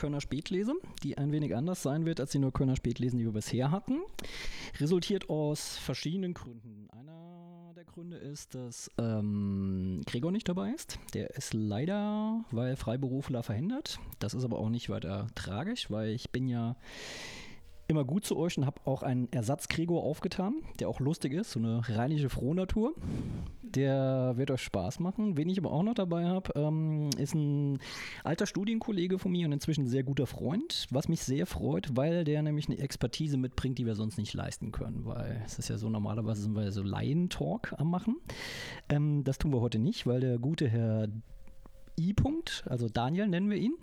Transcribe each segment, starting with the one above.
Neuköllner Spätlese, die ein wenig anders sein wird als die Neuköllner Spätlesen, die wir bisher hatten. Resultiert aus verschiedenen Gründen. Einer der Gründe ist, dass ähm, Gregor nicht dabei ist. Der ist leider, weil Freiberufler verhindert. Das ist aber auch nicht weiter tragisch, weil ich bin ja immer gut zu euch und habe auch einen Ersatz-Gregor aufgetan, der auch lustig ist, so eine reinliche Frohnatur. Der wird euch Spaß machen. Wen ich aber auch noch dabei habe, ähm, ist ein alter Studienkollege von mir und inzwischen sehr guter Freund, was mich sehr freut, weil der nämlich eine Expertise mitbringt, die wir sonst nicht leisten können, weil es ist ja so, normalerweise sind wir so Laien-Talk am machen. Ähm, das tun wir heute nicht, weil der gute Herr I. -Punkt, also Daniel nennen wir ihn.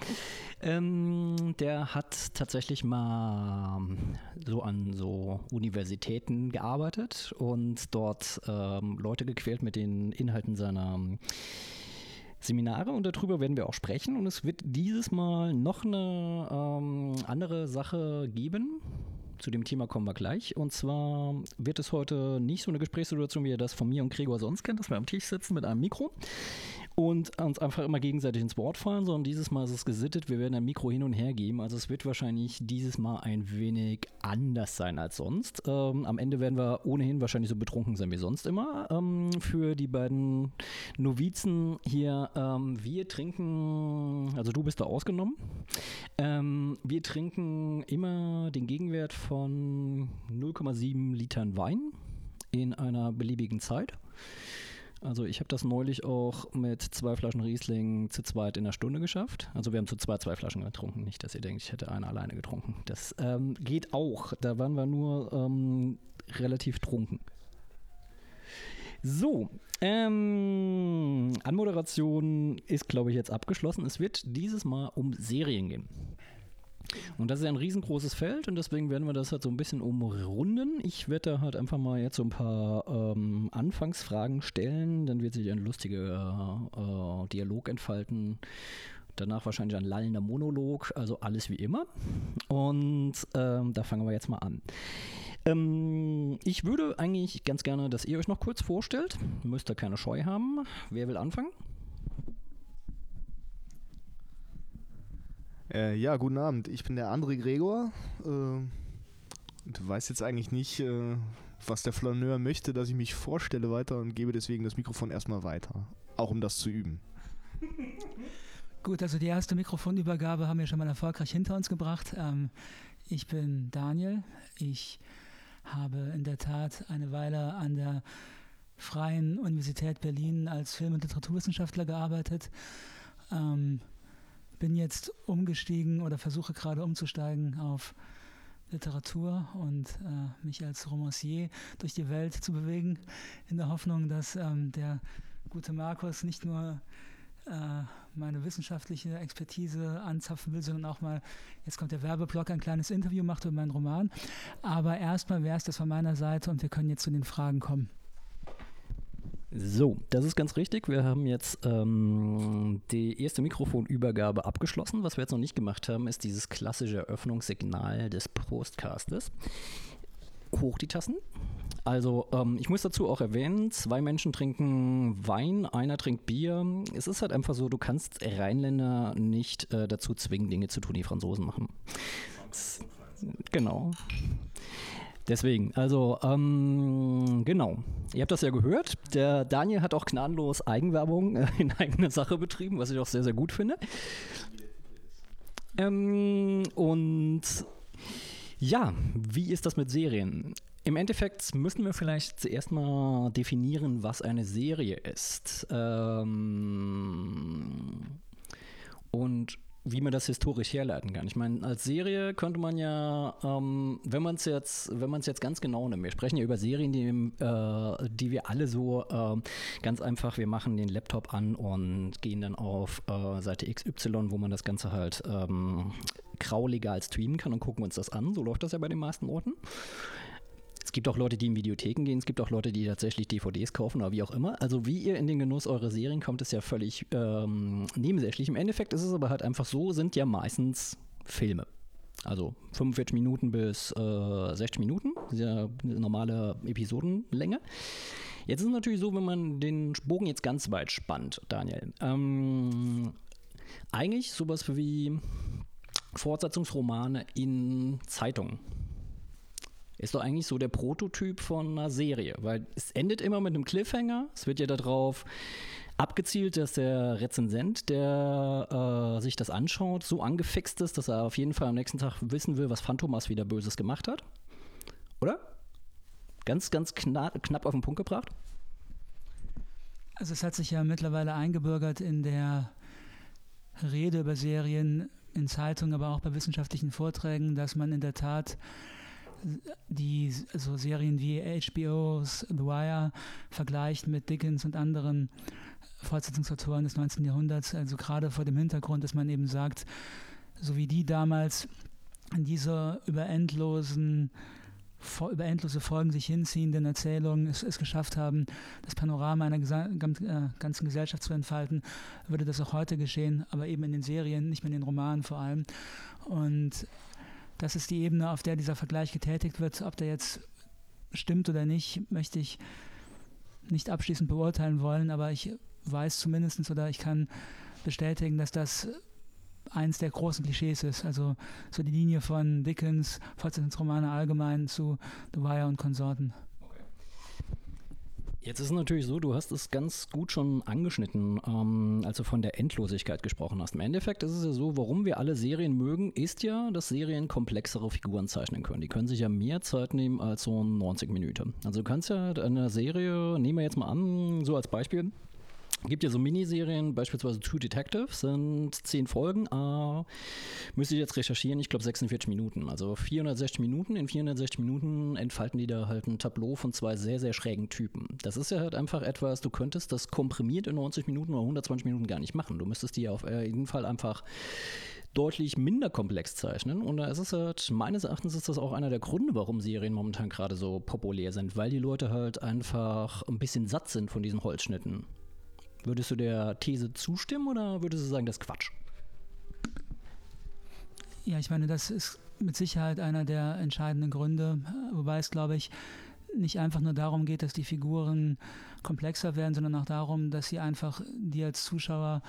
Ähm, der hat tatsächlich mal so an so Universitäten gearbeitet und dort ähm, Leute gequält mit den Inhalten seiner ähm, Seminare und darüber werden wir auch sprechen und es wird dieses Mal noch eine ähm, andere Sache geben. Zu dem Thema kommen wir gleich. Und zwar wird es heute nicht so eine Gesprächssituation, wie ihr das von mir und Gregor sonst kennt, dass wir am Tisch sitzen mit einem Mikro und uns einfach immer gegenseitig ins Wort fallen, sondern dieses Mal ist es gesittet. Wir werden ein Mikro hin und her geben. Also es wird wahrscheinlich dieses Mal ein wenig anders sein als sonst. Ähm, am Ende werden wir ohnehin wahrscheinlich so betrunken sein wie sonst immer. Ähm, für die beiden Novizen hier, ähm, wir trinken, also du bist da ausgenommen. Ähm, wir trinken immer den Gegenwert von 0,7 Litern Wein in einer beliebigen Zeit. Also ich habe das neulich auch mit zwei Flaschen Riesling zu zweit in einer Stunde geschafft. Also wir haben zu zweit zwei Flaschen getrunken. Nicht, dass ihr denkt, ich hätte eine alleine getrunken. Das ähm, geht auch. Da waren wir nur ähm, relativ trunken. So, ähm, Anmoderation ist, glaube ich, jetzt abgeschlossen. Es wird dieses Mal um Serien gehen. Und das ist ein riesengroßes Feld und deswegen werden wir das halt so ein bisschen umrunden. Ich werde da halt einfach mal jetzt so ein paar ähm, Anfangsfragen stellen, dann wird sich ein lustiger äh, äh, Dialog entfalten. Danach wahrscheinlich ein lallender Monolog, also alles wie immer. Und ähm, da fangen wir jetzt mal an. Ähm, ich würde eigentlich ganz gerne, dass ihr euch noch kurz vorstellt. Müsst ihr keine Scheu haben. Wer will anfangen? Äh, ja, guten Abend. Ich bin der André Gregor. Äh, und weiß jetzt eigentlich nicht, äh, was der Flaneur möchte, dass ich mich vorstelle weiter und gebe deswegen das Mikrofon erstmal weiter. Auch um das zu üben. Gut, also die erste Mikrofonübergabe haben wir schon mal erfolgreich hinter uns gebracht. Ähm, ich bin Daniel. Ich habe in der Tat eine Weile an der Freien Universität Berlin als Film- und Literaturwissenschaftler gearbeitet. Ähm, bin jetzt umgestiegen oder versuche gerade umzusteigen auf Literatur und äh, mich als Romancier durch die Welt zu bewegen, in der Hoffnung, dass ähm, der gute Markus nicht nur äh, meine wissenschaftliche Expertise anzapfen will, sondern auch mal, jetzt kommt der Werbeblock, ein kleines Interview macht über meinen Roman. Aber erstmal wäre es das von meiner Seite und wir können jetzt zu den Fragen kommen. So, das ist ganz richtig. Wir haben jetzt ähm, die erste Mikrofonübergabe abgeschlossen. Was wir jetzt noch nicht gemacht haben, ist dieses klassische Eröffnungssignal des Postcastes. Hoch die Tassen. Also, ähm, ich muss dazu auch erwähnen, zwei Menschen trinken Wein, einer trinkt Bier. Es ist halt einfach so, du kannst Rheinländer nicht äh, dazu zwingen, Dinge zu tun, die Franzosen machen. Genau. Deswegen, also, ähm, genau. Ihr habt das ja gehört. Der Daniel hat auch gnadenlos Eigenwerbung äh, in eigener Sache betrieben, was ich auch sehr, sehr gut finde. Ähm, und ja, wie ist das mit Serien? Im Endeffekt müssen wir vielleicht zuerst mal definieren, was eine Serie ist. Ähm, und wie man das historisch herleiten kann. Ich meine, als Serie könnte man ja, ähm, wenn man es jetzt, wenn man es jetzt ganz genau nimmt, wir sprechen ja über Serien, die, äh, die wir alle so äh, ganz einfach, wir machen den Laptop an und gehen dann auf äh, Seite XY, wo man das Ganze halt ähm, grau legal streamen kann und gucken uns das an. So läuft das ja bei den meisten Orten. Es gibt auch Leute, die in Videotheken gehen, es gibt auch Leute, die tatsächlich DVDs kaufen oder wie auch immer. Also wie ihr in den Genuss eurer Serien kommt, ist ja völlig ähm, nebensächlich. Im Endeffekt ist es aber halt einfach so, sind ja meistens Filme. Also 45 Minuten bis äh, 60 Minuten, ja normale Episodenlänge. Jetzt ist es natürlich so, wenn man den Bogen jetzt ganz weit spannt, Daniel. Ähm, eigentlich sowas wie Fortsetzungsromane in Zeitungen. Ist doch eigentlich so der Prototyp von einer Serie, weil es endet immer mit einem Cliffhanger. Es wird ja darauf abgezielt, dass der Rezensent, der äh, sich das anschaut, so angefixt ist, dass er auf jeden Fall am nächsten Tag wissen will, was Phantomas wieder Böses gemacht hat. Oder? Ganz, ganz kna knapp auf den Punkt gebracht. Also es hat sich ja mittlerweile eingebürgert in der Rede über Serien in Zeitungen, aber auch bei wissenschaftlichen Vorträgen, dass man in der Tat die so Serien wie HBO's The Wire vergleicht mit Dickens und anderen Fortsetzungsautoren des 19. Jahrhunderts, also gerade vor dem Hintergrund, dass man eben sagt, so wie die damals in dieser über endlosen über endlose Folgen sich hinziehenden Erzählungen es, es geschafft haben, das Panorama einer äh, ganzen Gesellschaft zu entfalten, würde das auch heute geschehen, aber eben in den Serien, nicht mehr in den Romanen vor allem. Und das ist die Ebene, auf der dieser Vergleich getätigt wird. Ob der jetzt stimmt oder nicht, möchte ich nicht abschließend beurteilen wollen, aber ich weiß zumindest oder ich kann bestätigen, dass das eins der großen Klischees ist. Also so die Linie von Dickens, Fortsetzungsromane allgemein zu The Wire und Konsorten. Jetzt ist es natürlich so, du hast es ganz gut schon angeschnitten, ähm, als du von der Endlosigkeit gesprochen hast. Im Endeffekt ist es ja so, warum wir alle Serien mögen, ist ja, dass Serien komplexere Figuren zeichnen können. Die können sich ja mehr Zeit nehmen als so 90 Minuten. Also du kannst ja eine Serie, nehmen wir jetzt mal an, so als Beispiel, gibt ja so Miniserien, beispielsweise True Detective, sind zehn Folgen. Äh, müsste ich jetzt recherchieren, ich glaube 46 Minuten. Also 460 Minuten. In 460 Minuten entfalten die da halt ein Tableau von zwei sehr, sehr schrägen Typen. Das ist ja halt einfach etwas, du könntest das komprimiert in 90 Minuten oder 120 Minuten gar nicht machen. Du müsstest die auf jeden Fall einfach deutlich minder komplex zeichnen. Und da ist es halt, meines Erachtens ist das auch einer der Gründe, warum Serien momentan gerade so populär sind, weil die Leute halt einfach ein bisschen satt sind von diesen Holzschnitten. Würdest du der These zustimmen oder würdest du sagen, das ist Quatsch? Ja, ich meine, das ist mit Sicherheit einer der entscheidenden Gründe, wobei es, glaube ich, nicht einfach nur darum geht, dass die Figuren komplexer werden, sondern auch darum, dass sie einfach dir als Zuschauer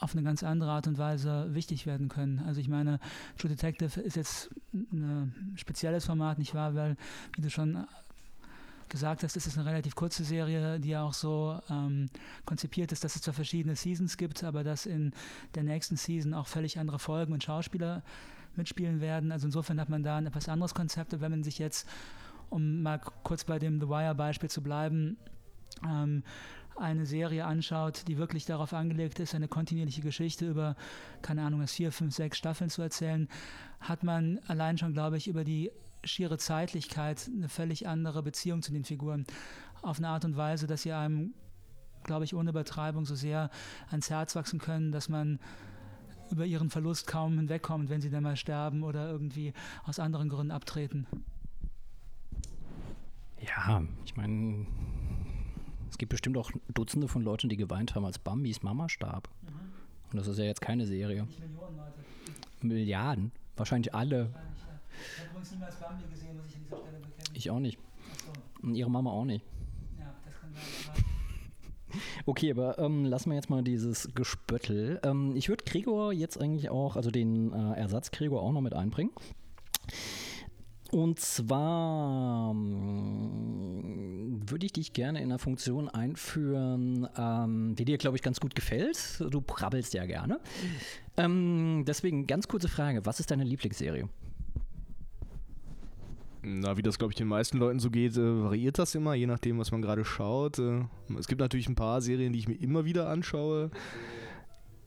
auf eine ganz andere Art und Weise wichtig werden können. Also ich meine, True Detective ist jetzt ein spezielles Format, nicht wahr? Weil, wie du schon gesagt hast, ist es eine relativ kurze Serie, die ja auch so ähm, konzipiert ist, dass es zwar verschiedene Seasons gibt, aber dass in der nächsten Season auch völlig andere Folgen und Schauspieler mitspielen werden. Also insofern hat man da ein etwas anderes Konzept. Und wenn man sich jetzt, um mal kurz bei dem The Wire-Beispiel zu bleiben, ähm, eine Serie anschaut, die wirklich darauf angelegt ist, eine kontinuierliche Geschichte über, keine Ahnung, vier, fünf, sechs Staffeln zu erzählen, hat man allein schon, glaube ich, über die schiere Zeitlichkeit eine völlig andere Beziehung zu den Figuren. Auf eine Art und Weise, dass sie einem, glaube ich, ohne Übertreibung so sehr ans Herz wachsen können, dass man über ihren Verlust kaum hinwegkommt, wenn sie dann mal sterben oder irgendwie aus anderen Gründen abtreten. Ja, ich meine, es gibt bestimmt auch Dutzende von Leuten, die geweint haben, als Bambis Mama starb. Mhm. Und das ist ja jetzt keine Serie. Milliarden. Wahrscheinlich alle. Wahrscheinlich ich habe übrigens niemals Bambi gesehen, muss ich an dieser Stelle bekennen. Ich auch nicht. So. Und ihre Mama auch nicht. Ja, das kann sein. Okay, aber ähm, lassen wir jetzt mal dieses Gespöttel. Ähm, ich würde Gregor jetzt eigentlich auch, also den äh, Ersatz Gregor auch noch mit einbringen. Und zwar ähm, würde ich dich gerne in einer Funktion einführen, ähm, die dir, glaube ich, ganz gut gefällt. Du prabbelst ja gerne. Ähm, deswegen ganz kurze Frage: Was ist deine Lieblingsserie? Na, wie das, glaube ich, den meisten Leuten so geht, äh, variiert das immer, je nachdem, was man gerade schaut. Äh, es gibt natürlich ein paar Serien, die ich mir immer wieder anschaue.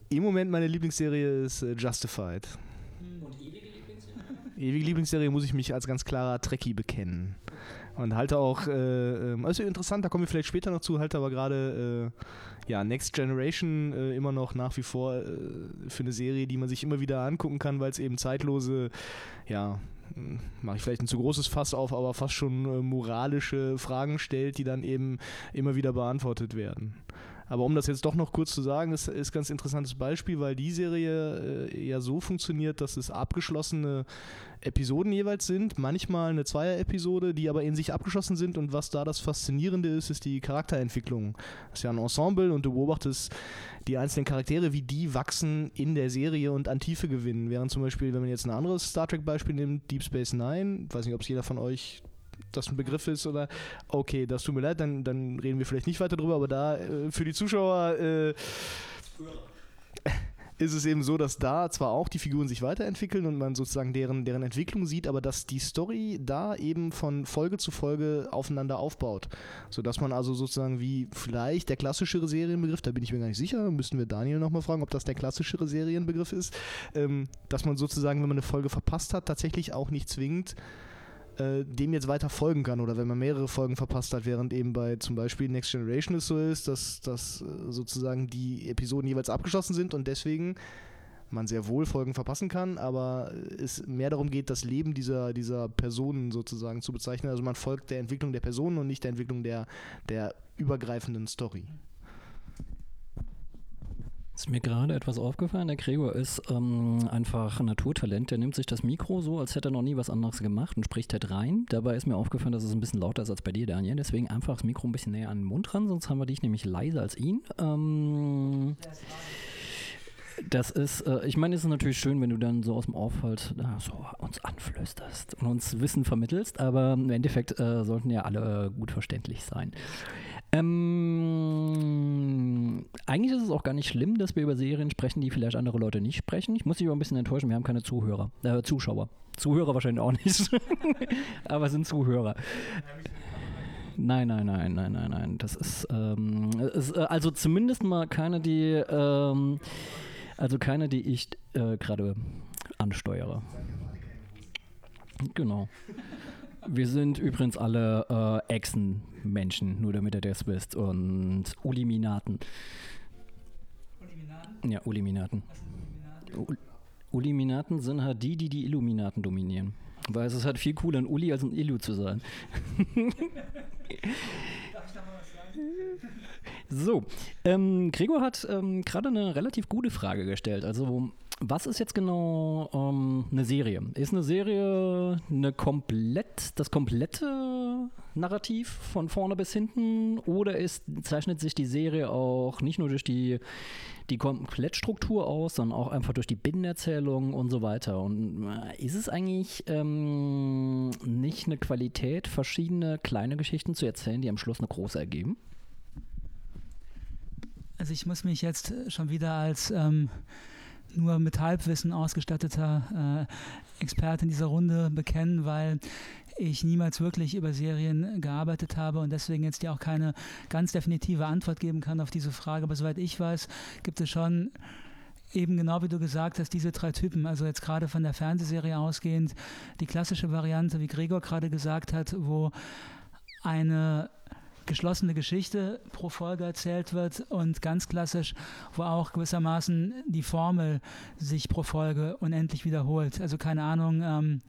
Im Moment meine Lieblingsserie ist äh, Justified. Und ewige Lieblingsserie? Ewige Lieblingsserie muss ich mich als ganz klarer Trekkie bekennen. Und halte auch, äh, ähm, also interessant, da kommen wir vielleicht später noch zu, halte aber gerade äh, ja, Next Generation äh, immer noch nach wie vor äh, für eine Serie, die man sich immer wieder angucken kann, weil es eben zeitlose, ja, mache ich vielleicht ein zu großes Fass auf, aber fast schon äh, moralische Fragen stellt, die dann eben immer wieder beantwortet werden. Aber um das jetzt doch noch kurz zu sagen, ist, ist ein ganz interessantes Beispiel, weil die Serie äh, ja so funktioniert, dass es abgeschlossene Episoden jeweils sind, manchmal eine Zweier-Episode, die aber in sich abgeschlossen sind und was da das Faszinierende ist, ist die Charakterentwicklung. Das ist ja ein Ensemble und du beobachtest die einzelnen Charaktere, wie die wachsen in der Serie und an Tiefe gewinnen. Während zum Beispiel, wenn man jetzt ein anderes Star Trek-Beispiel nimmt, Deep Space Nine, weiß nicht, ob es jeder von euch das ein Begriff ist oder okay, das tut mir leid, dann, dann reden wir vielleicht nicht weiter drüber, aber da äh, für die Zuschauer äh, ist es eben so, dass da zwar auch die Figuren sich weiterentwickeln und man sozusagen deren, deren Entwicklung sieht, aber dass die Story da eben von Folge zu Folge aufeinander aufbaut. Sodass man also sozusagen wie vielleicht der klassischere Serienbegriff, da bin ich mir gar nicht sicher, müssten wir Daniel nochmal fragen, ob das der klassischere Serienbegriff ist, ähm, dass man sozusagen, wenn man eine Folge verpasst hat, tatsächlich auch nicht zwingend äh, dem jetzt weiter folgen kann oder wenn man mehrere Folgen verpasst hat, während eben bei zum Beispiel Next Generation es so ist, dass, dass äh, sozusagen die Episoden jeweils abgeschlossen sind und deswegen man sehr wohl Folgen verpassen kann, aber es mehr darum geht, das Leben dieser, dieser Personen sozusagen zu bezeichnen. Also man folgt der Entwicklung der Personen und nicht der Entwicklung der, der übergreifenden Story. Ist mir gerade etwas aufgefallen. Der Gregor ist ähm, einfach ein Naturtalent. Der nimmt sich das Mikro so, als hätte er noch nie was anderes gemacht und spricht halt rein. Dabei ist mir aufgefallen, dass es ein bisschen lauter ist als bei dir, Daniel. Deswegen einfach das Mikro ein bisschen näher an den Mund ran, sonst haben wir dich nämlich leiser als ihn. Ähm, das ist, äh, ich meine, es ist natürlich schön, wenn du dann so aus dem Off halt äh, so uns anflüsterst und uns Wissen vermittelst, aber im Endeffekt äh, sollten ja alle gut verständlich sein. Ähm, eigentlich ist es auch gar nicht schlimm, dass wir über Serien sprechen, die vielleicht andere Leute nicht sprechen. Ich muss dich aber ein bisschen enttäuschen, wir haben keine Zuhörer, äh, Zuschauer. Zuhörer wahrscheinlich auch nicht, aber sind Zuhörer. Nein, nein, nein, nein, nein, nein. Das ist, ähm, ist äh, also zumindest mal keine, die, ähm, also keine, die ich äh, gerade ansteuere. Genau. Wir sind übrigens alle äh, Echsenmenschen, nur damit ihr das wisst. Und Uliminaten. Uliminaten? Ja, Uliminaten. Uliminaten? Uliminaten sind halt die, die die Illuminaten dominieren. Weil es ist halt viel cooler, ein Uli als ein Illu zu sein. Darf ich da mal was sagen? So, ähm, Gregor hat ähm, gerade eine relativ gute Frage gestellt. Also, was ist jetzt genau ähm, eine Serie? Ist eine Serie eine komplett, das komplette Narrativ von vorne bis hinten oder ist, zeichnet sich die Serie auch nicht nur durch die, die Komplettstruktur aus, sondern auch einfach durch die Binnenerzählung und so weiter? Und äh, ist es eigentlich ähm, nicht eine Qualität, verschiedene kleine Geschichten zu erzählen, die am Schluss eine große ergeben? Also ich muss mich jetzt schon wieder als ähm, nur mit Halbwissen ausgestatteter äh, Experte in dieser Runde bekennen, weil ich niemals wirklich über Serien gearbeitet habe und deswegen jetzt ja auch keine ganz definitive Antwort geben kann auf diese Frage. Aber soweit ich weiß, gibt es schon eben genau wie du gesagt hast, diese drei Typen, also jetzt gerade von der Fernsehserie ausgehend, die klassische Variante, wie Gregor gerade gesagt hat, wo eine geschlossene Geschichte pro Folge erzählt wird und ganz klassisch, wo auch gewissermaßen die Formel sich pro Folge unendlich wiederholt. Also keine Ahnung, ähm,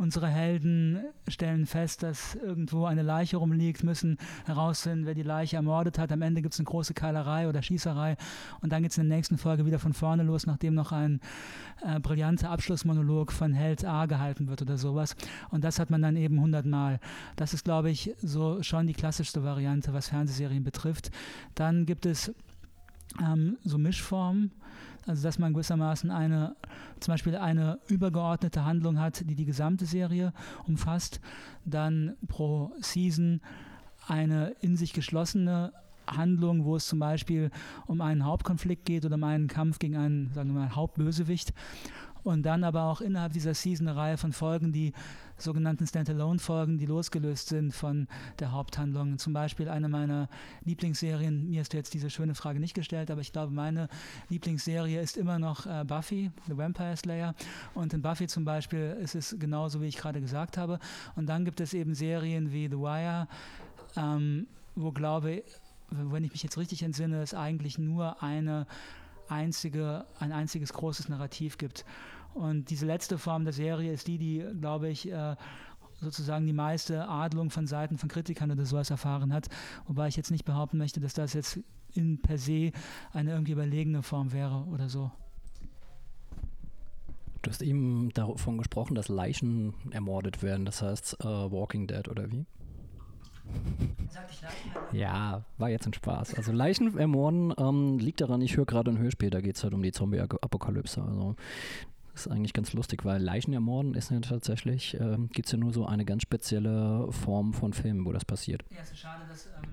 unsere Helden stellen fest, dass irgendwo eine Leiche rumliegt, müssen herausfinden, wer die Leiche ermordet hat. Am Ende gibt es eine große Keilerei oder Schießerei und dann geht es in der nächsten Folge wieder von vorne los, nachdem noch ein äh, brillanter Abschlussmonolog von Held A gehalten wird oder sowas. Und das hat man dann eben hundertmal. Das ist, glaube ich, so schon die klassischste Variante, was Fernsehserien betrifft. Dann gibt es ähm, so Mischformen, also dass man gewissermaßen eine, zum Beispiel eine übergeordnete Handlung hat, die die gesamte Serie umfasst, dann pro Season eine in sich geschlossene Handlung, wo es zum Beispiel um einen Hauptkonflikt geht oder um einen Kampf gegen einen, sagen wir mal, Hauptbösewicht. Und dann aber auch innerhalb dieser Season eine Reihe von Folgen, die sogenannten Standalone-Folgen, die losgelöst sind von der Haupthandlung. Zum Beispiel eine meiner Lieblingsserien, mir hast du jetzt diese schöne Frage nicht gestellt, aber ich glaube, meine Lieblingsserie ist immer noch äh, Buffy, The Vampire Slayer. Und in Buffy zum Beispiel ist es genauso, wie ich gerade gesagt habe. Und dann gibt es eben Serien wie The Wire, ähm, wo glaube wenn ich mich jetzt richtig entsinne, es eigentlich nur eine einzige, ein einziges großes Narrativ gibt. Und diese letzte Form der Serie ist die, die, glaube ich, äh, sozusagen die meiste Adelung von Seiten von Kritikern oder sowas erfahren hat. Wobei ich jetzt nicht behaupten möchte, dass das jetzt in per se eine irgendwie überlegene Form wäre oder so. Du hast eben davon gesprochen, dass Leichen ermordet werden, das heißt uh, Walking Dead oder wie? Ja, war jetzt ein Spaß. Also Leichen ermorden ähm, liegt daran, ich höre gerade ein Hörspiel, da geht es halt um die Zombie-Apokalypse. Also das ist eigentlich ganz lustig, weil Leichen ermorden ist ja tatsächlich, ähm, gibt es ja nur so eine ganz spezielle Form von Filmen, wo das passiert. Ja, es ist schade, dass ähm,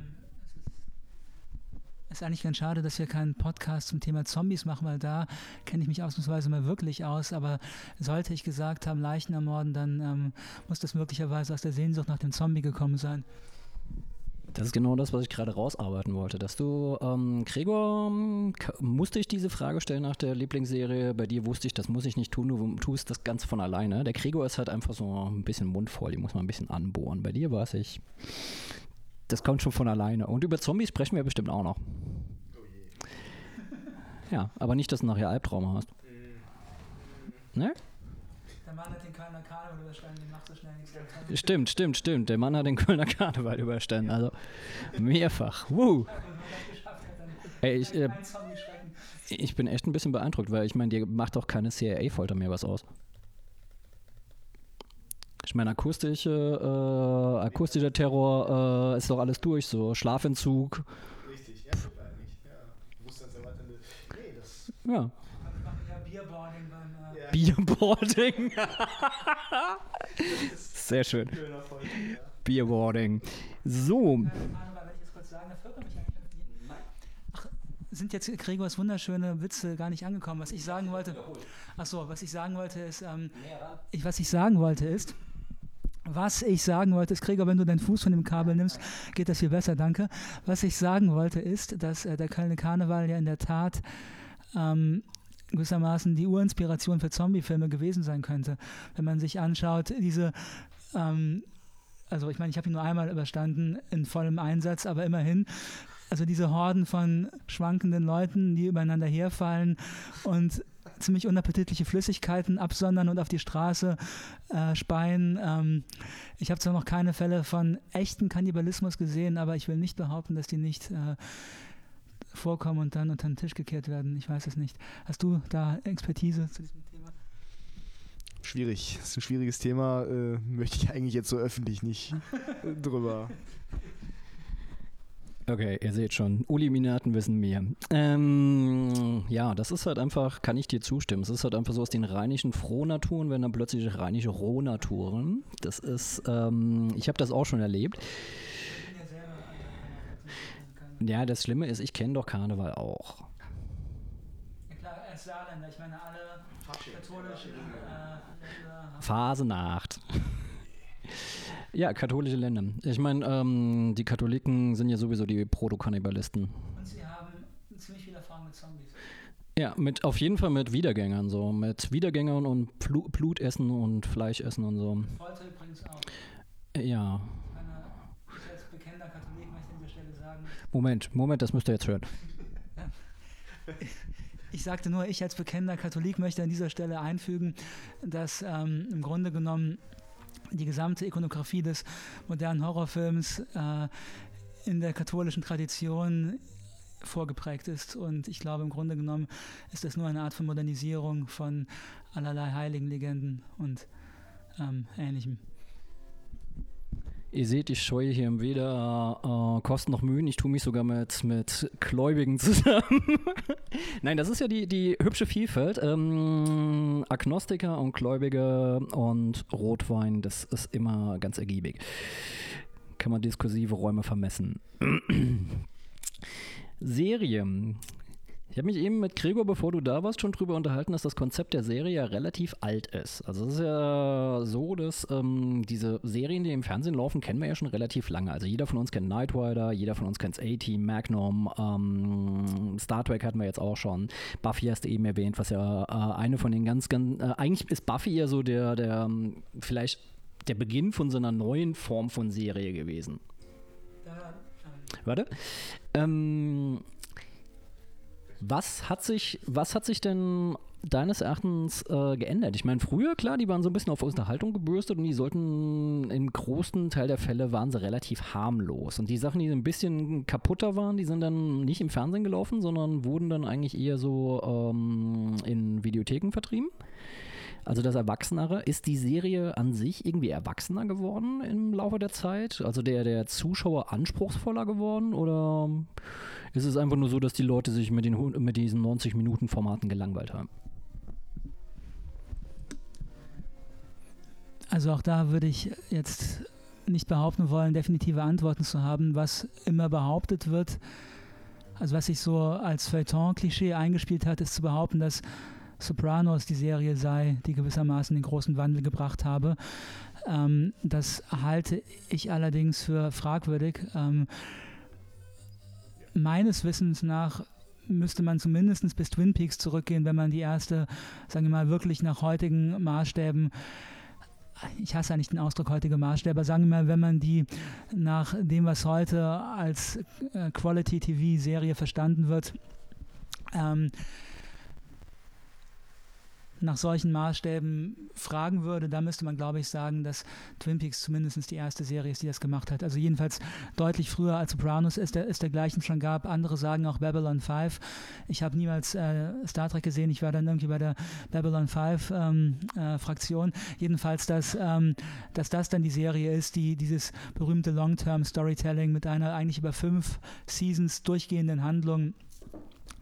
es ist eigentlich ganz schade, dass wir keinen Podcast zum Thema Zombies machen, weil da kenne ich mich ausnahmsweise mal wirklich aus. Aber sollte ich gesagt haben, Leichen ermorden, dann ähm, muss das möglicherweise aus der Sehnsucht nach dem Zombie gekommen sein. Das ist genau das, was ich gerade rausarbeiten wollte. Dass du, ähm, Gregor, musste ich diese Frage stellen nach der Lieblingsserie. Bei dir wusste ich, das muss ich nicht tun, du tust das ganz von alleine. Der Gregor ist halt einfach so ein bisschen mundvoll, die muss man ein bisschen anbohren. Bei dir weiß ich, das kommt schon von alleine. Und über Zombies sprechen wir bestimmt auch noch. Ja, aber nicht, dass du nachher Albtraum hast. Ne? Der Mann hat den Kölner Karneval überstanden, den macht so schnell nichts. Stimmt, stimmt, stimmt. Der Mann hat den Kölner Karneval überstanden. Also mehrfach. Woo. Ey, ich, äh, ich bin echt ein bisschen beeindruckt, weil ich meine, dir macht doch keine CIA-Folter mehr was aus. Ich meine, akustische, äh, akustischer Terror äh, ist doch alles durch, so Schlafentzug. Richtig, ja, eigentlich. Ja. Bewusstseinserweiternde. Nee, das. Ja. Bierboarding. Sehr schön. Bierboarding. So. Sind jetzt Gregors wunderschöne Witze gar nicht angekommen. Was ich sagen wollte. Ach so, was ich sagen wollte ist, ähm, ich, was ich sagen wollte ist, was ich sagen wollte ist, Gregor, wenn du deinen Fuß von dem Kabel nimmst, geht das viel besser, danke. Was ich sagen wollte ist, dass äh, der Kölner Karneval ja in der Tat ähm, gewissermaßen die Urinspiration für Zombiefilme gewesen sein könnte. Wenn man sich anschaut, diese, ähm, also ich meine, ich habe ihn nur einmal überstanden in vollem Einsatz, aber immerhin. Also diese Horden von schwankenden Leuten, die übereinander herfallen und ziemlich unappetitliche Flüssigkeiten absondern und auf die Straße äh, speien. Ähm, ich habe zwar noch keine Fälle von echten Kannibalismus gesehen, aber ich will nicht behaupten, dass die nicht äh, vorkommen und dann unter den Tisch gekehrt werden. Ich weiß es nicht. Hast du da Expertise zu diesem Thema? Schwierig. Das ist ein schwieriges Thema. Äh, möchte ich eigentlich jetzt so öffentlich nicht drüber. Okay, ihr seht schon, Uliminaten wissen mehr. Ähm, ja, das ist halt einfach, kann ich dir zustimmen. Es ist halt einfach so aus den rheinischen Frohnaturen werden dann plötzlich rheinische Rohnaturen. Das ist, ähm, ich habe das auch schon erlebt. Ja, das Schlimme ist, ich kenne doch Karneval auch. Ja klar, als Saarländer, ich meine alle katholischen äh, Phasenacht. ja, katholische Länder. Ich meine, ähm, die Katholiken sind ja sowieso die Proto-Kannibalisten. Und sie haben ziemlich viel Erfahrung mit Zombies. Ja, mit, auf jeden Fall mit Wiedergängern so. Mit Wiedergängern und Blutessen und Fleischessen und so. Folter übrigens auch. Ja. Meine, ich als bekennender Katholik möchte an dieser Stelle sagen, Moment, Moment, das müsst ihr jetzt hören. Ich sagte nur, ich als bekennender Katholik möchte an dieser Stelle einfügen, dass ähm, im Grunde genommen die gesamte Ikonografie des modernen Horrorfilms äh, in der katholischen Tradition vorgeprägt ist. Und ich glaube, im Grunde genommen ist das nur eine Art von Modernisierung von allerlei heiligen Legenden und ähm, Ähnlichem. Ihr seht, ich scheue hier weder äh, Kosten noch Mühen. Ich tue mich sogar mit, mit Gläubigen zusammen. Nein, das ist ja die, die hübsche Vielfalt. Ähm, Agnostiker und Gläubige und Rotwein, das ist immer ganz ergiebig. Kann man diskursive Räume vermessen. Serie. Ich habe mich eben mit Gregor, bevor du da warst, schon drüber unterhalten, dass das Konzept der Serie ja relativ alt ist. Also es ist ja so, dass ähm, diese Serien, die im Fernsehen laufen, kennen wir ja schon relativ lange. Also jeder von uns kennt Knight Rider, jeder von uns kennt A-Team, Magnum, ähm, Star Trek hatten wir jetzt auch schon. Buffy hast du eben erwähnt, was ja äh, eine von den ganz, ganz, äh, eigentlich ist Buffy ja so der, der, ähm, vielleicht der Beginn von so einer neuen Form von Serie gewesen. Warte. Ähm, was hat sich, was hat sich denn deines Erachtens äh, geändert? Ich meine, früher, klar, die waren so ein bisschen auf Unterhaltung gebürstet und die sollten im großen Teil der Fälle waren sie relativ harmlos. Und die Sachen, die ein bisschen kaputter waren, die sind dann nicht im Fernsehen gelaufen, sondern wurden dann eigentlich eher so ähm, in Videotheken vertrieben. Also das Erwachsenere, ist die Serie an sich irgendwie erwachsener geworden im Laufe der Zeit? Also der, der Zuschauer anspruchsvoller geworden oder ist es einfach nur so, dass die Leute sich mit, den, mit diesen 90-Minuten-Formaten gelangweilt haben? Also auch da würde ich jetzt nicht behaupten wollen, definitive Antworten zu haben. Was immer behauptet wird, also was sich so als Feuilleton-Klischee eingespielt hat, ist zu behaupten, dass Sopranos die Serie sei, die gewissermaßen den großen Wandel gebracht habe. Ähm, das halte ich allerdings für fragwürdig. Ähm, meines Wissens nach müsste man zumindest bis Twin Peaks zurückgehen, wenn man die erste, sagen wir mal, wirklich nach heutigen Maßstäben ich hasse ja nicht den Ausdruck heutige Maßstäbe, aber sagen wir mal, wenn man die nach dem, was heute als äh, Quality-TV-Serie verstanden wird, ähm, nach solchen Maßstäben fragen würde, da müsste man, glaube ich, sagen, dass Twin Peaks zumindest die erste Serie ist, die das gemacht hat. Also jedenfalls deutlich früher als Sopranos ist der, ist dergleichen schon gab. Andere sagen auch Babylon 5. Ich habe niemals äh, Star Trek gesehen. Ich war dann irgendwie bei der Babylon 5 ähm, äh, Fraktion. Jedenfalls, dass, ähm, dass das dann die Serie ist, die dieses berühmte Long-Term Storytelling mit einer eigentlich über fünf Seasons durchgehenden Handlung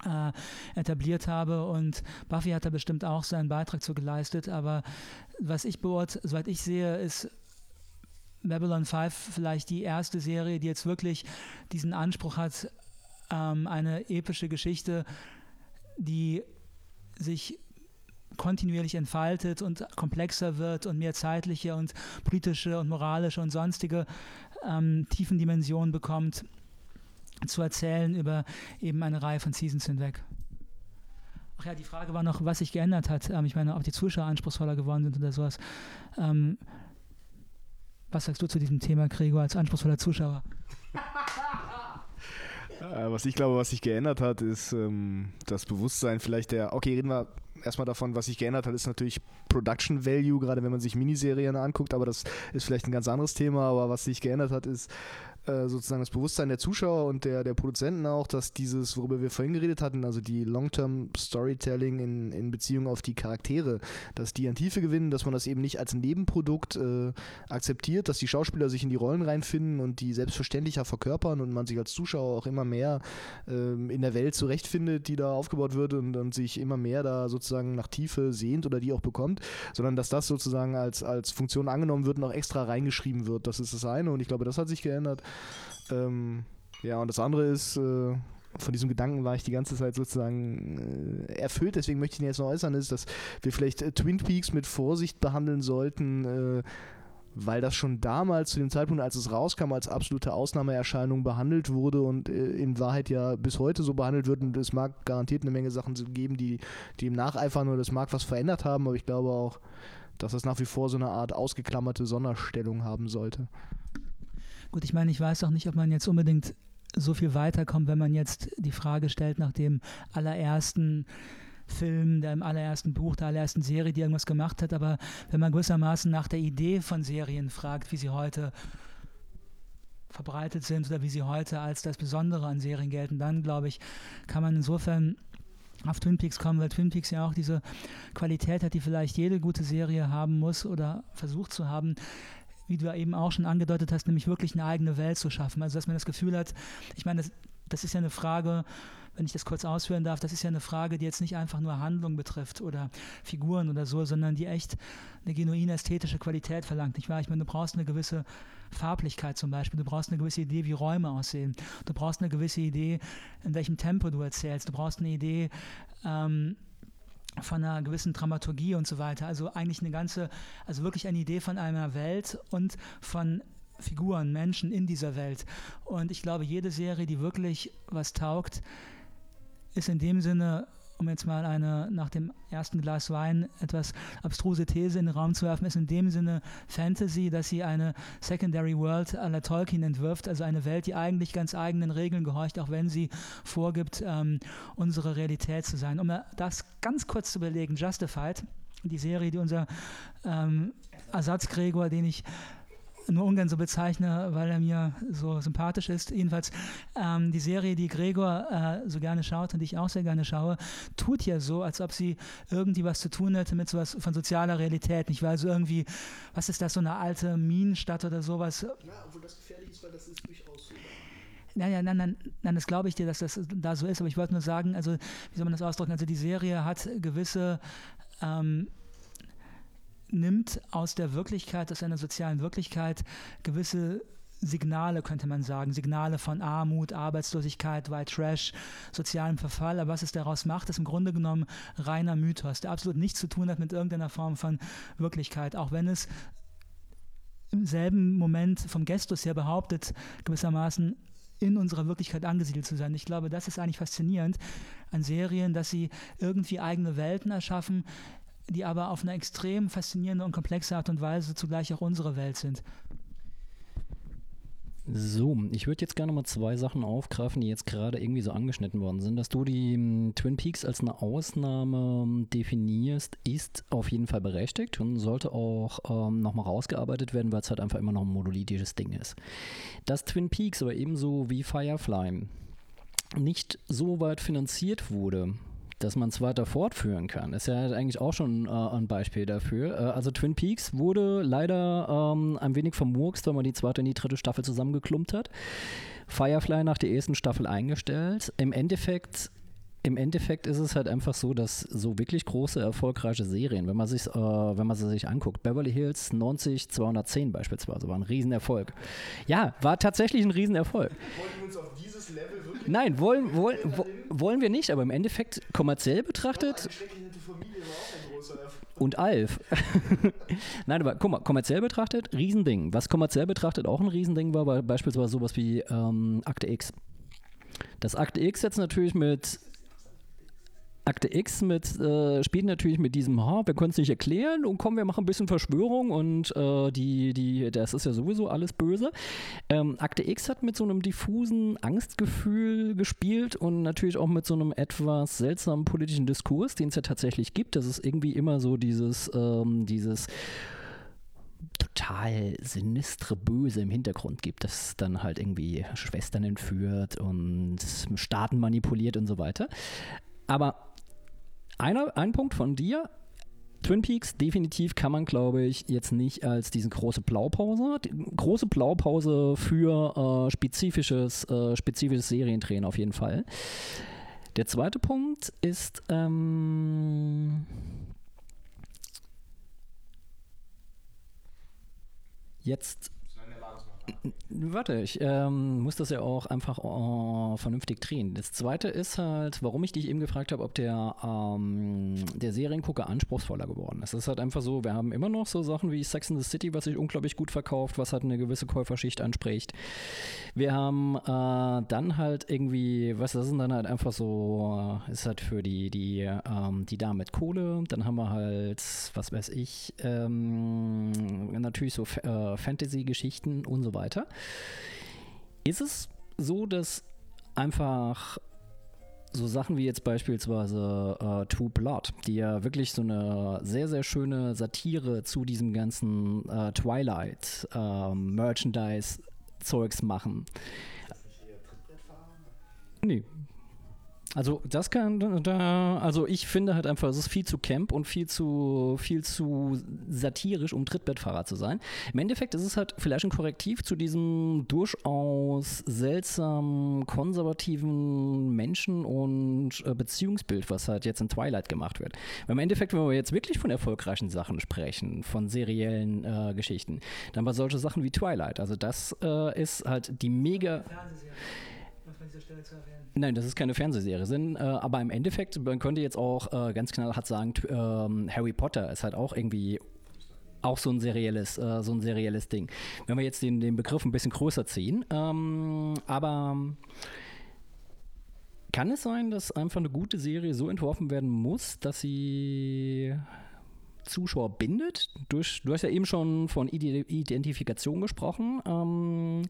äh, etabliert habe. Und Buffy hat da bestimmt auch seinen Beitrag zu geleistet. Aber was ich beurteile, soweit ich sehe, ist Babylon 5 vielleicht die erste Serie, die jetzt wirklich diesen Anspruch hat, ähm, eine epische Geschichte, die sich kontinuierlich entfaltet und komplexer wird und mehr zeitliche und politische und moralische und sonstige ähm, Tiefendimensionen bekommt zu erzählen über eben eine Reihe von Seasons hinweg. Ach ja, die Frage war noch, was sich geändert hat. Ähm, ich meine, ob die Zuschauer anspruchsvoller geworden sind oder sowas. Ähm, was sagst du zu diesem Thema, Gregor, als anspruchsvoller Zuschauer? Äh, was ich glaube, was sich geändert hat, ist ähm, das Bewusstsein vielleicht der, okay, reden wir erstmal davon, was sich geändert hat, ist natürlich Production Value, gerade wenn man sich Miniserien anguckt, aber das ist vielleicht ein ganz anderes Thema, aber was sich geändert hat, ist äh, sozusagen das Bewusstsein der Zuschauer und der, der Produzenten auch, dass dieses, worüber wir vorhin geredet hatten, also die Long-Term Storytelling in, in Beziehung auf die Charaktere, dass die an Tiefe gewinnen, dass man das eben nicht als Nebenprodukt äh, akzeptiert, dass die Schauspieler sich in die Rollen reinfinden und die selbstverständlicher verkörpern und man sich als Zuschauer auch immer mehr äh, in der Welt zurechtfindet, die da aufgebaut wird und, und sich immer mehr da sozusagen nach Tiefe sehnt oder die auch bekommt, sondern dass das sozusagen als, als Funktion angenommen wird und auch extra reingeschrieben wird. Das ist das eine und ich glaube, das hat sich geändert. Ähm, ja, und das andere ist, äh, von diesem Gedanken war ich die ganze Zeit sozusagen äh, erfüllt, deswegen möchte ich ihn jetzt noch äußern, ist, dass wir vielleicht äh, Twin Peaks mit Vorsicht behandeln sollten, äh, weil das schon damals zu dem Zeitpunkt, als es rauskam, als absolute Ausnahmeerscheinung behandelt wurde und äh, in Wahrheit ja bis heute so behandelt wird. Und es mag garantiert eine Menge Sachen geben, die, die im Nacheifern oder das mag was verändert haben, aber ich glaube auch, dass das nach wie vor so eine Art ausgeklammerte Sonderstellung haben sollte. Gut, ich meine, ich weiß auch nicht, ob man jetzt unbedingt so viel weiterkommt, wenn man jetzt die Frage stellt nach dem allerersten Film, dem allerersten Buch, der allerersten Serie, die irgendwas gemacht hat. Aber wenn man gewissermaßen nach der Idee von Serien fragt, wie sie heute verbreitet sind oder wie sie heute als das Besondere an Serien gelten, dann glaube ich, kann man insofern auf Twin Peaks kommen, weil Twin Peaks ja auch diese Qualität hat, die vielleicht jede gute Serie haben muss oder versucht zu haben, wie du eben auch schon angedeutet hast, nämlich wirklich eine eigene Welt zu schaffen. Also dass man das Gefühl hat, ich meine, das, das ist ja eine Frage, wenn ich das kurz ausführen darf, das ist ja eine Frage, die jetzt nicht einfach nur Handlung betrifft oder Figuren oder so, sondern die echt eine genuine ästhetische Qualität verlangt. Nicht wahr? Ich meine, du brauchst eine gewisse Farblichkeit zum Beispiel, du brauchst eine gewisse Idee, wie Räume aussehen, du brauchst eine gewisse Idee, in welchem Tempo du erzählst, du brauchst eine Idee, ähm, von einer gewissen Dramaturgie und so weiter. Also eigentlich eine ganze, also wirklich eine Idee von einer Welt und von Figuren, Menschen in dieser Welt. Und ich glaube, jede Serie, die wirklich was taugt, ist in dem Sinne um jetzt mal eine nach dem ersten Glas Wein etwas abstruse These in den Raum zu werfen, ist in dem Sinne Fantasy, dass sie eine Secondary World à la Tolkien entwirft, also eine Welt, die eigentlich ganz eigenen Regeln gehorcht, auch wenn sie vorgibt, ähm, unsere Realität zu sein. Um das ganz kurz zu belegen, Justified, die Serie, die unser ähm, Ersatz Gregor, den ich nur ungern so bezeichne, weil er mir so sympathisch ist. Jedenfalls ähm, die Serie, die Gregor äh, so gerne schaut und die ich auch sehr gerne schaue, tut ja so, als ob sie irgendwie was zu tun hätte mit sowas von sozialer Realität. Nicht, weil so irgendwie, was ist das, so eine alte Minenstadt oder sowas? Ja, obwohl das gefährlich ist, weil das ist durchaus so. Nein, nein, nein, nein, nein, das glaube ich dir, dass das da so ist, aber ich wollte nur sagen, also, wie soll man das ausdrücken? Also, die Serie hat gewisse ähm, nimmt aus der Wirklichkeit, aus einer sozialen Wirklichkeit gewisse Signale, könnte man sagen, Signale von Armut, Arbeitslosigkeit, White Trash, sozialem Verfall. Aber was es daraus macht, ist im Grunde genommen reiner Mythos, der absolut nichts zu tun hat mit irgendeiner Form von Wirklichkeit, auch wenn es im selben Moment vom Gestus her behauptet, gewissermaßen in unserer Wirklichkeit angesiedelt zu sein. Ich glaube, das ist eigentlich faszinierend an Serien, dass sie irgendwie eigene Welten erschaffen, die aber auf eine extrem faszinierende und komplexe Art und Weise zugleich auch unsere Welt sind. So, ich würde jetzt gerne mal zwei Sachen aufgreifen, die jetzt gerade irgendwie so angeschnitten worden sind. Dass du die um, Twin Peaks als eine Ausnahme um, definierst, ist auf jeden Fall berechtigt und sollte auch ähm, nochmal rausgearbeitet werden, weil es halt einfach immer noch ein monolithisches Ding ist. Dass Twin Peaks aber ebenso wie Firefly nicht so weit finanziert wurde, dass man es weiter fortführen kann. Ist ja eigentlich auch schon äh, ein Beispiel dafür. Äh, also Twin Peaks wurde leider ähm, ein wenig vermurkst, weil man die zweite und die dritte Staffel zusammengeklumpt hat. Firefly nach der ersten Staffel eingestellt. Im Endeffekt im Endeffekt ist es halt einfach so, dass so wirklich große, erfolgreiche Serien, wenn man, sich, äh, wenn man sie sich anguckt, Beverly Hills 90 210 beispielsweise, war ein Riesenerfolg. Ja, war tatsächlich ein Riesenerfolg. Wir uns auf dieses Level wirklich Nein, wollen, wollen, wollen wir nicht, aber im Endeffekt kommerziell betrachtet. Und Alf. Nein, aber guck mal, kommerziell betrachtet, Riesending. Was kommerziell betrachtet auch ein Riesending war, war beispielsweise sowas wie ähm, Akte X. Das Akte X jetzt natürlich mit Akte X mit, äh, spielt natürlich mit diesem, ha, wir können es nicht erklären und komm, wir machen ein bisschen Verschwörung und äh, die, die, das ist ja sowieso alles böse. Ähm, Akte X hat mit so einem diffusen Angstgefühl gespielt und natürlich auch mit so einem etwas seltsamen politischen Diskurs, den es ja tatsächlich gibt. Das ist irgendwie immer so dieses, ähm, dieses total sinistre Böse im Hintergrund gibt, das dann halt irgendwie Schwestern entführt und Staaten manipuliert und so weiter. Aber einer, ein Punkt von dir. Twin Peaks definitiv kann man, glaube ich, jetzt nicht als diese große Blaupause, die, große Blaupause für äh, spezifisches, äh, spezifisches Seriendrehen auf jeden Fall. Der zweite Punkt ist, ähm, jetzt Warte, ich ähm, muss das ja auch einfach äh, vernünftig drehen. Das zweite ist halt, warum ich dich eben gefragt habe, ob der, ähm, der Seriengucker anspruchsvoller geworden ist. Es ist halt einfach so, wir haben immer noch so Sachen wie Sex in the City, was sich unglaublich gut verkauft, was halt eine gewisse Käuferschicht anspricht. Wir haben äh, dann halt irgendwie, was das sind dann halt einfach so, äh, ist halt für die, die, ähm, die Damen mit Kohle. Dann haben wir halt, was weiß ich, ähm, natürlich so äh, Fantasy-Geschichten und so weiter. Ist es so, dass einfach so Sachen wie jetzt beispielsweise äh, True Blood, die ja wirklich so eine sehr, sehr schöne Satire zu diesem ganzen äh, Twilight äh, Merchandise Zeugs machen. Nee. Also das kann da, also ich finde halt einfach, es ist viel zu camp und viel zu viel zu satirisch, um Trittbettfahrer zu sein. Im Endeffekt ist es halt vielleicht ein Korrektiv zu diesem durchaus seltsam konservativen Menschen- und äh, Beziehungsbild, was halt jetzt in Twilight gemacht wird. Weil im Endeffekt, wenn wir jetzt wirklich von erfolgreichen Sachen sprechen, von seriellen äh, Geschichten, dann war solche Sachen wie Twilight. Also das äh, ist halt die mega Nein, das ist keine Fernsehserie, sind, äh, aber im Endeffekt, man könnte jetzt auch äh, ganz knallhart sagen, ähm, Harry Potter ist halt auch irgendwie auch so ein serielles, äh, so ein serielles Ding. Wenn wir jetzt den, den Begriff ein bisschen größer ziehen, ähm, aber kann es sein, dass einfach eine gute Serie so entworfen werden muss, dass sie Zuschauer bindet? Durch, du hast ja eben schon von Ide- Identifikation gesprochen. Ähm,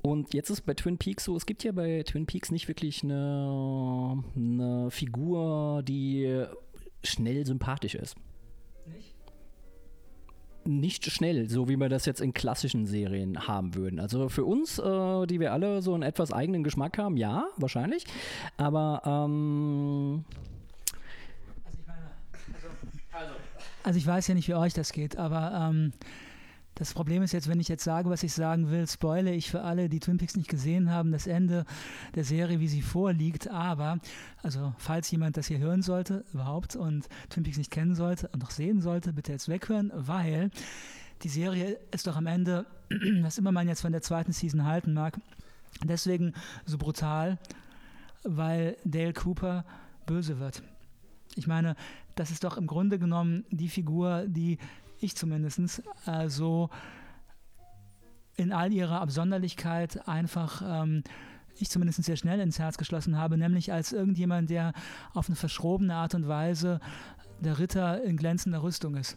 und jetzt ist bei Twin Peaks so, es gibt ja bei Twin Peaks nicht wirklich eine, eine Figur, die schnell sympathisch ist. Nicht? Nicht schnell, so wie wir das jetzt in klassischen Serien haben würden. Also für uns, äh, die wir alle so einen etwas eigenen Geschmack haben, ja, wahrscheinlich. Aber ähm, Also ich meine, also, ich weiß ja nicht, wie euch das geht, aber ähm, das Problem ist jetzt, wenn ich jetzt sage, was ich sagen will, spoile ich für alle, die Twin Peaks nicht gesehen haben, das Ende der Serie, wie sie vorliegt. Aber, also falls jemand das hier hören sollte, überhaupt, und Twin Peaks nicht kennen sollte und noch sehen sollte, bitte jetzt weghören, weil die Serie ist doch am Ende, was immer man jetzt von der zweiten Season halten mag, deswegen so brutal, weil Dale Cooper böse wird. Ich meine, das ist doch im Grunde genommen die Figur, die ich zumindest äh, so in all ihrer Absonderlichkeit einfach ähm, ich zumindest sehr schnell ins Herz geschlossen habe, nämlich als irgendjemand, der auf eine verschrobene Art und Weise der Ritter in glänzender Rüstung ist.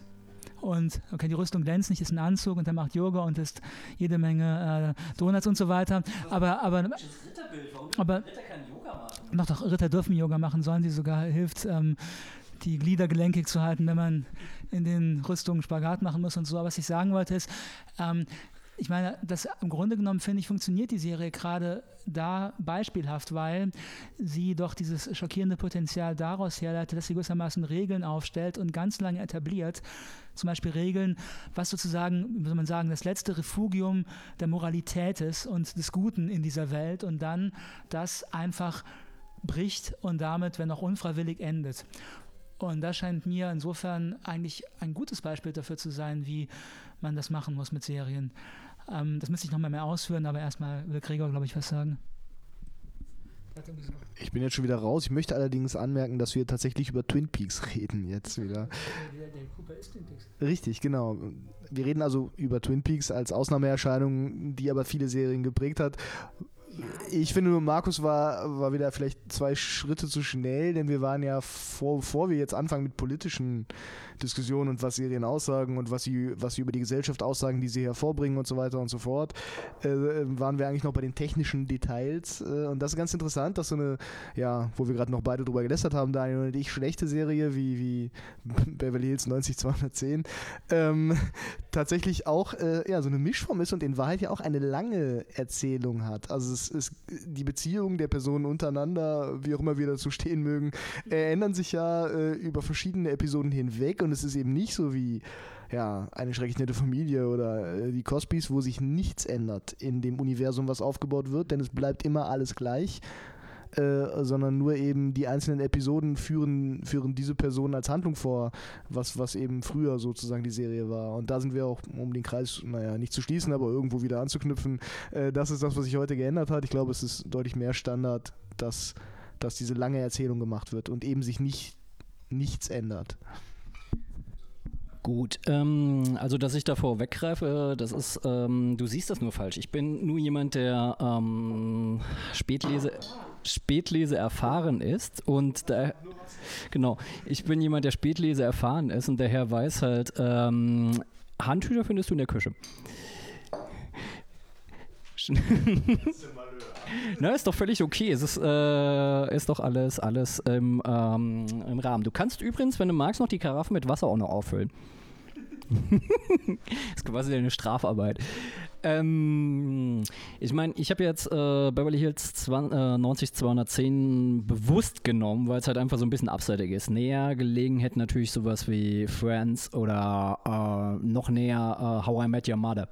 Und okay, die Rüstung glänzt nicht, ist ein Anzug und er macht Yoga und isst jede Menge äh, Donuts und so weiter. Aber, aber, aber doch, doch, Ritter dürfen Yoga machen, sollen sie sogar, hilft, ähm, die Glieder gelenkig zu halten, wenn man in den Rüstungen Spagat machen muss und so. Aber was ich sagen wollte ist, ähm, ich meine, das im Grunde genommen finde ich, funktioniert die Serie gerade da beispielhaft, weil sie doch dieses schockierende Potenzial daraus herleitet, dass sie gewissermaßen Regeln aufstellt und ganz lange etabliert. Zum Beispiel Regeln, was sozusagen, wie soll man sagen, das letzte Refugium der Moralität ist und des Guten in dieser Welt und dann das einfach bricht und damit, wenn auch unfreiwillig, endet. Und das scheint mir insofern eigentlich ein gutes Beispiel dafür zu sein, wie man das machen muss mit Serien. Ähm, das müsste ich nochmal mehr ausführen, aber erstmal will Gregor, glaube ich, was sagen. Ich bin jetzt schon wieder raus. Ich möchte allerdings anmerken, dass wir tatsächlich über Twin Peaks reden jetzt wieder. Der Cooper ist Twin Peaks. Richtig, genau. Wir reden also über Twin Peaks als Ausnahmeerscheinung, die aber viele Serien geprägt hat. Ich finde, Markus war, war wieder vielleicht zwei Schritte zu schnell, denn wir waren ja vor, bevor wir jetzt anfangen mit politischen Diskussionen und was Serien aussagen und was sie, was sie über die Gesellschaft aussagen, die sie hervorbringen und so weiter und so fort, äh, waren wir eigentlich noch bei den technischen Details. Äh, und das ist ganz interessant, dass so eine, ja, wo wir gerade noch beide drüber gelästert haben, Daniel und ich, schlechte Serie wie, wie Beverly Hills 90210, ähm, tatsächlich auch äh, ja, so eine Mischform ist und in Wahrheit ja auch eine lange Erzählung hat. Also es ist die Beziehungen der Personen untereinander, wie auch immer wir dazu stehen mögen, äh, ändern sich ja äh, über verschiedene Episoden hinweg und es ist eben nicht so wie ja, eine schrecklich nette Familie oder äh, die Cosbys, wo sich nichts ändert in dem Universum, was aufgebaut wird, denn es bleibt immer alles gleich. Äh, sondern nur eben die einzelnen Episoden führen, führen diese Person als Handlung vor, was, was eben früher sozusagen die Serie war. Und da sind wir auch, um den Kreis, naja, nicht zu schließen, aber irgendwo wieder anzuknüpfen. Äh, das ist das, was sich heute geändert hat. Ich glaube, es ist deutlich mehr Standard, dass, dass diese lange Erzählung gemacht wird und eben sich nicht nichts ändert. Gut, ähm, also dass ich davor weggreife, das ist, ähm, du siehst das nur falsch. Ich bin nur jemand, der ähm, Spätlese, Spätlese erfahren ist und da, genau, ich bin jemand, der Spätlese erfahren ist und daher weiß halt, ähm, Handtücher findest du in der Küche. Na, ist doch völlig okay. Es ist, äh, ist doch alles, alles im, ähm, im Rahmen. Du kannst übrigens, wenn du magst, noch die Karaffen mit Wasser auch noch auffüllen. das ist quasi eine Strafarbeit. Ähm, ich meine, ich habe jetzt äh, Beverly Hills 20, äh, 90210 bewusst genommen, weil es halt einfach so ein bisschen abseitig ist. Näher gelegen hätte natürlich sowas wie Friends oder äh, noch näher äh, How I Met Your Mother.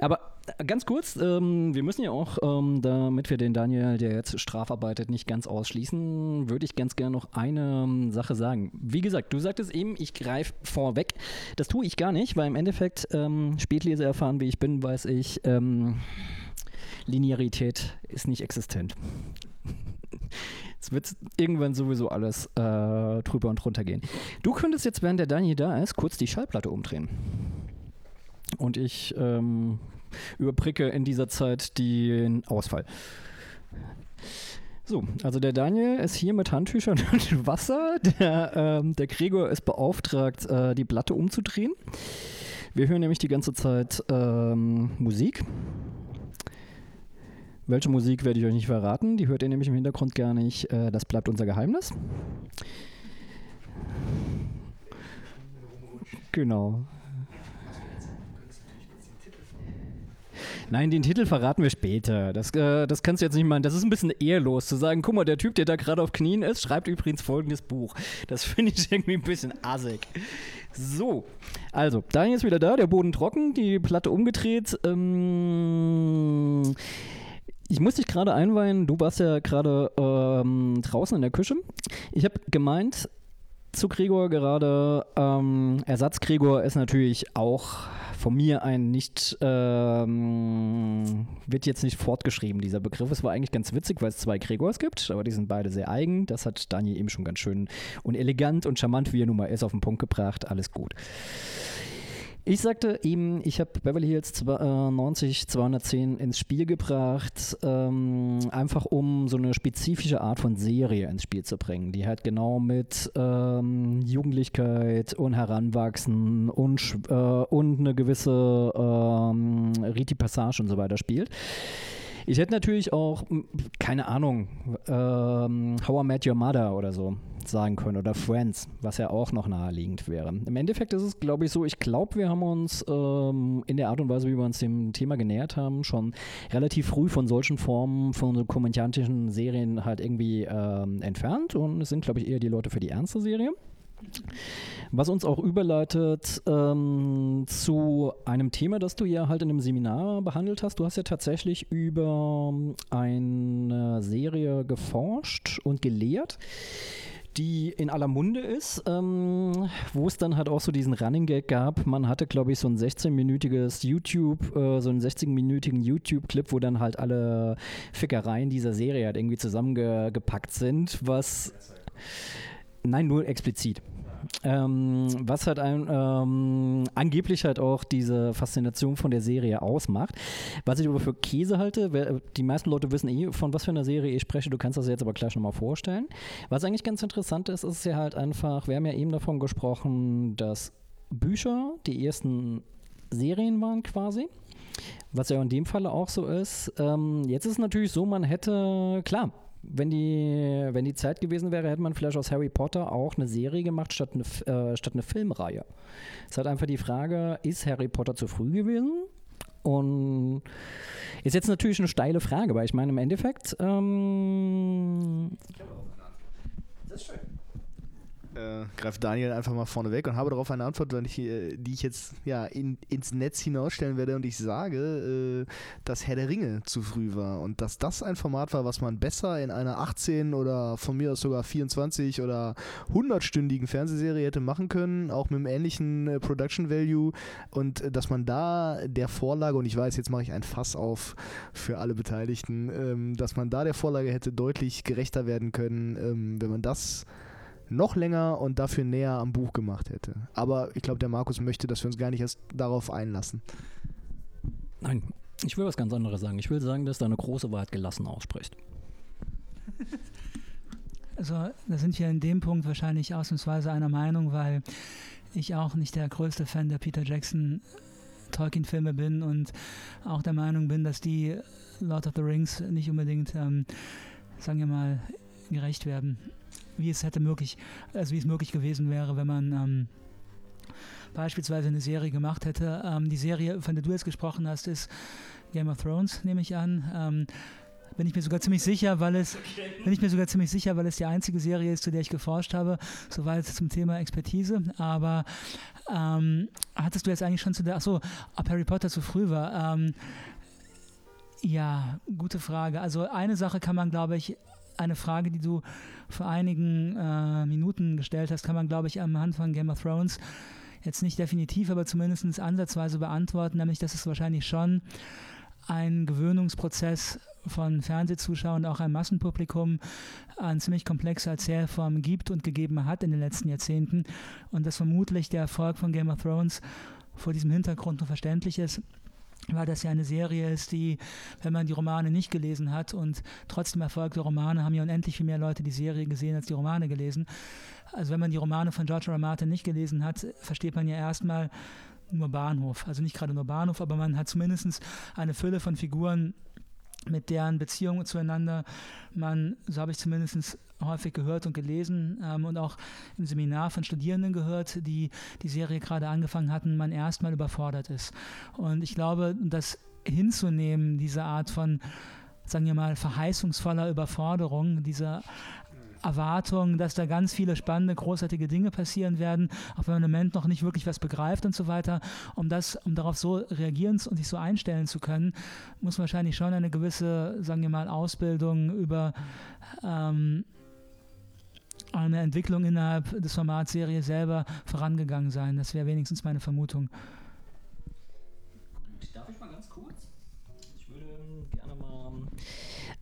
Aber ganz kurz, ähm, wir müssen ja auch, ähm, damit wir den Daniel, der jetzt strafarbeitet, nicht ganz ausschließen, würde ich ganz gerne noch eine ähm, Sache sagen. Wie gesagt, du sagtest eben, ich greife vorweg. Das tue ich gar nicht, weil im Endeffekt ähm, Spätleser erfahren, wie ich bin, weiß ich, ähm, Linearität ist nicht existent. Es wird irgendwann sowieso alles äh, drüber und drunter gehen. Du könntest jetzt, während der Daniel da ist, kurz die Schallplatte umdrehen. Und ich ähm, überbrücke in dieser Zeit den Ausfall. So, also der Daniel ist hier mit Handtüchern und Wasser. Der, ähm, der Gregor ist beauftragt, äh, die Platte umzudrehen. Wir hören nämlich die ganze Zeit ähm, Musik. Welche Musik werde ich euch nicht verraten. Die hört ihr nämlich im Hintergrund gar nicht. Äh, das bleibt unser Geheimnis. Genau. Nein, den Titel verraten wir später. Das, äh, das kannst du jetzt nicht meinen. Das ist ein bisschen ehrlos zu sagen, guck mal, der Typ, der da gerade auf Knien ist, schreibt übrigens folgendes Buch. Das finde ich irgendwie ein bisschen assig. So, also, Daniel ist wieder da, der Boden trocken, die Platte umgedreht. Ähm, ich muss dich gerade einweihen, du warst ja gerade ähm, draußen in der Küche. Ich habe gemeint zu Gregor gerade, ähm, Ersatz Gregor ist natürlich auch von mir ein nicht, ähm, wird jetzt nicht fortgeschrieben, dieser Begriff. Es war eigentlich ganz witzig, weil es zwei Gregors gibt, aber die sind beide sehr eigen. Das hat Daniel eben schon ganz schön und elegant und charmant, wie er nun mal ist, auf den Punkt gebracht. Alles gut. Ich sagte eben, ich habe Beverly Hills 90 210 ins Spiel gebracht, ähm, einfach um so eine spezifische Art von Serie ins Spiel zu bringen, die halt genau mit ähm, Jugendlichkeit und Heranwachsen und, äh, und eine gewisse ähm, Riti Passage und so weiter spielt. Ich hätte natürlich auch, keine Ahnung, ähm, How I Met Your Mother oder so sagen können oder Friends, was ja auch noch naheliegend wäre. Im Endeffekt ist es, glaube ich, so, ich glaube, wir haben uns ähm, in der Art und Weise, wie wir uns dem Thema genähert haben, schon relativ früh von solchen Formen von so komödiantischen Serien halt irgendwie ähm, entfernt und es sind, glaube ich, eher die Leute für die ernste Serie. Was uns auch überleitet ähm, zu einem Thema, das du ja halt in einem Seminar behandelt hast. Du hast ja tatsächlich über eine Serie geforscht und gelehrt, die in aller Munde ist, ähm, wo es dann halt auch so diesen Running Gag gab. Man hatte, glaube ich, so ein 16-minütiges YouTube, äh, so einen 16-minütigen YouTube-Clip, wo dann halt alle Fickereien dieser Serie halt irgendwie zusammengepackt sind, was. Nein, nur explizit. Ähm, was halt ein, ähm, angeblich halt auch diese Faszination von der Serie ausmacht. Was ich aber für Käse halte, die meisten Leute wissen eh, von was für einer Serie ich spreche, du kannst das jetzt aber gleich nochmal vorstellen. Was eigentlich ganz interessant ist, ist ja halt einfach, wir haben ja eben davon gesprochen, dass Bücher die ersten Serien waren quasi. Was ja in dem Falle auch so ist. Ähm, jetzt ist es natürlich so, man hätte, klar, wenn die, wenn die Zeit gewesen wäre, hätte man vielleicht aus Harry Potter auch eine Serie gemacht statt eine, äh, statt eine Filmreihe. Es ist halt einfach die Frage, ist Harry Potter zu früh gewesen? Und ist jetzt natürlich eine steile Frage, weil ich meine, im Endeffekt. Ähm, das ist schön äh, greift Daniel einfach mal vorne weg und habe darauf eine Antwort, äh, die ich jetzt ja in, ins Netz hinausstellen werde und ich sage, äh, dass Herr der Ringe zu früh war und dass das ein Format war, was man besser in einer 18 oder von mir aus sogar 24 oder 100-stündigen Fernsehserie hätte machen können, auch mit einem ähnlichen äh, Production Value und äh, dass man da der Vorlage, und ich weiß, jetzt mache ich ein Fass auf für alle Beteiligten, ähm, dass man da der Vorlage hätte deutlich gerechter werden können, ähm, wenn man das noch länger und dafür näher am Buch gemacht hätte. Aber ich glaube, der Markus möchte, dass wir uns gar nicht erst darauf einlassen. Nein, ich will was ganz anderes sagen. Ich will sagen, dass da eine große Wahrheit gelassen ausspricht. Also, da sind wir in dem Punkt wahrscheinlich ausnahmsweise einer Meinung, weil ich auch nicht der größte Fan der Peter Jackson Tolkien-Filme bin und auch der Meinung bin, dass die Lord of the Rings nicht unbedingt, ähm, sagen wir mal, gerecht werden. Wie es hätte möglich, also wie es möglich gewesen wäre, wenn man ähm, beispielsweise eine Serie gemacht hätte. Ähm, die Serie, von der du jetzt gesprochen hast, ist Game of Thrones, nehme ich an. Ähm, bin ich mir sogar ziemlich sicher, weil es bin ich mir sogar ziemlich sicher, weil es die einzige Serie ist, zu der ich geforscht habe, soweit zum Thema Expertise. Aber ähm, hattest du jetzt eigentlich schon zu der, achso, ob Harry Potter zu früh war? Ähm, ja, gute Frage. Also eine Sache kann man, glaube ich, eine Frage, die du vor einigen äh, Minuten gestellt hast, kann man, glaube ich, am Anfang von Game of Thrones jetzt nicht definitiv, aber zumindest ansatzweise beantworten, nämlich dass es wahrscheinlich schon ein Gewöhnungsprozess von Fernsehzuschauern, auch ein Massenpublikum, an ziemlich komplexe Erzählformen gibt und gegeben hat in den letzten Jahrzehnten und dass vermutlich der Erfolg von Game of Thrones vor diesem Hintergrund nur verständlich ist, weil das ja eine Serie ist, die, wenn man die Romane nicht gelesen hat und trotzdem erfolgte Romane, haben ja unendlich viel mehr Leute die Serie gesehen als die Romane gelesen. Also wenn man die Romane von George R. R. Martin nicht gelesen hat, versteht man ja erstmal nur Bahnhof. Also nicht gerade nur Bahnhof, aber man hat zumindest eine Fülle von Figuren, mit deren Beziehungen zueinander man, so habe ich zumindest häufig gehört und gelesen ähm, und auch im Seminar von Studierenden gehört, die die Serie gerade angefangen hatten, man erstmal überfordert ist. Und ich glaube, das hinzunehmen, diese Art von, sagen wir mal, verheißungsvoller Überforderung, diese Erwartung, dass da ganz viele spannende, großartige Dinge passieren werden, auch wenn man im Moment noch nicht wirklich was begreift und so weiter. Um das, um darauf so reagieren und sich so einstellen zu können, muss wahrscheinlich schon eine gewisse, sagen wir mal, Ausbildung über ähm, eine Entwicklung innerhalb des Formats Serie selber vorangegangen sein. Das wäre wenigstens meine Vermutung.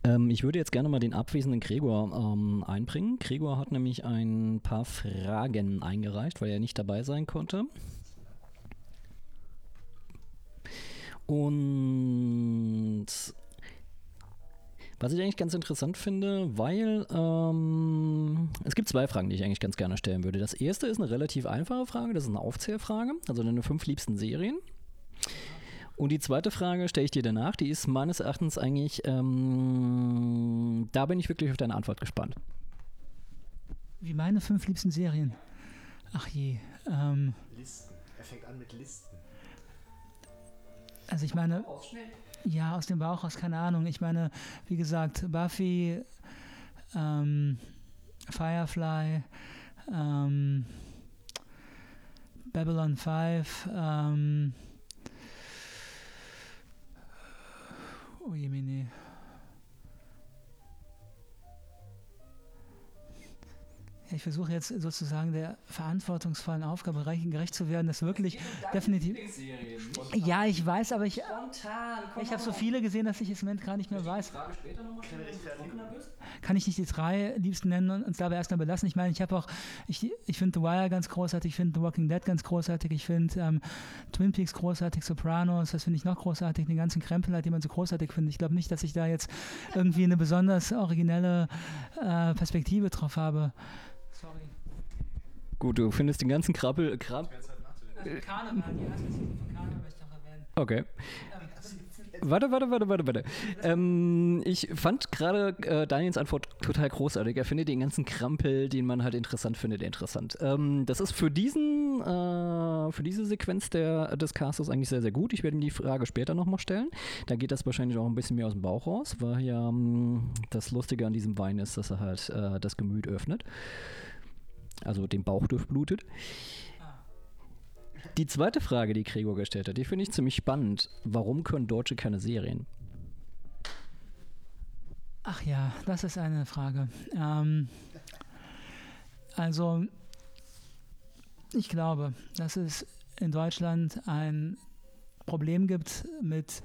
Ähm, ich würde jetzt gerne mal den abwesenden Gregor ähm, einbringen. Gregor hat nämlich ein paar Fragen eingereicht, weil er nicht dabei sein konnte. Und was ich eigentlich ganz interessant finde, weil ähm, es gibt zwei Fragen, die ich eigentlich ganz gerne stellen würde. Das erste ist eine relativ einfache Frage, das ist eine Aufzählfrage, also deine fünf liebsten Serien. Und die zweite Frage stelle ich dir danach, die ist meines Erachtens eigentlich, ähm, da bin ich wirklich auf deine Antwort gespannt. Wie meine fünf liebsten Serien. Ach je. Ähm, Listen. Er fängt an mit Listen. Also ich meine, ja, aus dem Bauch aus, keine Ahnung. Ich meine, wie gesagt, Buffy, ähm, Firefly, ähm, Babylon 5, ähm, Oh je, meine. ich versuche jetzt sozusagen der verantwortungsvollen Aufgabe gerecht zu werden, das wirklich definitiv. Ja, ich weiß, aber ich, ich habe so viele gesehen, dass ich es im Moment gar nicht mehr weiß. Kann ich nicht die drei liebsten nennen und uns dabei erstmal belassen? Ich meine, ich habe auch, ich, ich finde The Wire ganz großartig, ich finde The Walking Dead ganz großartig, ich finde ähm, Twin Peaks großartig, Sopranos, das finde ich noch großartig, den ganzen Krempel, halt, den man so großartig findet. Ich glaube nicht, dass ich da jetzt irgendwie eine besonders originelle äh, Perspektive drauf habe. Sorry. Gut, du findest den ganzen Krabbel. Krab Karneval, die erste Szene von Karneval möchte ich noch erwähnen. Okay. Warte, warte, warte, warte, warte. Ähm, ich fand gerade äh, Daniels Antwort total großartig. Er findet den ganzen Krampel, den man halt interessant findet, interessant. Ähm, das ist für diesen, äh, für diese Sequenz der, des Castes eigentlich sehr, sehr gut. Ich werde ihm die Frage später nochmal stellen. Da geht das wahrscheinlich auch ein bisschen mehr aus dem Bauch raus, weil ja ähm, das Lustige an diesem Wein ist, dass er halt äh, das Gemüt öffnet. Also den Bauch durchblutet. Die zweite Frage, die Gregor gestellt hat, die finde ich ziemlich spannend. Warum können Deutsche keine Serien? Ach ja, das ist eine Frage. Ähm, also, ich glaube, dass es in Deutschland ein Problem gibt mit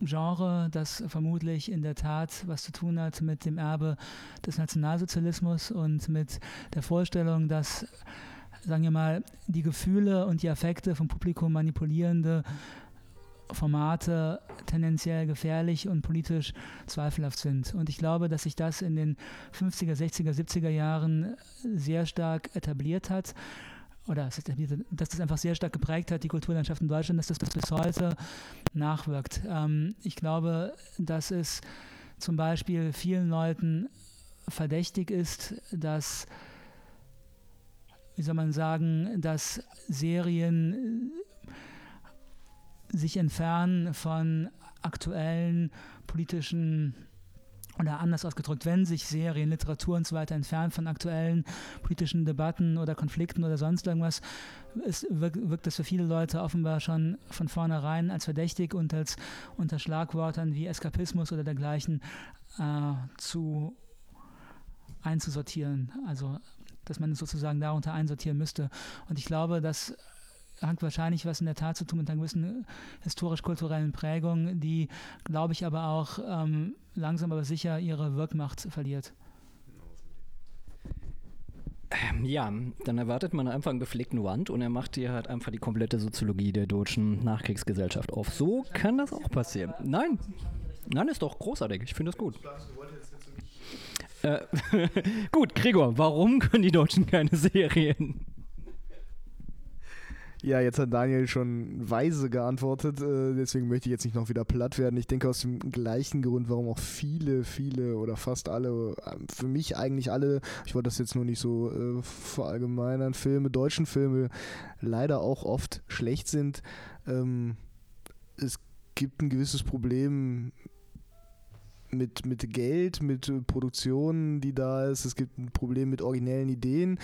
Genre, das vermutlich in der Tat was zu tun hat mit dem Erbe des Nationalsozialismus und mit der Vorstellung, dass sagen wir mal, die Gefühle und die Affekte vom Publikum manipulierende Formate tendenziell gefährlich und politisch zweifelhaft sind. Und ich glaube, dass sich das in den 50er, 60er, 70er Jahren sehr stark etabliert hat. Oder dass das einfach sehr stark geprägt hat, die Kulturlandschaft in Deutschland, dass das bis heute nachwirkt. Ähm, ich glaube, dass es zum Beispiel vielen Leuten verdächtig ist, dass, wie soll man sagen, dass Serien äh, sich entfernen von aktuellen politischen oder anders ausgedrückt, wenn sich Serien, Literatur und so weiter entfernen von aktuellen politischen Debatten oder Konflikten oder sonst irgendwas, ist, wirkt, das für viele Leute offenbar schon von vornherein als verdächtig und als unter Schlagwörtern wie Eskapismus oder dergleichen äh, zu einzusortieren. Also dass man es sozusagen darunter einsortieren müsste. Und ich glaube, dass hat wahrscheinlich was in der Tat zu tun mit einer gewissen historisch-kulturellen Prägung, die, glaube ich, aber auch ähm, langsam aber sicher ihre Wirkmacht verliert. Ähm, ja, dann erwartet man einfach einen gepflegten Wand und er macht dir halt einfach die komplette Soziologie der deutschen Nachkriegsgesellschaft auf. So kann das auch passieren. Nein, nein, ist doch großartig. Ich finde das gut. Äh, gut, Gregor, warum können die Deutschen keine Serien? Ja, jetzt hat Daniel schon weise geantwortet, äh, deswegen möchte ich jetzt nicht noch wieder platt werden. Ich denke aus dem gleichen Grund, warum auch viele, viele oder fast alle, äh, für mich eigentlich alle, ich wollte das jetzt nur nicht so äh, verallgemeinern, Filme, deutschen Filme leider auch oft schlecht sind. Ähm, es gibt ein gewisses Problem mit, mit Geld, mit Produktionen, die da ist. Es gibt ein Problem mit originellen Ideen.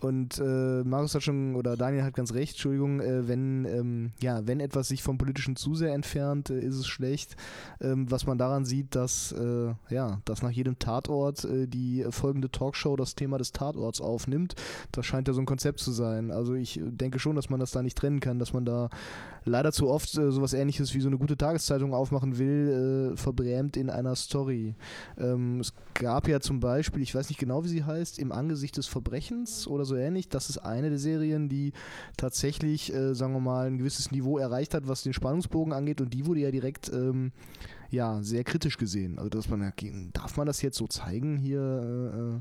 Und äh, Marius hat schon, oder Daniel hat ganz recht, Entschuldigung, äh, wenn, ähm, ja, wenn etwas sich vom Politischen zu sehr entfernt, äh, ist es schlecht. Ähm, was man daran sieht, dass, äh, ja, dass nach jedem Tatort äh, die folgende Talkshow das Thema des Tatorts aufnimmt. Das scheint ja so ein Konzept zu sein. Also ich denke schon, dass man das da nicht trennen kann, dass man da leider zu oft äh, sowas ähnliches wie so eine gute Tageszeitung aufmachen will, verbrämt in einer Story. Ähm, es gab ja zum Beispiel, ich weiß nicht genau, wie sie heißt, im Angesicht des Verbrechens oder so so ähnlich. Das ist eine der Serien, die tatsächlich, äh, sagen wir mal, ein gewisses Niveau erreicht hat, was den Spannungsbogen angeht. Und die wurde ja direkt ähm, ja, sehr kritisch gesehen. Also, dass man, darf man das jetzt so zeigen hier? Äh, äh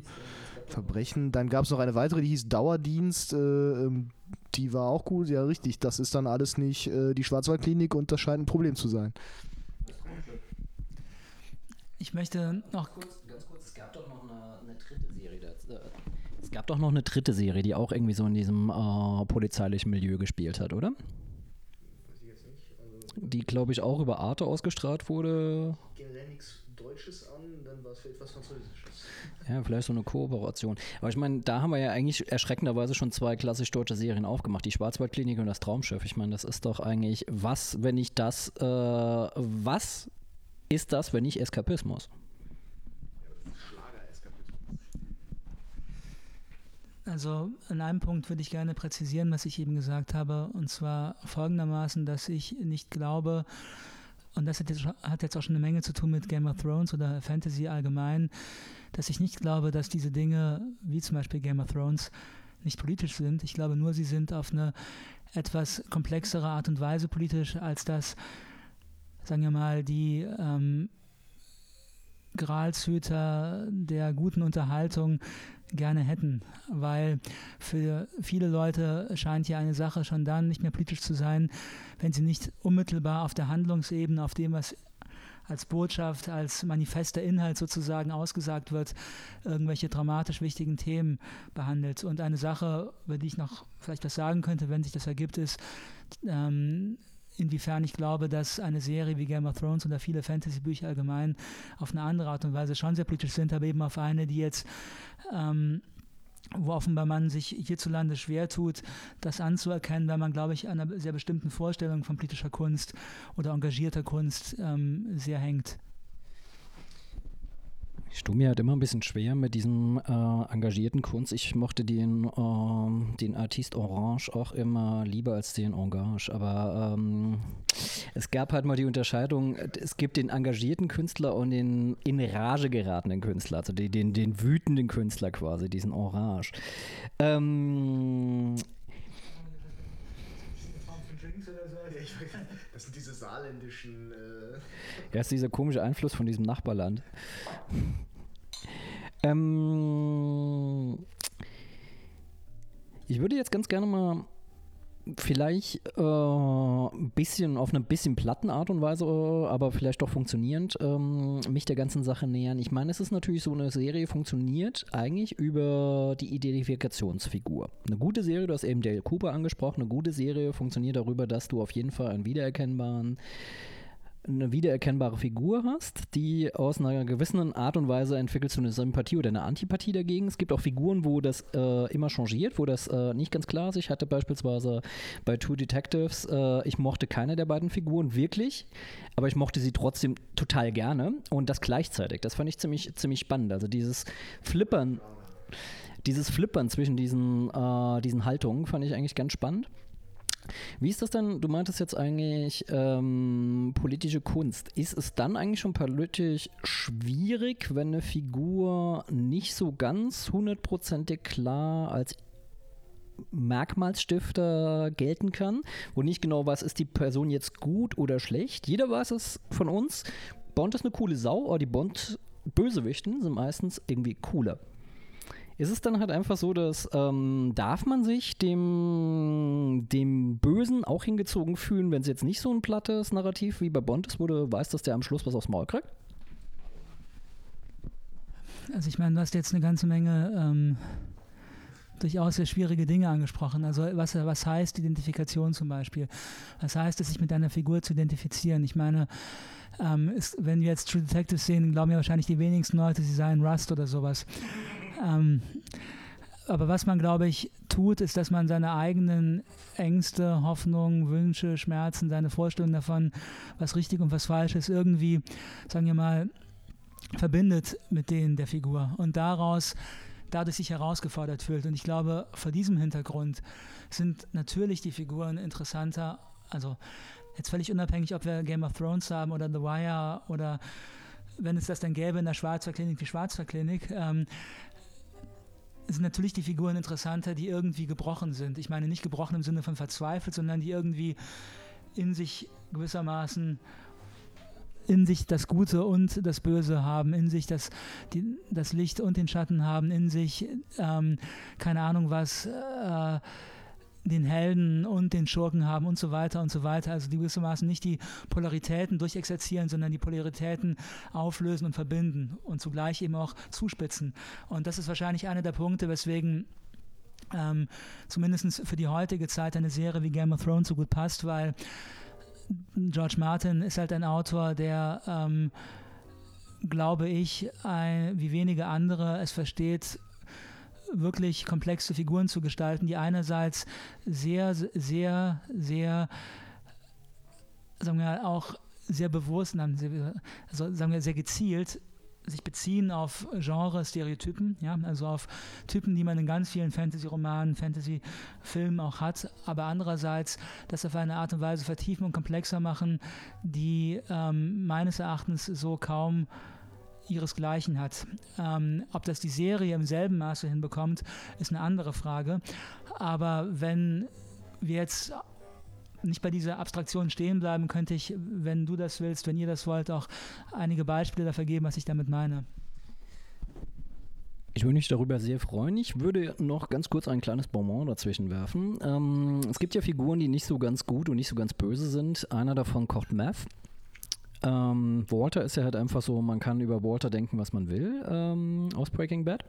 Verbrechen. Dann gab es noch eine weitere, die hieß Dauerdienst. Äh, ähm, die war auch gut. Ja, richtig. Das ist dann alles nicht äh, die Schwarzwaldklinik und das scheint ein Problem zu sein. Ich möchte noch kurz, ganz kurz, es gab doch noch eine, eine dritte Serie dazu. Es gab doch noch eine dritte Serie, die auch irgendwie so in diesem äh, polizeilichen Milieu gespielt hat, oder? Die, glaube ich, auch über Arte ausgestrahlt wurde. Generell nichts Deutsches an, dann war es für etwas Französisches. Ja, vielleicht so eine Kooperation. Aber ich meine, da haben wir ja eigentlich erschreckenderweise schon zwei klassisch deutsche Serien aufgemacht. Die Schwarzwaldklinik und das Traumschiff. Ich meine, das ist doch eigentlich, was, wenn nicht das, äh, was ist das, wenn nicht Eskapismus? Also an einem Punkt würde ich gerne präzisieren, was ich eben gesagt habe, und zwar folgendermaßen, dass ich nicht glaube, und das hat jetzt, hat jetzt auch schon eine Menge zu tun mit Game of Thrones oder Fantasy allgemein, dass ich nicht glaube, dass diese Dinge, wie zum Beispiel Game of Thrones, nicht politisch sind. Ich glaube nur, sie sind auf eine etwas komplexere Art und Weise politisch, als das, sagen wir mal, die ähm, Gralshüter der guten Unterhaltung gerne hätten, weil für viele Leute scheint ja eine Sache schon dann nicht mehr politisch zu sein, wenn sie nicht unmittelbar auf der Handlungsebene, auf dem, was als Botschaft, als manifester Inhalt sozusagen ausgesagt wird, irgendwelche dramatisch wichtigen Themen behandelt. Und eine Sache, über die ich noch vielleicht was sagen könnte, wenn sich das ergibt, ist, ähm, inwiefern ich glaube, dass eine Serie wie Game of Thrones oder viele Fantasy-Bücher allgemein auf eine andere Art und Weise schon sehr politisch sind, aber eben auf eine, die jetzt ähm, wo offenbar man sich hierzulande schwer tut, das anzuerkennen, weil man, glaube ich, an einer sehr bestimmten Vorstellung von politischer Kunst oder engagierter Kunst ähm, sehr hängt. Ich tue mir halt immer ein bisschen schwer mit diesem äh, engagierten Kunst. Ich mochte den, äh, den Artist Orange auch immer lieber als den Engage. Aber ähm, es gab halt mal die Unterscheidung, es gibt den engagierten Künstler und den in Rage geratenen Künstler, also den, den, den wütenden Künstler quasi, diesen Orange. Ähm, das sind diese saarländischen. Äh ja, ist dieser komische Einfluss von diesem Nachbarland. Ähm, ich würde jetzt ganz gerne mal vielleicht äh, ein bisschen auf eine bisschen platten Art und Weise, äh, aber vielleicht doch funktionierend, ähm, mich der ganzen Sache nähern. Ich meine, es ist natürlich so, eine Serie funktioniert eigentlich über die Identifikationsfigur. Eine gute Serie, du hast eben Dale Cooper angesprochen, eine gute Serie funktioniert darüber, dass du auf jeden Fall einen wiedererkennbaren eine wiedererkennbare Figur hast, die aus einer gewissen Art und Weise entwickelst du eine Sympathie oder eine Antipathie dagegen. Es gibt auch Figuren, wo das äh, immer changiert, wo das äh, nicht ganz klar ist. Ich hatte beispielsweise bei Two Detectives, äh, ich mochte keine der beiden Figuren wirklich, aber ich mochte sie trotzdem total gerne und das gleichzeitig. Das fand ich ziemlich, ziemlich spannend. Also dieses Flippern, dieses Flippern zwischen diesen, äh, diesen Haltungen fand ich eigentlich ganz spannend. Wie ist das denn? Du meintest jetzt eigentlich ähm, politische Kunst. Ist es dann eigentlich schon politisch schwierig, wenn eine Figur nicht so ganz hundertprozentig klar als Merkmalsstifter gelten kann, wo nicht genau weiß, ist die Person jetzt gut oder schlecht. Jeder weiß es von uns. Bond ist eine coole Sau, aber die Bond-Bösewichten sind meistens irgendwie cooler. Ist es dann halt einfach so, dass ähm, darf man sich dem, dem Bösen auch hingezogen fühlen, wenn es jetzt nicht so ein plattes Narrativ wie bei Bond ist, wo du weißt, dass der am Schluss was aufs Maul kriegt? Also ich meine, du hast jetzt eine ganze Menge ähm, durchaus sehr schwierige Dinge angesprochen. Also was, was heißt Identifikation zum Beispiel? Was heißt es, sich mit einer Figur zu identifizieren? Ich meine, ähm, ist, wenn wir jetzt True Detective sehen, glauben ja wahrscheinlich die wenigsten Leute, sie seien Rust oder sowas. Ähm, aber was man, glaube ich, tut, ist, dass man seine eigenen Ängste, Hoffnungen, Wünsche, Schmerzen, seine Vorstellungen davon, was richtig und was falsch ist, irgendwie, sagen wir mal, verbindet mit denen der Figur und daraus dadurch sich herausgefordert fühlt. Und ich glaube, vor diesem Hintergrund sind natürlich die Figuren interessanter, also jetzt völlig unabhängig, ob wir Game of Thrones haben oder The Wire oder wenn es das dann gäbe in der Schwarzer Klinik, die Schwarzer Klinik, ähm, sind natürlich die Figuren interessanter, die irgendwie gebrochen sind. Ich meine nicht gebrochen im Sinne von verzweifelt, sondern die irgendwie in sich gewissermaßen in sich das Gute und das Böse haben, in sich das, die, das Licht und den Schatten haben, in sich ähm, keine Ahnung was, äh, den Helden und den Schurken haben und so weiter und so weiter. Also die gewissermaßen nicht die Polaritäten durchexerzieren, sondern die Polaritäten auflösen und verbinden und zugleich eben auch zuspitzen. Und das ist wahrscheinlich einer der Punkte, weswegen ähm, zumindest für die heutige Zeit eine Serie wie Game of Thrones so gut passt, weil George Martin ist halt ein Autor, der, ähm, glaube ich, ein, wie wenige andere es versteht, wirklich komplexe Figuren zu gestalten, die einerseits sehr, sehr, sehr, sagen wir auch sehr bewusst, also sagen wir sehr gezielt sich beziehen auf Genre-Stereotypen, ja, also auf Typen, die man in ganz vielen Fantasy-Romanen, Fantasy-Filmen auch hat, aber andererseits das auf eine Art und Weise vertiefen und komplexer machen, die ähm, meines Erachtens so kaum ihresgleichen hat. Ähm, ob das die Serie im selben Maße hinbekommt, ist eine andere Frage. Aber wenn wir jetzt nicht bei dieser Abstraktion stehen bleiben, könnte ich, wenn du das willst, wenn ihr das wollt, auch einige Beispiele dafür geben, was ich damit meine. Ich würde mich darüber sehr freuen. Ich würde noch ganz kurz ein kleines Bonbon dazwischen werfen. Ähm, es gibt ja Figuren, die nicht so ganz gut und nicht so ganz böse sind. Einer davon kocht Meth. Ähm, Walter ist ja halt einfach so, man kann über Walter denken, was man will ähm, aus Breaking Bad.